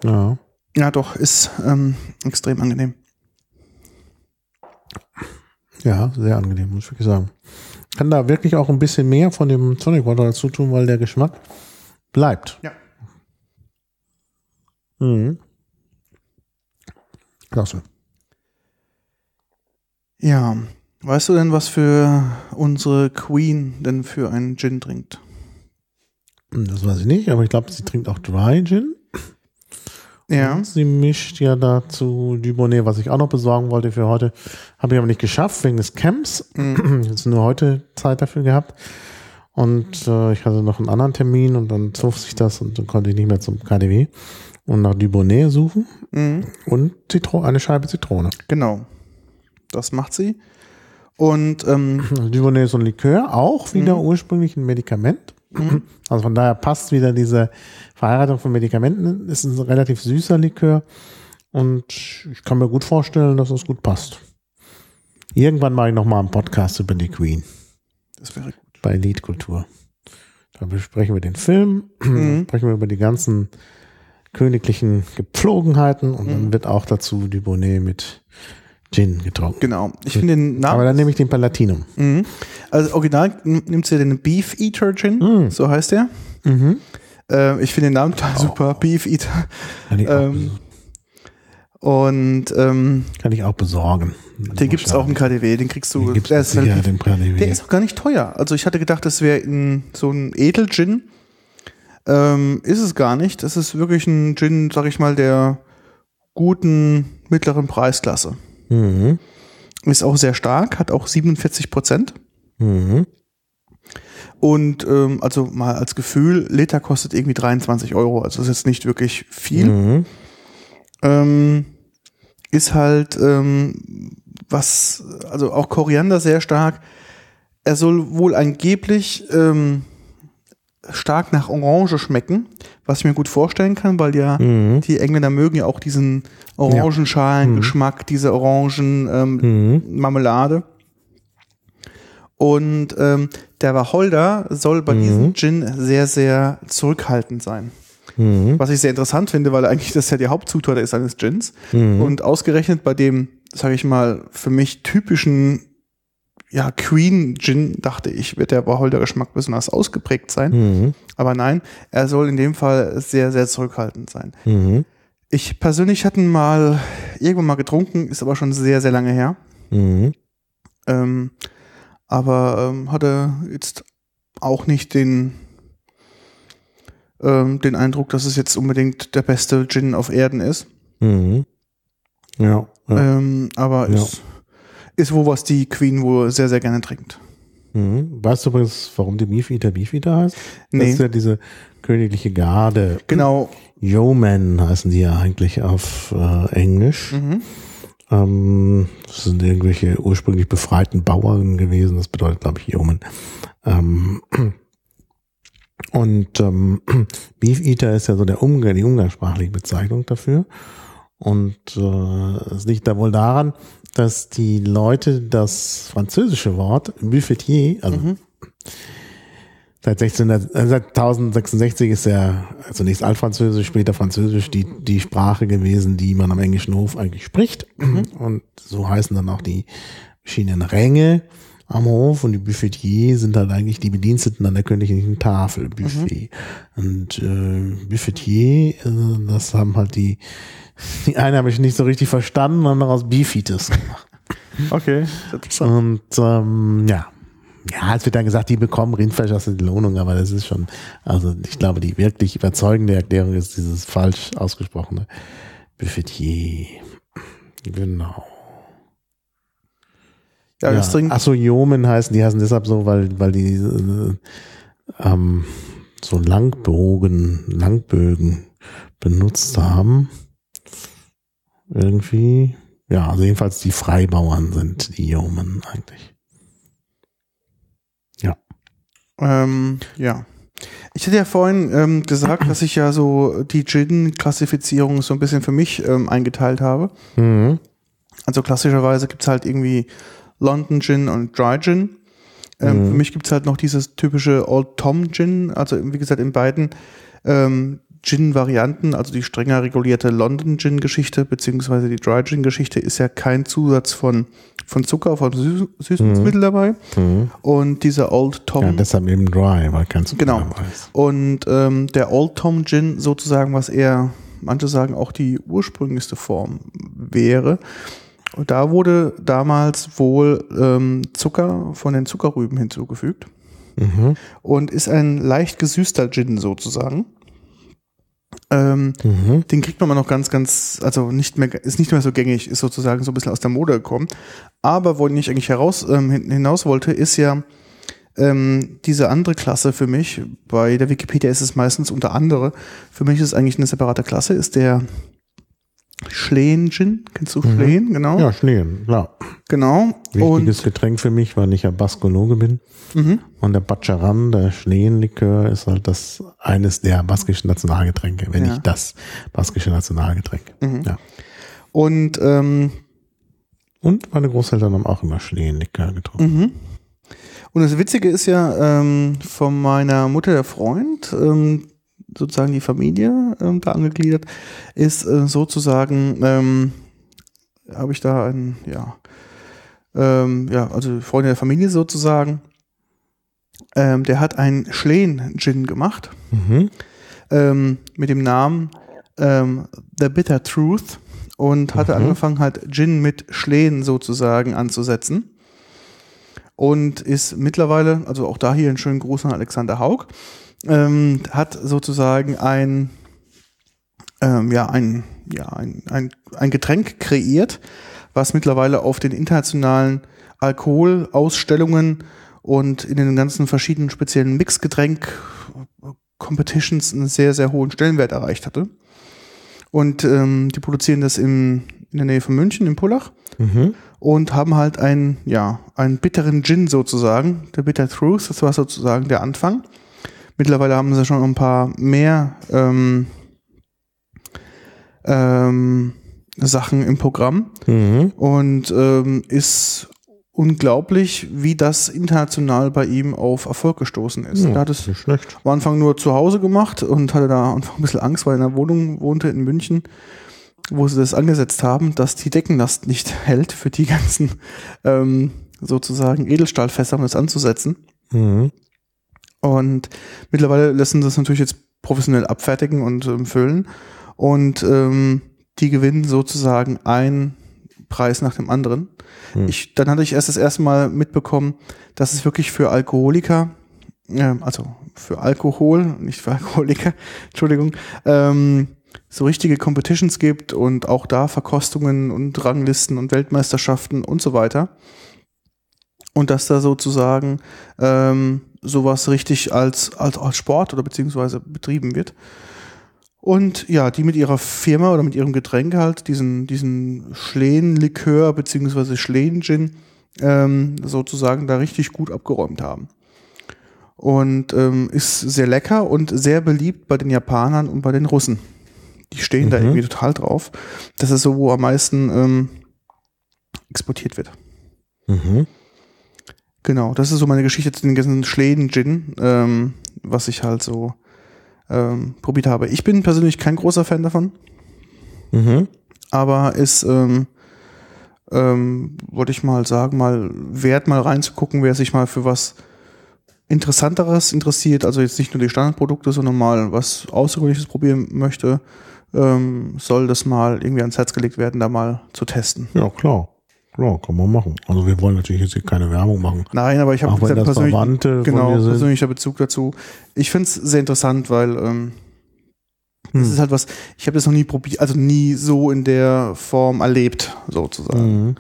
Ja. Ja, doch, ist ähm, extrem angenehm. Ja, sehr angenehm, muss ich wirklich sagen. Kann da wirklich auch ein bisschen mehr von dem Tonic Water dazu tun, weil der Geschmack bleibt. Ja. Mhm. Klasse. Ja, weißt du denn, was für unsere Queen denn für einen Gin trinkt? Das weiß ich nicht, aber ich glaube, sie trinkt auch Dry Gin. Ja. Und sie mischt ja dazu Dubonnet, was ich auch noch besorgen wollte für heute. Habe ich aber nicht geschafft wegen des Camps. Jetzt nur heute Zeit dafür gehabt. Und äh, ich hatte noch einen anderen Termin und dann zog sich das und dann konnte ich nicht mehr zum KDW und nach Dubonnet suchen Mhm. und Zitro eine Scheibe Zitrone. Genau. Das macht sie. Und ähm, Also Dubonnet ist ein Likör, auch wieder ursprünglich ein Medikament. Also von daher passt wieder diese Verheiratung von Medikamenten. Ist ein relativ süßer Likör und ich kann mir gut vorstellen, dass es gut passt. Irgendwann mache ich noch mal einen Podcast über die Queen das wäre gut. bei Liedkultur. Da besprechen wir den Film, sprechen wir über die ganzen königlichen Gepflogenheiten und dann wird auch dazu Dubonnet mit Gin getrunken. Genau. Ich finde den Namen. Aber dann nehme ich den Palatinum. Mhm. Also original nimmt sie den Beef Eater Gin, so heißt der. Äh, ich finde den Namen total super, Beef Eater. Kann ich, auch, Ähm, und ähm, kann ich auch besorgen. den gibt es auch im KDW, den kriegst du. Den gibt's der, ist relativ, KDW. der ist auch gar nicht teuer. Also ich hatte gedacht, das wäre so ein Edel-Gin. Ähm, ist es gar nicht. Das ist wirklich ein Gin, sag ich mal, der guten mittleren Preisklasse. Mhm. Ist auch sehr stark, hat auch 47 Prozent. Mhm. Und ähm, also mal als Gefühl, Liter kostet irgendwie 23 Euro. Also ist jetzt nicht wirklich viel. Mhm. Ähm, ist halt ähm, was, also auch Koriander sehr stark. Er soll wohl angeblich ähm, stark nach Orange schmecken, was ich mir gut vorstellen kann, weil ja Mhm. die Engländer mögen ja auch diesen Orangenschalengeschmack, diese Orangen ähm, Mhm. Marmelade. Und ähm, der Wacholder soll bei diesem Gin sehr, sehr zurückhaltend sein. Mhm. Was ich sehr interessant finde, weil eigentlich das ja die Hauptzutat ist eines Gins. Mhm. Und ausgerechnet bei dem, sage ich mal, für mich typischen ja, Queen Gin, dachte ich, wird der Wacholder-Geschmack besonders ausgeprägt sein. Mhm. Aber nein, er soll in dem Fall sehr, sehr zurückhaltend sein. Mhm. Ich persönlich hatte ihn mal irgendwann mal getrunken, ist aber schon sehr, sehr lange her. Mhm. Ähm, aber ähm, hatte jetzt auch nicht den, ähm, den Eindruck, dass es jetzt unbedingt der beste Gin auf Erden ist. Mhm. Ja. ja. Ähm, aber Ja. ist, ist wo was die Queen wohl sehr, sehr gerne trinkt. Mhm. Weißt du übrigens, warum die Beefeater Beefeater heißt? Das Nee. ist ja diese königliche Garde. Genau. Yeomen heißen die ja eigentlich auf äh, Englisch. Mhm. Ähm, das sind irgendwelche ursprünglich befreiten Bauern gewesen. Das bedeutet, glaube ich, Yeomen. Ähm, und ähm, Beef Eater ist ja so der Umgang, die umgangssprachliche Bezeichnung dafür. Und äh, es liegt da wohl daran, dass die Leute das französische Wort Buffetier, also seit 1600, äh, seit 1066 ist ja zunächst Altfranzösisch, später Französisch die, die Sprache gewesen, die man am englischen Hof eigentlich spricht. Und so heißen dann auch die verschiedenen Ränge. am Hof und die Buffetier sind halt eigentlich die Bediensteten an der königlichen Tafel, Buffet. Mhm. Und äh, Buffetier, äh, das haben halt die, die eine habe ich nicht so richtig verstanden, haben daraus Beefites gemacht. Okay, Und ähm, ja, ja, es wird dann gesagt, die bekommen Rindfleisch aus der Lohnung, aber das ist schon, also ich glaube, die wirklich überzeugende Erklärung ist dieses falsch ausgesprochene Buffetier. Genau. Ja, Ja. Jomen heißen, die heißen deshalb so, weil, weil die äh, ähm, so Langbogen, Langbögen benutzt haben. Irgendwie. Ja, also jedenfalls die Freibauern sind die Jomen eigentlich. Ähm, ja. Ich hatte ja vorhin ähm, gesagt, dass ich ja so die Gin-Klassifizierung so ein bisschen für mich ähm, eingeteilt habe. Mhm. Also klassischerweise gibt's halt irgendwie London Gin und Dry Gin. Ähm, Mhm. Für mich gibt's halt noch dieses typische Old Tom Gin, also wie gesagt in beiden ähm, Gin-Varianten, also die strenger regulierte London Gin-Geschichte beziehungsweise die Dry Gin-Geschichte ist ja kein Zusatz von, von Zucker, von Süß Süßungsmittel dabei. Mhm. Und dieser Old Tom Ja, deshalb eben dry, weil kein Zucker Genau. dabei ist. und ähm, der Old Tom Gin sozusagen, was eher, manche sagen auch die ursprünglichste Form wäre. Und da wurde damals wohl ähm, Zucker von den Zuckerrüben hinzugefügt Mhm. und ist ein leicht gesüßter Gin sozusagen. Ähm, Mhm. den kriegt man mal noch ganz, ganz, also nicht mehr, ist nicht mehr so gängig, ist sozusagen so ein bisschen aus der Mode gekommen. Aber wo ich eigentlich heraus, ähm, hin- hinaus wollte, ist ja ähm, diese andere Klasse für mich. Bei der Wikipedia ist es meistens unter andere. Für mich ist es eigentlich eine separate Klasse, ist der Schleen Gin. Kennst du Schleen? Genau. Mhm. Ja, Schnee, klar. Genau. Wichtiges Getränk für mich, weil ich ja Baskologe bin. Und, mhm. Und der Bacharan, der Schneenlikör, ist halt das eines der baskischen Nationalgetränke, wenn Ja. nicht das baskische Nationalgetränk. Mhm. Ja. und ähm, Und meine Großeltern haben auch immer Schneenlikör getrunken. Mhm. Und das Witzige ist ja, ähm, von meiner Mutter der Freund, ähm, sozusagen die Familie ähm, da angegliedert, ist äh, sozusagen, ähm, habe ich da ein, ja, ähm, ja, also Freunde der Familie sozusagen, ähm, der hat einen Schleen-Gin gemacht Mhm. ähm, mit dem Namen ähm, The Bitter Truth und hatte Mhm. angefangen halt Gin mit Schleen sozusagen anzusetzen und ist mittlerweile, also auch da hier einen schönen Gruß an Alexander Haug, ähm, hat sozusagen ein ähm, ja ein ja ein, ein, ein Getränk kreiert, was mittlerweile auf den internationalen Alkoholausstellungen und in den ganzen verschiedenen speziellen Mixgetränk Competitions einen sehr, sehr hohen Stellenwert erreicht hatte. Und ähm, die produzieren das in, in der Nähe von München, in Pullach, Mhm. und haben halt einen, ja, einen bitteren Gin sozusagen, der Bitter Truth, das war sozusagen der Anfang. Mittlerweile haben sie schon ein paar mehr ähm, ähm, Sachen im Programm Mhm. und ähm, ist unglaublich, wie das international bei ihm auf Erfolg gestoßen ist. er hat es am Anfang nur zu Hause gemacht und hatte da einfach ein bisschen Angst, weil er in einer Wohnung wohnte in München, wo sie das angesetzt haben, dass die Deckenlast nicht hält für die ganzen ähm, sozusagen Edelstahlfässer, um das anzusetzen. Mhm. Und mittlerweile lassen sie das natürlich jetzt professionell abfertigen und ähm, füllen. Und ähm, die gewinnen sozusagen einen Preis nach dem anderen. Hm. Ich, dann hatte ich erst das erste Mal mitbekommen, dass es wirklich für Alkoholiker, ähm, also für Alkohol, nicht für Alkoholiker, Entschuldigung, ähm, so richtige Competitions gibt und auch da Verkostungen und Ranglisten und Weltmeisterschaften und so weiter. Und dass da sozusagen ähm, sowas richtig als, als, als Sport oder beziehungsweise betrieben wird. Und ja, die mit ihrer Firma oder mit ihrem Getränk halt diesen, diesen Schleen-Likör beziehungsweise Schleen-Gin ähm, sozusagen da richtig gut abgeräumt haben. Und ähm, ist sehr lecker und sehr beliebt bei den Japanern und bei den Russen. Die stehen da Mhm. irgendwie total drauf. Das ist so, wo am meisten ähm, exportiert wird. Mhm. Genau, das ist so meine Geschichte zu den ganzen Schläden-Gin, ähm, was ich halt so ähm, probiert habe. Ich bin persönlich kein großer Fan davon, Mhm. aber ist ähm, ähm, wollte ich mal sagen, mal wert, mal reinzugucken, wer sich mal für was Interessanteres interessiert, also jetzt nicht nur die Standardprodukte, sondern mal was Außergewöhnliches probieren möchte, ähm, soll das mal irgendwie ans Herz gelegt werden, da mal zu testen. Ja, klar. Klar, kann man machen. Also wir wollen natürlich jetzt hier keine Werbung machen. Nein, aber ich habe das persönlich, Verwandte genau, persönlicher Bezug dazu. Ich finde es sehr interessant, weil ähm, das Hm. ist halt was, ich habe das noch nie probiert, also nie so in der Form erlebt, sozusagen. Mhm.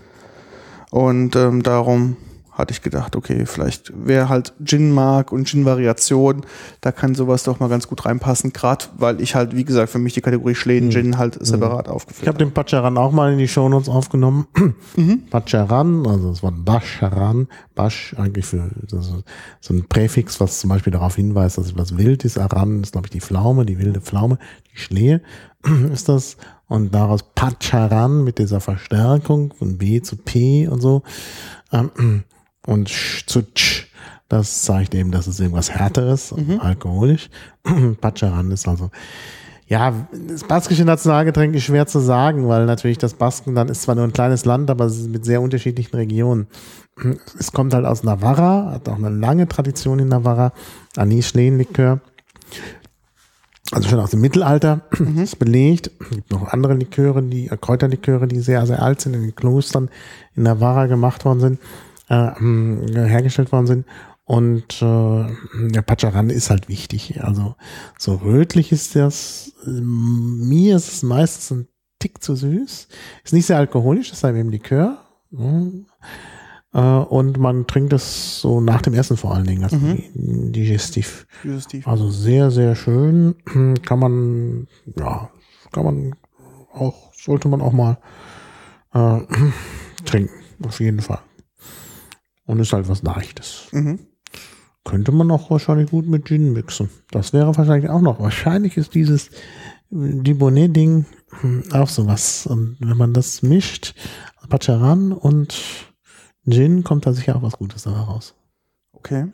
Und ähm, darum hatte ich gedacht, okay, vielleicht wer halt Gin mag und Gin-Variation, da kann sowas doch mal ganz gut reinpassen, gerade weil ich halt, wie gesagt, für mich die Kategorie Schläden Gin halt separat Ich aufgeführt habe den Pacharan auch mal in die Shownotes aufgenommen. Pacharan, also das Wort Bascharan, Basch eigentlich für so ein Präfix, was zum Beispiel darauf hinweist, dass etwas wild ist. Aran ist, glaube ich, die Pflaume, die wilde Pflaume, die Schlehe ist das. Und daraus Pacharan mit dieser Verstärkung von B zu P und so. Ähm, Und Sch zu Tsch, das zeigt eben, dass es irgendwas Härteres, und alkoholisch. Pacharan ist also ja, das baskische Nationalgetränk ist schwer zu sagen, weil natürlich das Baskenland ist zwar nur ein kleines Land, aber es ist mit sehr unterschiedlichen Regionen. Es kommt halt aus Navarra, hat auch eine lange Tradition in Navarra. Anis-Schlehenlikör. Also schon aus dem Mittelalter ist belegt. Es gibt noch andere Liköre, die äh, Kräuterliköre, die sehr, sehr alt sind, in den Klostern in Navarra gemacht worden sind, äh, äh, hergestellt worden sind. Und äh, der Pacharan ist halt wichtig. Also so rötlich ist das. ähm, Mir ist es meistens ein Tick zu süß. Ist nicht sehr alkoholisch, das ist halt eben Likör. Mhm. Äh, und man trinkt das so nach dem Essen vor allen Dingen, also digestiv. Dieses Tief. Also sehr, sehr schön. Kann man, ja, kann man auch, sollte man auch mal äh, trinken, auf jeden Fall. Und ist halt was Leichtes. Mhm. Könnte man auch wahrscheinlich gut mit Gin mixen. Das wäre wahrscheinlich auch noch. Wahrscheinlich ist dieses Dibonnet-Ding hm, auch sowas. Und wenn man das mischt, Pacharan und Gin, kommt da sicher auch was Gutes dabei raus. Okay.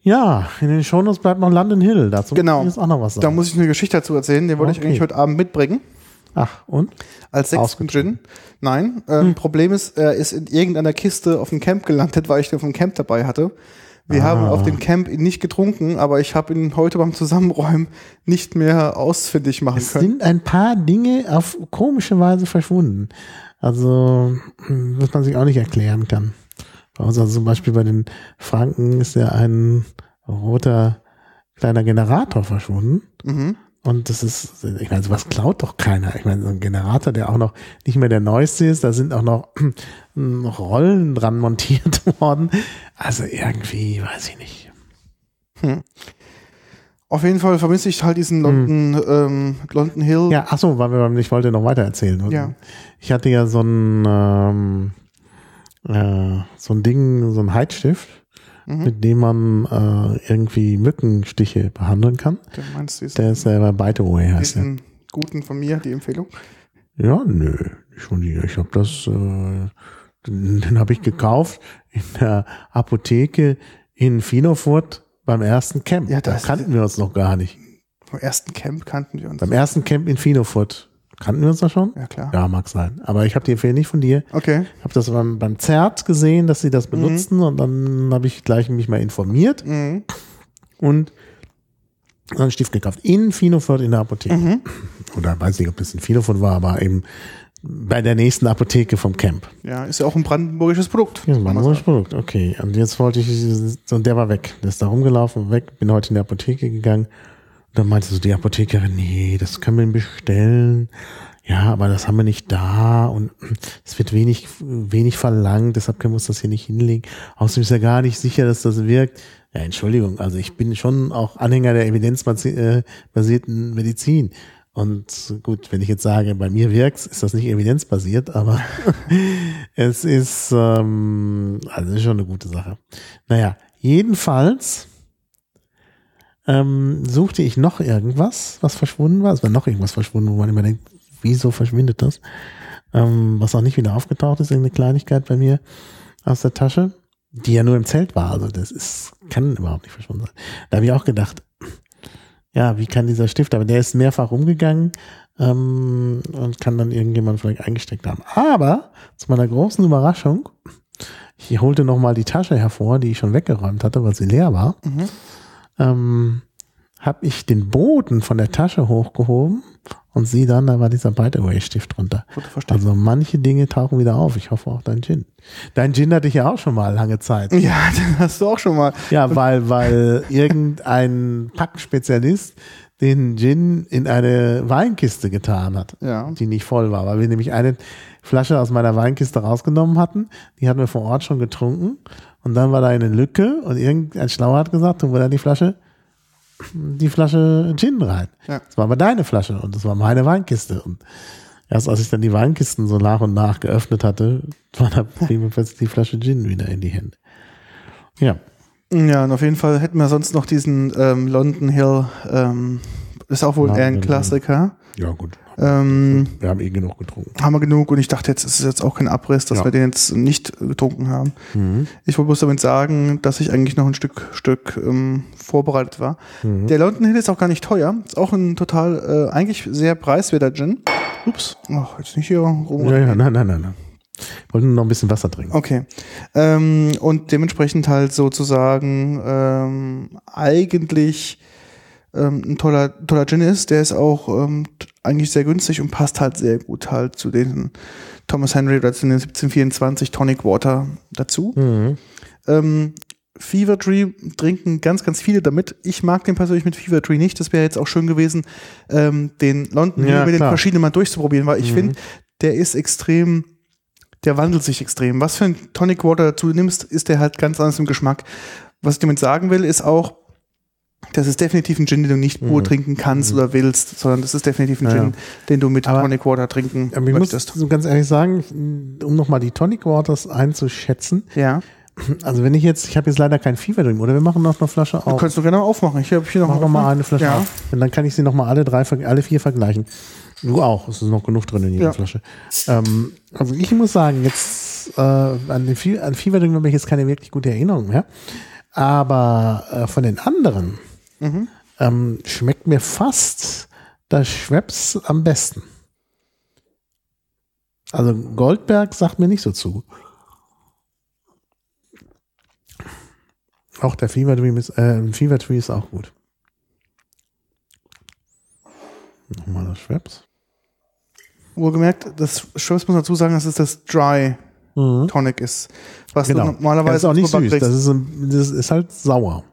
Ja, in den Shownotes bleibt noch London Hill. Dazu Genau. ich jetzt auch noch was Da sagen. muss ich eine Geschichte dazu erzählen, den wollte ich Okay. eigentlich heute Abend mitbringen. Ach, und? Als sechsten. Gin. Nein. Ähm, Problem ist, er ist in irgendeiner Kiste auf dem Camp gelandet, weil ich den vom Camp dabei hatte. Wir Ah. haben auf dem Camp ihn nicht getrunken, aber ich habe ihn heute beim Zusammenräumen nicht mehr ausfindig machen Es können. sind ein paar Dinge auf komische Weise verschwunden. Also, hm, was man sich auch nicht erklären kann. Bei uns, also zum Beispiel bei den Franken ist ja ein roter kleiner Generator verschwunden. Mhm. Und das ist, ich meine, sowas klaut doch keiner. Ich meine, so ein Generator, der auch noch nicht mehr der neueste ist, da sind auch noch, noch Rollen dran montiert worden. Also irgendwie, weiß ich nicht. Auf jeden Fall vermisse ich halt diesen London, ähm, London Hill. Hm. Ja, ach so, weil ich wollte noch weiter erzählen. Ja. Ich hatte ja so ein, ähm, äh, so ein Ding, so ein Heizstift, Mhm. mit dem man äh, irgendwie Mückenstiche behandeln kann. Du meinst diesen, Der ist ja bei Byteway heißt der. diesen guten von mir, die Empfehlung? Ja, nö, von dir. Ich habe das, äh, den, den habe ich gekauft in der Apotheke in Finofurt beim ersten Camp. Ja, da das- kannten wir uns noch gar nicht. Vom ersten Camp kannten wir uns. Beim ersten Camp in Finofurt. Kannten wir uns da schon? Ja, klar. Ja, mag sein. Aber ich habe die Empfehlung nicht von dir. Okay. Ich habe das beim, beim Zert gesehen, dass sie das benutzen und dann habe ich gleich mich mal informiert Mhm. und einen Stift gekauft. In Finofurt in der Apotheke. Oder weiß nicht, ob das in Finofurt war, aber eben bei der nächsten Apotheke vom Camp. Ja, ist ja auch ein brandenburgisches Produkt. Ja, ein sagen. Produkt. Okay. Und jetzt wollte ich, und der war weg. Der ist da rumgelaufen, weg. Bin heute in die Apotheke gegangen. Dann meinte so die Apothekerin, nee, das können wir bestellen. Ja, aber das haben wir nicht da und es wird wenig, wenig verlangt, deshalb können wir uns das hier nicht hinlegen. Außerdem ist ja gar nicht sicher, dass das wirkt. Ja, Entschuldigung, also ich bin schon auch Anhänger der evidenzbasierten Medizin. Und gut, wenn ich jetzt sage, bei mir wirkt's, ist das nicht evidenzbasiert, aber es ist, ähm, also ist schon eine gute Sache. Naja, jedenfalls ähm, suchte ich noch irgendwas, was verschwunden war. Es war noch irgendwas verschwunden, wo man immer denkt, wieso verschwindet das? Ähm, was auch nicht wieder aufgetaucht ist, irgendeine Kleinigkeit bei mir aus der Tasche, die ja nur im Zelt war. Also das ist, kann überhaupt nicht verschwunden sein. Da habe ich auch gedacht, ja, wie kann dieser Stift, aber der ist mehrfach rumgegangen ähm, und kann dann irgendjemand vielleicht eingesteckt haben. Aber zu meiner großen Überraschung, ich holte nochmal die Tasche hervor, die ich schon weggeräumt hatte, weil sie leer war. Mhm. Ähm, habe ich den Boden von der Tasche hochgehoben und sieh dann, da war dieser Bite-Away-Stift drunter. Gut, verstehe. Also manche Dinge tauchen wieder auf. Ich hoffe auch dein Gin. Dein Gin hatte ich ja auch schon mal lange Zeit. Ja, den hast du auch schon mal. Ja, weil, weil irgendein Packspezialist den Gin in eine Weinkiste getan hat, Ja. die nicht voll war, weil wir nämlich eine Flasche aus meiner Weinkiste rausgenommen hatten. Die hatten wir vor Ort schon getrunken. Und dann war da eine Lücke und irgendein Schlauer hat gesagt, tu da die Flasche, die Flasche Gin rein. Ja. Das war aber deine Flasche und das war meine Weinkiste. Und erst als ich dann die Weinkisten so nach und nach geöffnet hatte, war da mir plötzlich die Flasche Gin wieder in die Hände. Ja. Ja, und auf jeden Fall hätten wir sonst noch diesen ähm, London Hill, ähm, ist auch wohl eher ein. Klassiker. Ja, gut. Ähm, Wir haben eh genug getrunken. haben wir genug und ich dachte, jetzt ist es jetzt auch kein Abriss, dass Ja. wir den jetzt nicht getrunken haben. Ich wollte bloß damit sagen, dass ich eigentlich noch ein Stück, Stück ähm, vorbereitet war. Der London Hill ist auch gar nicht teuer. Ist auch ein total, äh, eigentlich sehr preiswerter Gin. Ups, ach, jetzt nicht hier rum. Ja, ja, nein, nein, nein, nein. Ich wollte nur noch ein bisschen Wasser trinken. Okay. Ähm, und dementsprechend halt sozusagen ähm, eigentlich ähm, ein toller, toller Gin ist. Der ist auch ähm, eigentlich sehr günstig und passt halt sehr gut halt zu den Thomas Henry oder zu den 1724 Tonic Water dazu. Mhm. Ähm, Fever Tree trinken ganz, ganz viele damit. Ich mag den persönlich mit Fever Tree nicht. Das wäre jetzt auch schön gewesen, ähm, den London Ja, mit den verschiedenen mal durchzuprobieren, weil ich finde, der ist extrem, der wandelt sich extrem. Was für ein Tonic Water dazu nimmst, ist der halt ganz anders im Geschmack. Was ich damit sagen will, ist auch, das ist definitiv ein Gin, den du nicht pur trinken kannst oder willst, sondern das ist definitiv ein Mhm. Ja, Gin, den du mit Aber- Tonic Water trinken Aber ich muss möchtest. so ganz ehrlich sagen, um nochmal die Tonic Waters einzuschätzen, Ja, also wenn ich jetzt, ich habe jetzt leider kein Fieber drin, oder wir machen noch eine Flasche du auf. kannst du gerne aufmachen. Ich habe hier noch, Mach noch mal eine Flasche Ja. auf. Und dann kann ich sie noch mal alle drei, alle vier vergleichen. Du auch, es ist noch genug drin in jeder Ja. Flasche. Ähm, also ich muss sagen, jetzt äh, an, den Fie an Fieberdring habe ich jetzt keine wirklich gute Erinnerung mehr. Aber äh, von den anderen Mhm. ähm, schmeckt mir fast das Schweppes am besten. Also Goldberg sagt mir nicht so zu. Auch der Fever Dream ist, äh, Fever Tree ist auch gut. Nochmal das Schweppes. Wohlgemerkt, das Schweppes muss man dazu sagen, dass es das Dry Tonic ist. Was Genau. normalerweise das ist auch nicht süß. Das ist, ein, das ist halt sauer.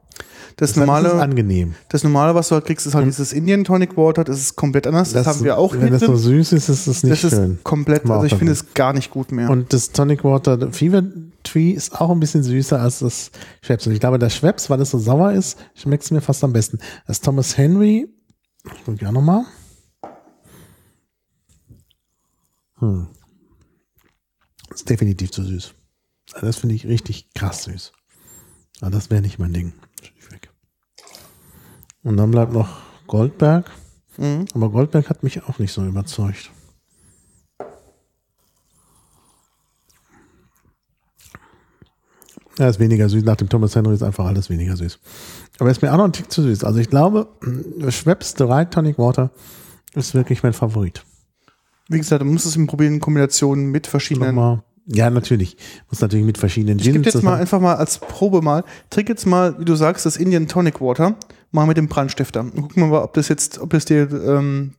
Das, Das normale, ist angenehm. das normale, was du halt kriegst, ist halt dieses Indian Tonic Water. Das ist komplett anders. Das, haben wir auch Wenn das so drin. süß ist, ist das nicht Das ist schön. komplett, Haben wir also ich finde es gar nicht gut mehr. Und das Tonic Water Fever Tree ist auch ein bisschen süßer als das Schweppes. Und ich glaube, das Schweppes, weil es so sauer ist, schmeckt es mir fast am besten. Das Thomas Henry, ich gucke ja nochmal. Hm. Ist definitiv zu süß. Also Das finde ich richtig krass süß. Aber das wäre nicht mein Ding. Und dann bleibt noch Goldberg. Mhm. Aber Goldberg hat mich auch nicht so überzeugt. Er ist weniger süß. Nach dem Thomas Henry ist einfach alles weniger süß. Aber er ist mir auch noch ein Tick zu süß. Also ich glaube, Schweppes Dry Tonic Water ist wirklich mein Favorit. Wie gesagt, du musst es probieren in Kombination mit verschiedenen. Nochmal. Ja, natürlich. Muss natürlich mit verschiedenen Ich gebe Gins jetzt mal einfach mal als Probe mal, trink jetzt mal, wie du sagst, das Indian Tonic Water, mal mit dem Brandstifter. Und guck mal, ob das jetzt, ob das dir ähm,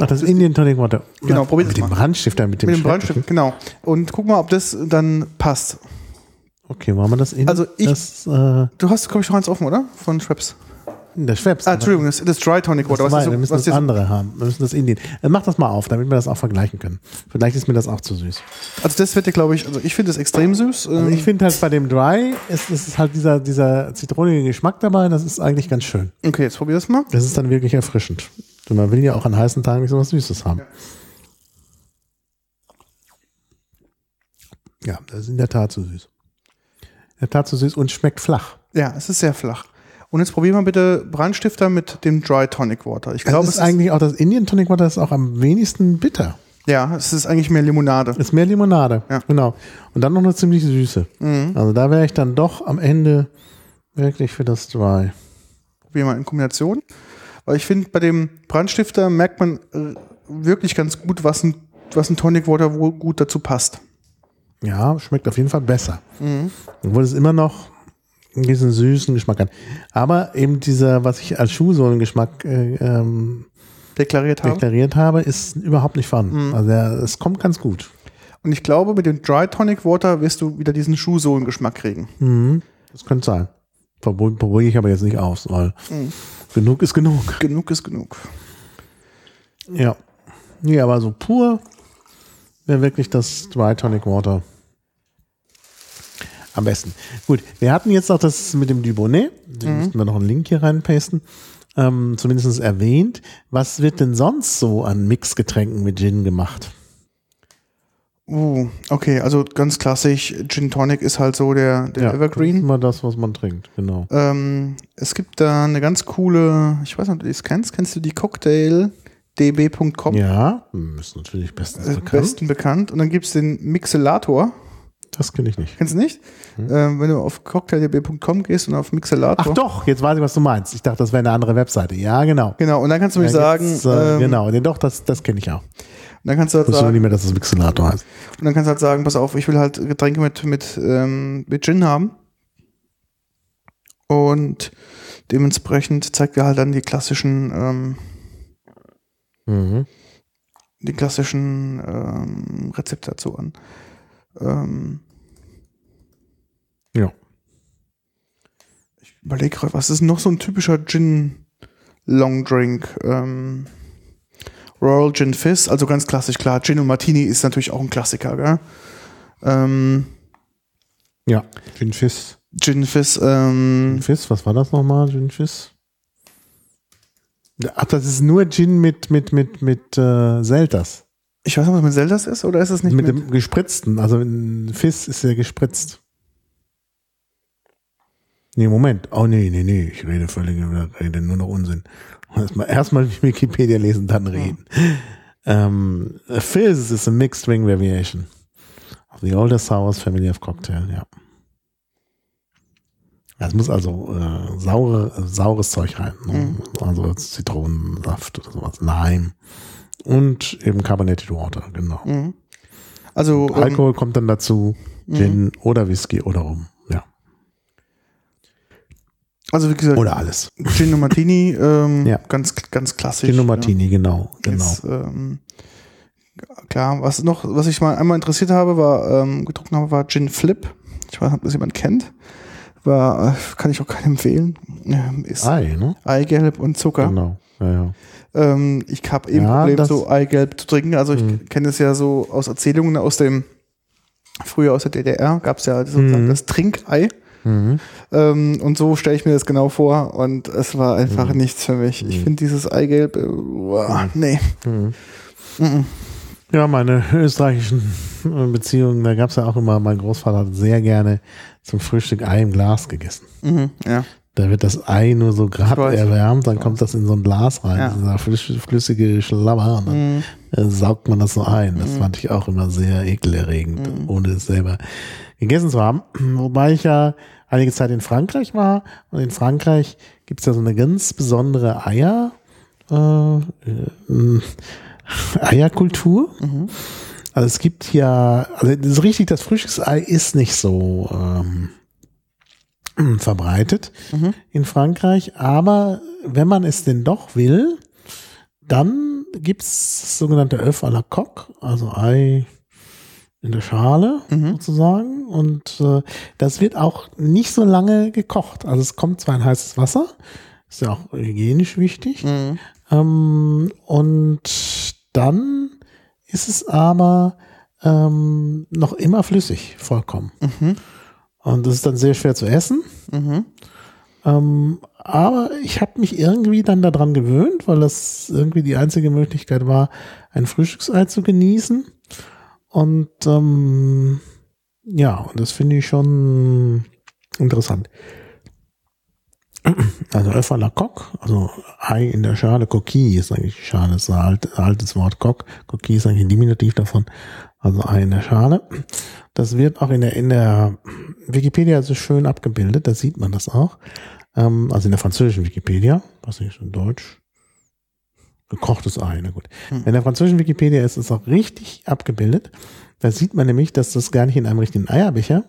Ach, das Indian Tonic Water. Genau, probier Mit dem. Brandstifter, mit dem, mit dem. Brandstifter, genau. Und guck mal, ob das dann passt. Okay, machen wir das in Also ich- das, äh, Du hast, glaube ich, noch eins offen, oder? Von Schweppes. In das Schweppes. Ah, Entschuldigung, das, das Dry Tonic Water. Das Was ist wir müssen was das dir so, andere haben. Wir müssen das Indien. Äh, Mach das mal auf, damit wir das auch vergleichen können. Vielleicht ist mir das auch zu süß. also das wird dir, glaube ich, also ich finde das extrem süß. Also Ähm, ich finde halt bei dem Dry ist, ist halt dieser, dieser zitronige Geschmack dabei. Das ist eigentlich ganz schön. okay, jetzt probier das mal. Das ist dann wirklich erfrischend. Und man will ja auch an heißen Tagen nicht so was Süßes haben. Ja, das ist in der Tat zu süß. In der Tat zu süß und schmeckt flach. Ja, es ist sehr flach. Und jetzt probier mal bitte Brandstifter mit dem Dry Tonic Water. Ich glaube, es ist, eigentlich auch das Indian Tonic Water ist auch am wenigsten bitter. ja, es ist eigentlich mehr Limonade. Ist mehr Limonade. Ja. Genau. Und dann noch eine ziemlich süße. Also da wäre ich dann doch am Ende wirklich für das Dry. Probier mal in Kombination. Weil ich finde, bei dem Brandstifter merkt man äh, wirklich ganz gut, was ein, was ein Tonic Water wohl gut dazu passt. Ja, schmeckt auf jeden Fall besser. Obwohl es immer noch diesen süßen Geschmack hat. Aber eben dieser, was ich als Schuhsohlengeschmack äh, ähm, Deklariert haben. deklariert habe, ist überhaupt nicht vorhanden. Also der, es kommt ganz gut. Und ich glaube, mit dem Dry Tonic Water wirst du wieder diesen Schuhsohlengeschmack kriegen. Mhm. Das könnte sein. Probiere probier ich aber jetzt nicht aus, weil Mhm. genug ist genug. Genug ist genug. Ja. Nee, aber so pur wäre wirklich das Dry Tonic Water am besten. Gut, wir hatten jetzt auch das mit dem Dubonnet. Den Mhm. müssten wir noch einen Link hier reinpasten. Ähm, zumindest erwähnt. Was wird denn sonst so an Mixgetränken mit Gin gemacht? Uh, okay, also ganz klassisch, Gin Tonic ist halt so der, der Das ist Evergreen. immer das, was man trinkt, genau. Ähm, es gibt da eine ganz coole, ich weiß nicht, ob du das kennst, kennst du die Cocktail db.com? Ja, ist natürlich bestens Äh, bekannt. besten bekannt. Und dann gibt's den Mixelator. Das kenne ich nicht. Kennst du nicht? Ähm, wenn du auf cocktaildb.com gehst und auf Mixelator. Hm. Ach doch, jetzt weiß ich, was du meinst. Ich dachte, das wäre eine andere Webseite. Ja, genau. Genau, und dann kannst du Da sagen, äh, ähm, genau, den, doch, das, das kenne ich auch. und dann kannst du halt sagen, nicht mehr, dass das Mixelator heißt. und dann kannst du halt sagen, pass auf, ich will halt Getränke mit, mit, ähm, mit Gin haben. Und dementsprechend zeigt er halt dann die klassischen, ähm, Mhm. die klassischen ähm, Rezepte dazu an. Ähm, Ja. ich überlege gerade, was ist noch so ein typischer Gin Long Drink? Ähm, Royal Gin Fizz, also ganz klassisch, klar. Gin und Martini ist natürlich auch ein Klassiker, gell? Ähm, Ja, Gin Fizz. Gin Fizz, ähm, Gin Fizz, was war das nochmal, Gin Fizz? Ach, das ist nur Gin mit, mit, mit, mit äh, Selters. Ich weiß nicht, was mit Zeldas ist, oder ist es nicht mit, mit, dem gespritzten. Also ein Fizz ist ja gespritzt. Nee, Moment. Oh nee, nee, nee. Ich rede völlig rede nur noch Unsinn. Erstmal, erstmal Wikipedia lesen, dann reden. Ähm, a Fizz is a mixed drink variation of the older sours family of cocktail, ja. Es muss also äh, saure, äh, saures Zeug rein. Ne? Also Zitronensaft oder sowas. Lime. Und eben Carbonated Water, genau. Mhm. Also, ähm, Alkohol kommt dann dazu, Gin oder Whisky oder Rum. Ja. also wie gesagt, Oder alles. Gin und Martini, ähm, Ja. ganz, ganz klassisch. Gin und Martini, genau. Ja. genau. Jetzt, ähm, klar, was noch, was ich mal einmal interessiert habe, war, ähm, getrunken habe, war Gin Flip. Ich weiß nicht, ob das jemand kennt. War, äh, kann ich auch keinem empfehlen. Ähm, ist Ei, ne? Eigelb und Zucker. Genau. Ja, ja. Ähm, ich habe eben Ja, Problem, das- so Eigelb zu trinken. Also ich Mhm. kenne es ja so aus Erzählungen aus dem, früher aus der DDR gab es ja sozusagen Mhm. das Trinkei. Mhm. Ähm, und so stelle ich mir das genau vor. Und es war einfach nichts für mich. Ich finde dieses Eigelb, äh, uah, nee. Mhm. Mhm. Ja, meine österreichischen äh, Beziehungen, da gab es ja auch immer, mein Großvater hat sehr gerne zum Frühstück Ei im Glas gegessen. Mhm. Ja. Da wird das Ei nur so gerade erwärmt, dann kommt das in so ein Glas rein, Ja. dieser flüss- flüssige Schlammer, und dann Mhm. äh, saugt man das so ein. Das fand ich auch immer sehr ekelerregend, Mhm. ohne es selber gegessen zu haben. Wobei ich ja einige Zeit in Frankreich war und in Frankreich gibt es ja so eine ganz besondere Eier, äh, äh, Eierkultur. Also es gibt ja, also ist richtig, das Frühstücksei ist nicht so ähm, verbreitet Mhm. in Frankreich, aber wenn man es denn doch will, dann gibt's das sogenannte Œuf à la coque, also Ei in der Schale Mhm. sozusagen. Und äh, das wird auch nicht so lange gekocht. Also es kommt zwar in heißes Wasser, ist ja auch hygienisch wichtig, Mhm. ähm, und dann ist es aber ähm, noch immer flüssig, vollkommen. Mhm. Und das ist dann sehr schwer zu essen. Mhm. Ähm, aber ich habe mich irgendwie dann daran gewöhnt, weil das irgendwie die einzige Möglichkeit war, ein Frühstücksei zu genießen. Und ähm, ja, und das finde ich schon interessant. Also à la coque, also Ei in der Schale, Coquille ist eigentlich Schale, ist ein alt, altes Wort Coque. Coquille ist eigentlich ein Diminutiv davon, also Ei in der Schale. Das wird auch in der, in der Wikipedia so schön abgebildet, da sieht man das auch. Ähm, also in der französischen Wikipedia, was nicht in Deutsch. Gekochtes Ei, na gut. Hm. Wenn der französischen Wikipedia ist es auch richtig abgebildet. Da sieht man nämlich, dass das gar nicht in einem richtigen Eierbecher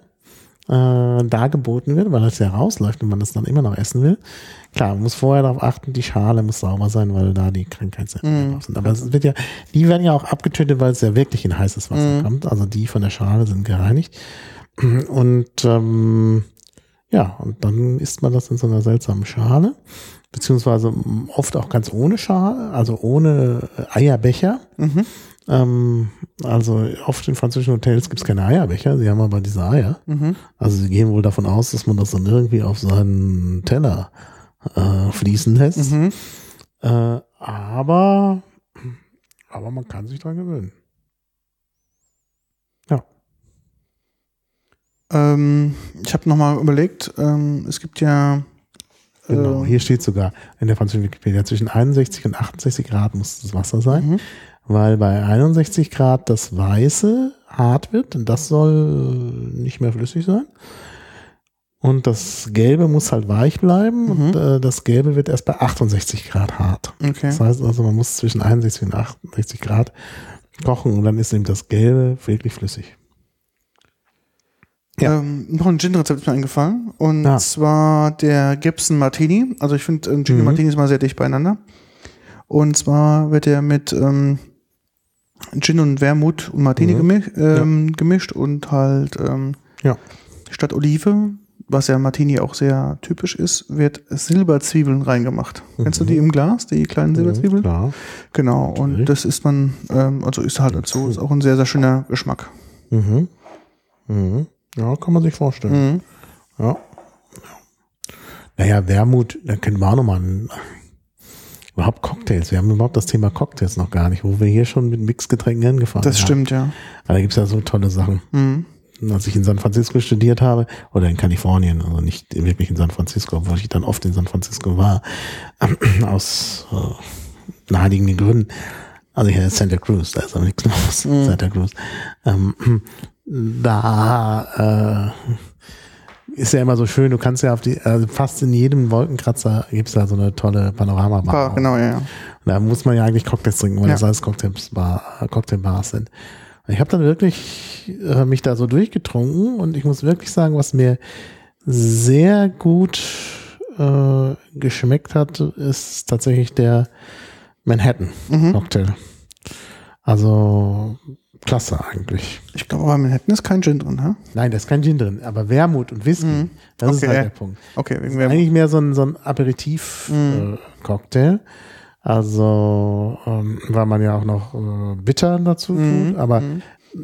äh, dargeboten wird, weil das ja rausläuft und man das dann immer noch essen will. Klar, man muss vorher darauf achten, die Schale muss sauber sein, weil da die Krankheitserreger mm. sind. Aber es wird ja, die werden ja auch abgetötet, weil es ja wirklich in heißes Wasser mm. kommt. Also die von der Schale sind gereinigt. Und ähm, ja, und dann isst man das in so einer seltsamen Schale, beziehungsweise oft auch ganz ohne Schale, also ohne Eierbecher. Mhm. Ähm, also oft in französischen Hotels gibt es keine Eierbecher, sie haben aber diese Eier. Mhm. Also sie gehen wohl davon aus, dass man das dann irgendwie auf seinen Teller äh, fließen lässt. Mhm. Äh, aber, aber man kann sich dran gewöhnen. Ja. Ähm, ich habe nochmal überlegt, ähm, es gibt ja Genau, äh, hier steht sogar in der französischen Wikipedia, zwischen 61 und 68 Grad muss das Wasser sein. Mhm weil bei 61 Grad das Weiße hart wird und das soll nicht mehr flüssig sein. Und das Gelbe muss halt weich bleiben mhm. und äh, das Gelbe wird erst bei 68 Grad hart. Okay. Das heißt also, man muss zwischen 61 und 68 Grad kochen und dann ist eben das Gelbe wirklich flüssig. Ja. Ähm, noch ein Gin-Rezept ist mir eingefallen und ah. zwar der Gibson Martini. Also ich finde äh, Gin mhm. und Martini ist mal sehr dicht beieinander. Und zwar wird er mit ähm, Gin und Wermut und Martini mhm. gemischt, ähm, ja. gemischt und halt ähm, ja. statt Olive, was ja Martini auch sehr typisch ist, wird Silberzwiebeln reingemacht. Mhm. Kennst du die im Glas, die kleinen mhm, Silberzwiebeln? Ja, Genau, und okay. das ist man, ähm, also ist halt dazu, ist auch ein sehr, sehr schöner Geschmack. Mhm. Mhm. Ja, kann man sich vorstellen. Mhm. Ja. Naja, Wermut, da können wir auch nochmal einen Überhaupt Cocktails. Wir haben überhaupt das Thema Cocktails noch gar nicht, wo wir hier schon mit Mixgetränken angefangen haben. Das stimmt, ja. Aber da gibt's ja so tolle Sachen. Mhm. Als ich in San Francisco studiert habe, oder in Kalifornien, also nicht wirklich in San Francisco, obwohl ich dann oft in San Francisco war, aus äh, naheliegenden Gründen. Also hier in Santa Cruz, da ist aber nichts los. Mhm. Santa Cruz. Ähm, da äh, ist ja immer so schön, du kannst ja auf die, also fast in jedem Wolkenkratzer gibt es da so eine tolle Panoramabar. Ah, genau, ja, ja. Da muss man ja eigentlich Cocktails trinken, weil ja. das alles Cocktails Bar, Cocktailbars sind. Und ich habe dann wirklich äh, mich da so durchgetrunken und ich muss wirklich sagen, was mir sehr gut äh, geschmeckt hat, ist tatsächlich der Manhattan mhm. Cocktail. Also klasse eigentlich. Ich glaube, bei Manhattan ist kein Gin drin, ha? Nein, da ist kein Gin drin, aber Wermut und Whisky, mhm. das okay. ist halt der Punkt. Okay, wegen Wermut. Eigentlich mehr so ein, so ein Aperitif-Cocktail. Mhm. Äh, also, ähm, weil man ja auch noch äh, bitter dazu mhm. tut, aber mhm.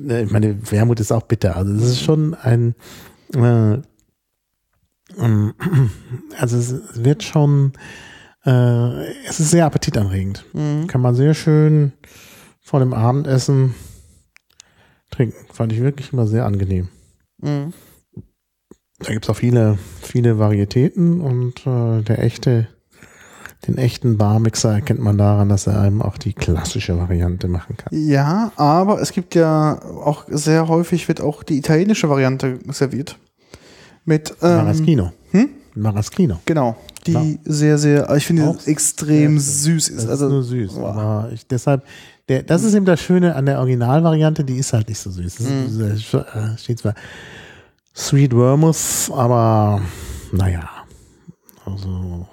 äh, ich meine, Wermut ist auch bitter. Also, das ist schon ein, äh, ähm, also es wird schon, äh, es ist sehr appetitanregend. Mhm. Kann man sehr schön vor dem Abendessen trinken. Fand ich wirklich immer sehr angenehm. Mhm. Da gibt's auch viele, viele Varietäten und äh, der echte, den echten Barmixer erkennt man daran, dass er einem auch die klassische Variante machen kann. Ja, aber es gibt ja auch sehr häufig wird auch die italienische Variante serviert. Mit ähm, Maraschino. Hm? Maraschino. Genau. Die Klar. sehr, sehr, ich finde, extrem süß ist. Also, ist nur süß. Wow. Aber ich, deshalb, der, das ist eben das Schöne an der Originalvariante, die ist halt nicht so süß. Das ist, äh, steht zwar Sweet Wormus, aber naja. Also,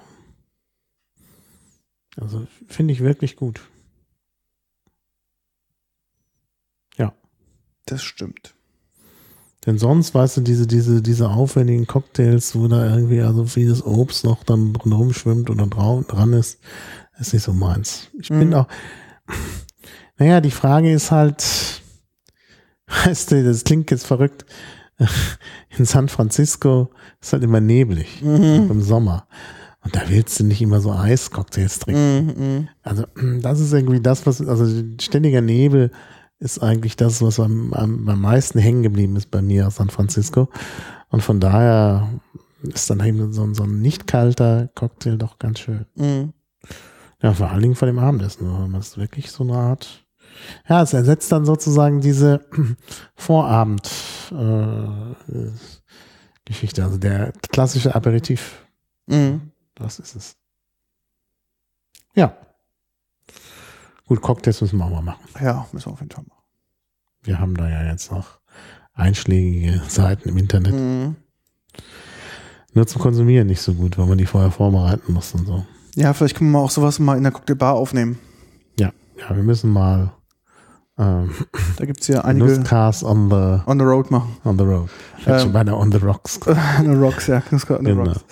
also finde ich wirklich gut. Ja. Das stimmt. Denn sonst, weißt du, diese, diese, diese aufwendigen Cocktails, wo da irgendwie also vieles Obst noch dann rumschwimmt und dann dran ist, ist nicht so meins. Ich mhm. bin auch, naja, die Frage ist halt, weißt du, das klingt jetzt verrückt. In San Francisco ist halt immer neblig mhm. im Sommer. Und da willst du nicht immer so Eiscocktails trinken. Mhm. Also, das ist irgendwie das, was, also ständiger Nebel ist eigentlich das, was am, am, am meisten hängen geblieben ist bei mir aus San Francisco. Und von daher ist dann eben so, so ein nicht kalter Cocktail doch ganz schön. Mhm. Ja, vor allen Dingen vor dem Abendessen. Man ist wirklich so eine Art ja, es ersetzt dann sozusagen diese Vorabend-Geschichte, äh, also der klassische Aperitif. Mhm. Das ist es. Ja. Gut, Cocktails müssen wir auch mal machen. Ja, müssen wir auf jeden Fall machen. Wir haben da ja jetzt noch einschlägige Seiten im Internet. Mhm. Nur zum Konsumieren nicht so gut, weil man die vorher vorbereiten muss und so. Ja, vielleicht können wir auch sowas mal in der Cocktailbar aufnehmen. Ja, ja, wir müssen mal ähm, Da gibt's ja einige Newscast on the, on the road machen. on the road. Hätte Ähm, beinahe on the rocks. on the Rocks, ja, on the Genau. Rocks.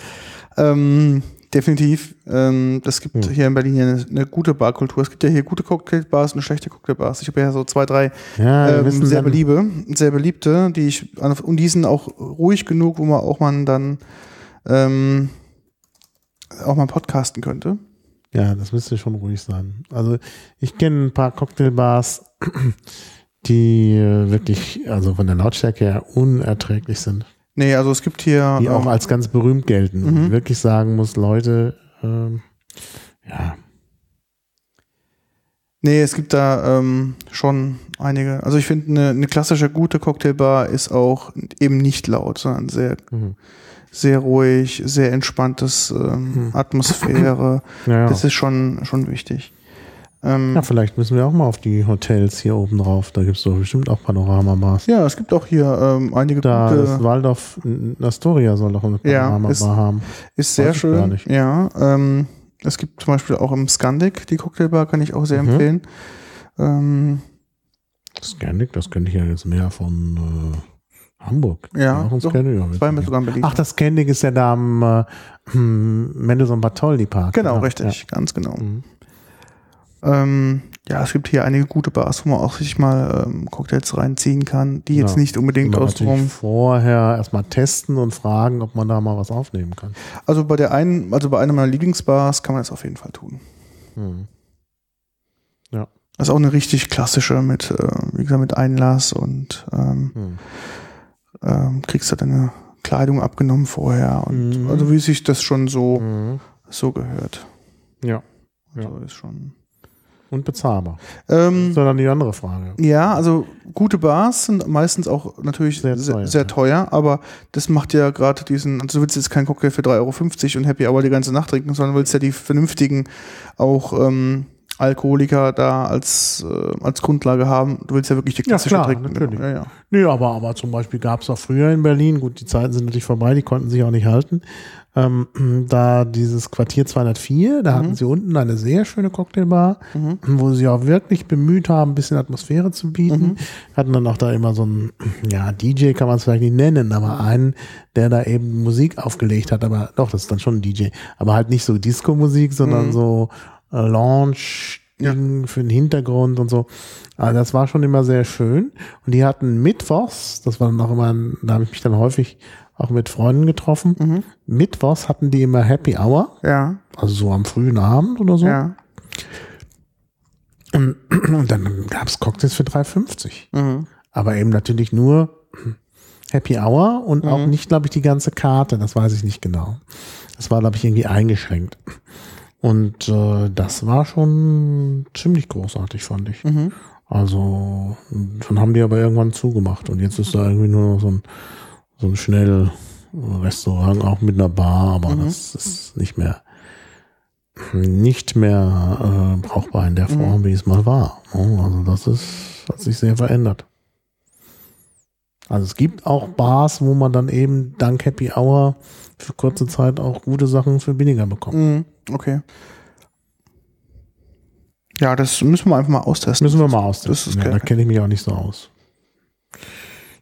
Ähm, definitiv. Ähm, das gibt Hm. hier in Berlin ja eine, eine gute Barkultur. Es gibt ja hier gute Cocktailbars und schlechte Cocktailbars. Ich habe ja so zwei, drei Ja, ähm, sehr beliebe, sehr beliebte, die ich und die sind auch ruhig genug, wo man auch man dann ähm, auch mal podcasten könnte. Ja, das müsste schon ruhig sein. Also ich kenne ein paar Cocktailbars, die äh, wirklich, also von der Lautstärke her unerträglich sind. Nee, also es gibt hier Die auch als ganz berühmt gelten. Und Mhm. wirklich sagen muss, Leute, ähm, ja, Nee, es gibt da ähm, schon einige. Also ich finde, eine, eine klassische gute Cocktailbar ist auch eben nicht laut, sondern sehr, mhm. Sehr ruhig, sehr entspanntes ähm, Hm. Atmosphäre. ja, ja. Das ist schon, schon wichtig. Ähm, ja, vielleicht müssen wir auch mal auf die Hotels hier oben drauf. Da gibt es doch bestimmt auch Panoramabars. ja, es gibt auch hier ähm, einige Da ist gute. Waldorf in Astoria soll doch eine Ja, Panoramabar ist- haben. Ist sehr weiß schön. Ja, ähm, es gibt zum Beispiel auch im Scandic die Cocktailbar, kann ich auch sehr Mhm. empfehlen. Ähm, Scandic, das kenne ich ja jetzt mehr von äh, Hamburg. Ja, auch doch. Scandic, ja, zwei mit sogar in Berlin. Ach, das Scandic ist ja da am äh, hm, Mendelssohn Bartholdy Park. genau, oder? richtig, ganz genau. Ja. Mhm. Ähm, ja, es gibt hier einige gute Bars, wo man auch sich mal ähm, Cocktails reinziehen kann, die jetzt Ja. nicht unbedingt Man aus natürlich Rum. vorher erstmal testen und fragen, ob man da mal was aufnehmen kann. Also bei der einen, also bei einer meiner Lieblingsbars kann man das auf jeden Fall tun. Mhm. Das ist auch eine richtig klassische mit, äh, wie gesagt, mit Einlass und ähm, Mhm. Ähm, kriegst du deine Kleidung abgenommen vorher und Mhm. also wie sich das schon so Mhm. so gehört. Ja. Ja. Also ist schon. Und bezahlbar. Ähm, Das ist dann die andere Frage. Ja, also gute Bars sind meistens auch natürlich Sehr sehr, teuer, sehr, teuer, aber das macht ja gerade diesen, also du willst jetzt keinen Cocktail für 3,50 Euro und Happy Hour die ganze Nacht trinken, sondern willst ja die vernünftigen auch ähm, Alkoholiker da als, äh, als Grundlage haben. Du willst ja wirklich die Ja, klassische klar, trinken. natürlich. Ja, ja. Nee, aber, aber zum Beispiel gab es auch früher in Berlin, gut, die Zeiten sind natürlich vorbei, die konnten sich auch nicht halten. Ähm, da dieses Quartier 204, da hatten sie unten eine sehr schöne Cocktailbar, Mhm. wo sie auch wirklich bemüht haben, ein bisschen Atmosphäre zu bieten. Hatten dann auch da immer so einen, ja, DJ kann man es vielleicht nicht nennen, aber einen, der da eben Musik aufgelegt hat, aber doch, das ist dann schon ein DJ, aber halt nicht so Disco-Musik, sondern Mhm. so äh, Lounge-Ding für den Hintergrund und so. Also das war schon immer sehr schön. Und die hatten mittwochs, das war dann auch immer, da habe ich mich dann häufig auch mit Freunden getroffen. Mhm. Mittwochs hatten die immer Happy Hour, Ja, also so am frühen Abend oder so. ja. Und, und dann gab es Cocktails für 3,50. Mhm. Aber eben natürlich nur Happy Hour und auch Mhm. nicht, glaube ich, die ganze Karte. Das weiß ich nicht genau. Das war, glaube ich, irgendwie eingeschränkt. Und äh, das war schon ziemlich großartig, fand ich. Mhm. Also, dann haben die aber irgendwann zugemacht und jetzt ist da irgendwie nur noch so ein, so ein schnell Restaurant, auch mit einer Bar, aber Mhm. das ist nicht mehr, nicht mehr äh, brauchbar in der Form, wie es mal war. Also das ist, hat sich sehr verändert. Also es gibt auch Bars, wo man dann eben dank Happy Hour für kurze Zeit auch gute Sachen für weniger bekommt. Mhm. Okay. Ja, das müssen wir einfach mal austesten. Müssen wir mal austesten. Das ist ja, geil. da kenne ich mich auch nicht so aus.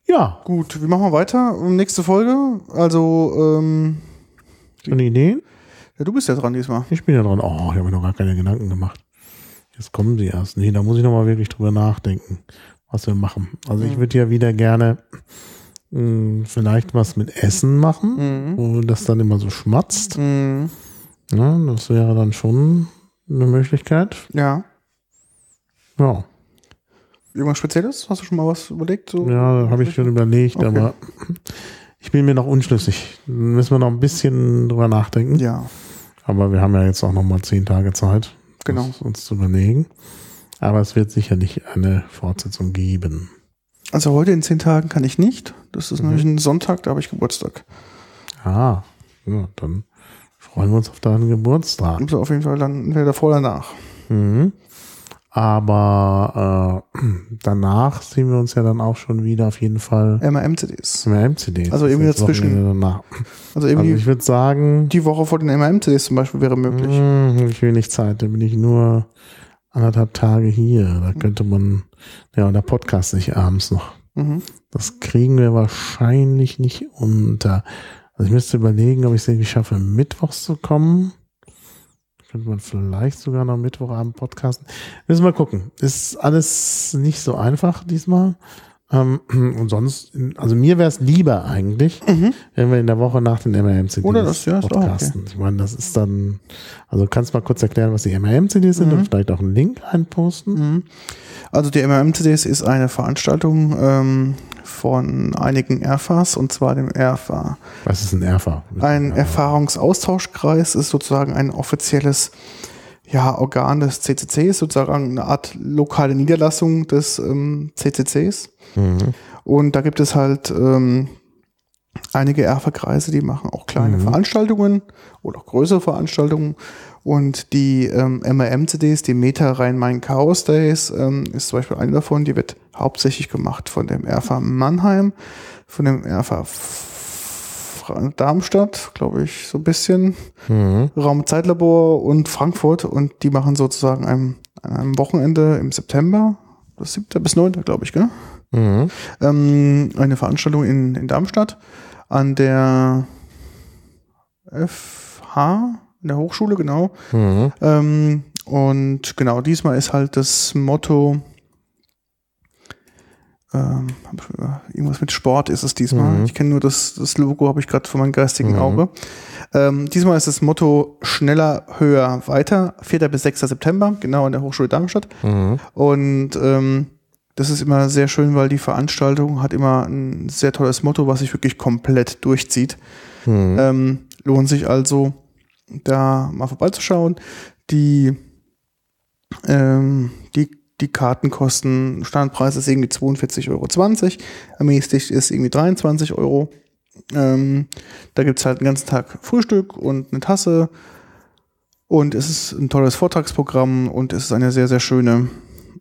Ja, Gut, wir machen mal weiter. Nächste Folge. Also, ähm, schon Ideen? ja, du bist ja dran diesmal. Ich bin ja dran. Oh, ich habe mir noch gar keine Gedanken gemacht. Jetzt kommen sie erst. Nee, da muss ich noch mal wirklich drüber nachdenken, was wir machen. Also ich Mhm. würde ja wieder gerne mh, vielleicht was mit Essen machen, Mhm. wo das dann immer so schmatzt. Mhm. Ja, das wäre dann schon eine Möglichkeit. Ja. Ja, Irgendwas Spezielles? Hast du schon mal was überlegt? So? ja habe ich schon überlegt, Okay. aber ich bin mir noch unschlüssig. Müssen wir noch ein bisschen drüber nachdenken. Ja, Aber wir haben ja jetzt auch noch mal zehn Tage Zeit, Genau. uns zu überlegen. Aber es wird sicherlich eine Fortsetzung geben. Also heute in zehn Tagen kann ich nicht. Das ist Mhm. nämlich ein Sonntag, da habe ich Geburtstag. Ah, ja, dann freuen wir uns auf deinen Geburtstag. Also auf jeden Fall dann entweder davor oder danach. Mhm. Aber äh, danach sehen wir uns ja dann auch schon wieder auf jeden Fall MRM-CDs. MRM-CDs. Also irgendwie dazwischen. Danach. Also Also irgendwie ich würde sagen, die Woche vor den MRM-CDs zum Beispiel wäre möglich. Hab ich wenig Zeit, da bin ich nur anderthalb Tage hier. Da könnte man, ja, und der Podcast sich abends noch. Mhm. Das kriegen wir wahrscheinlich nicht unter. Also ich müsste überlegen, ob ich es irgendwie schaffe, mittwochs zu kommen. Könnte man vielleicht sogar noch Mittwochabend podcasten. Müssen wir gucken. Ist alles nicht so einfach diesmal. Ähm, und sonst, also mir wäre es lieber eigentlich, wenn wir in der Woche nach den MRM-CDs Oder das, ja, ist auch podcasten. Ich meine, das ist dann, also kannst du mal kurz erklären, was die MRM-CDs sind und vielleicht auch einen Link einposten. Mhm. Also die MRM-CDs ist eine Veranstaltung ähm, von einigen RFAs und zwar dem RFA. Was ist ein ERFA? Ein Erfahrungsaustauschkreis ist sozusagen ein offizielles ja, Organ des CCCs, sozusagen eine Art lokale Niederlassung des ähm, CCCs. Mhm. Und da gibt es halt ähm, einige RFA-Kreise, die machen auch kleine Veranstaltungen oder auch größere Veranstaltungen. Und die ähm, MRM-CDs, die Meta Rhein-Main Chaos Days, ähm, ist zum Beispiel eine davon, die wird hauptsächlich gemacht von dem RFA Mannheim, von dem RFA Darmstadt, glaube ich, so ein bisschen. Mhm. Raum Zeitlabor und Frankfurt und die machen sozusagen am, an einem Wochenende im September, das 7. bis 9. glaube ich, gell? Mhm. ähm, eine Veranstaltung in, in Darmstadt an der FH, in der Hochschule, genau. Mhm. Ähm, und genau, diesmal ist halt das Motto, ähm, äh, irgendwas mit Sport ist es diesmal. Mhm. Ich kenne nur das, das Logo, habe ich gerade vor meinem geistigen Mhm. Auge. Ähm, diesmal ist das Motto schneller, höher, weiter. 4. bis 6. September, genau an der Hochschule Darmstadt. Mhm. Und ähm, das ist immer sehr schön, weil die Veranstaltung hat immer ein sehr tolles Motto, was sich wirklich komplett durchzieht. Mhm. Ähm, lohnt sich also, da mal vorbeizuschauen. Die, ähm, die, die Kartenkosten, Standpreis ist irgendwie 42,20 Euro, ermäßigt ist irgendwie 23 Euro. Ähm, da gibt's halt den ganzen Tag Frühstück und eine Tasse. Und es ist ein tolles Vortragsprogramm und es ist eine sehr, sehr schöne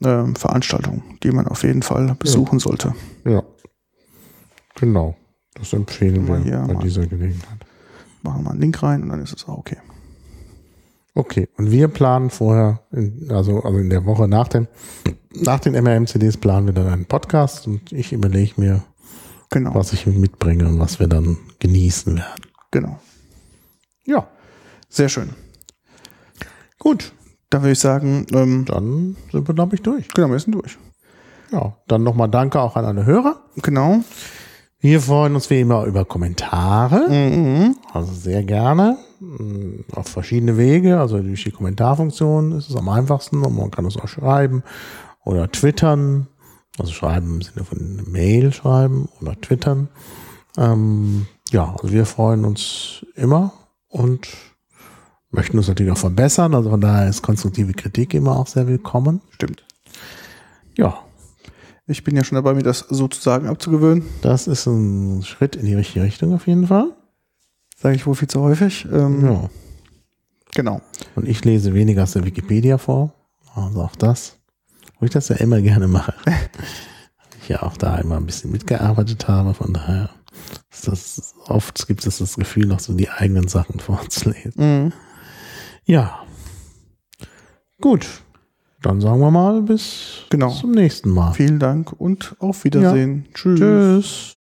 ähm, Veranstaltung, die man auf jeden Fall besuchen sollte. Ja. Genau. Das empfehlen wir bei dieser Gelegenheit. Machen wir einen Link rein und dann ist es auch okay. Okay, und wir planen vorher, in, also, also in der Woche nach dem, nach den MRM-CDs planen wir dann einen Podcast und ich überlege mir, Genau, was ich mitbringe und was wir dann genießen werden. genau. Ja, Sehr schön. gut. Da würde ich sagen, ähm, Dann sind wir, glaube ich, durch. genau, wir sind durch. Ja, dann nochmal danke auch an alle Hörer. Genau. Wir freuen uns wie immer über Kommentare. Mhm. Also sehr gerne. Mm, Auf verschiedene Wege. Also durch die Kommentarfunktion ist es am einfachsten und man kann es auch schreiben oder twittern. Also schreiben im Sinne von Mail schreiben oder twittern. Ähm, ja, also wir freuen uns immer und möchten uns natürlich auch verbessern. Also von daher ist konstruktive Kritik immer auch sehr willkommen. Stimmt. Ja, Ich bin ja schon dabei, mir das sozusagen abzugewöhnen. das ist ein Schritt in die richtige Richtung auf jeden Fall. Sage ich wohl viel zu häufig. Ähm, Ja. Genau. Und ich lese weniger aus der Wikipedia vor. Also auch das. Wo ich das ja immer gerne mache. ich ja auch da immer ein bisschen mitgearbeitet habe. Von daher ist das oft gibt es das Gefühl, noch so die eigenen Sachen vorzulesen. Mhm. Ja. Gut. Dann sagen wir mal bis Genau. zum nächsten Mal. Vielen Dank und auf Wiedersehen. Tschüss. Tschüss.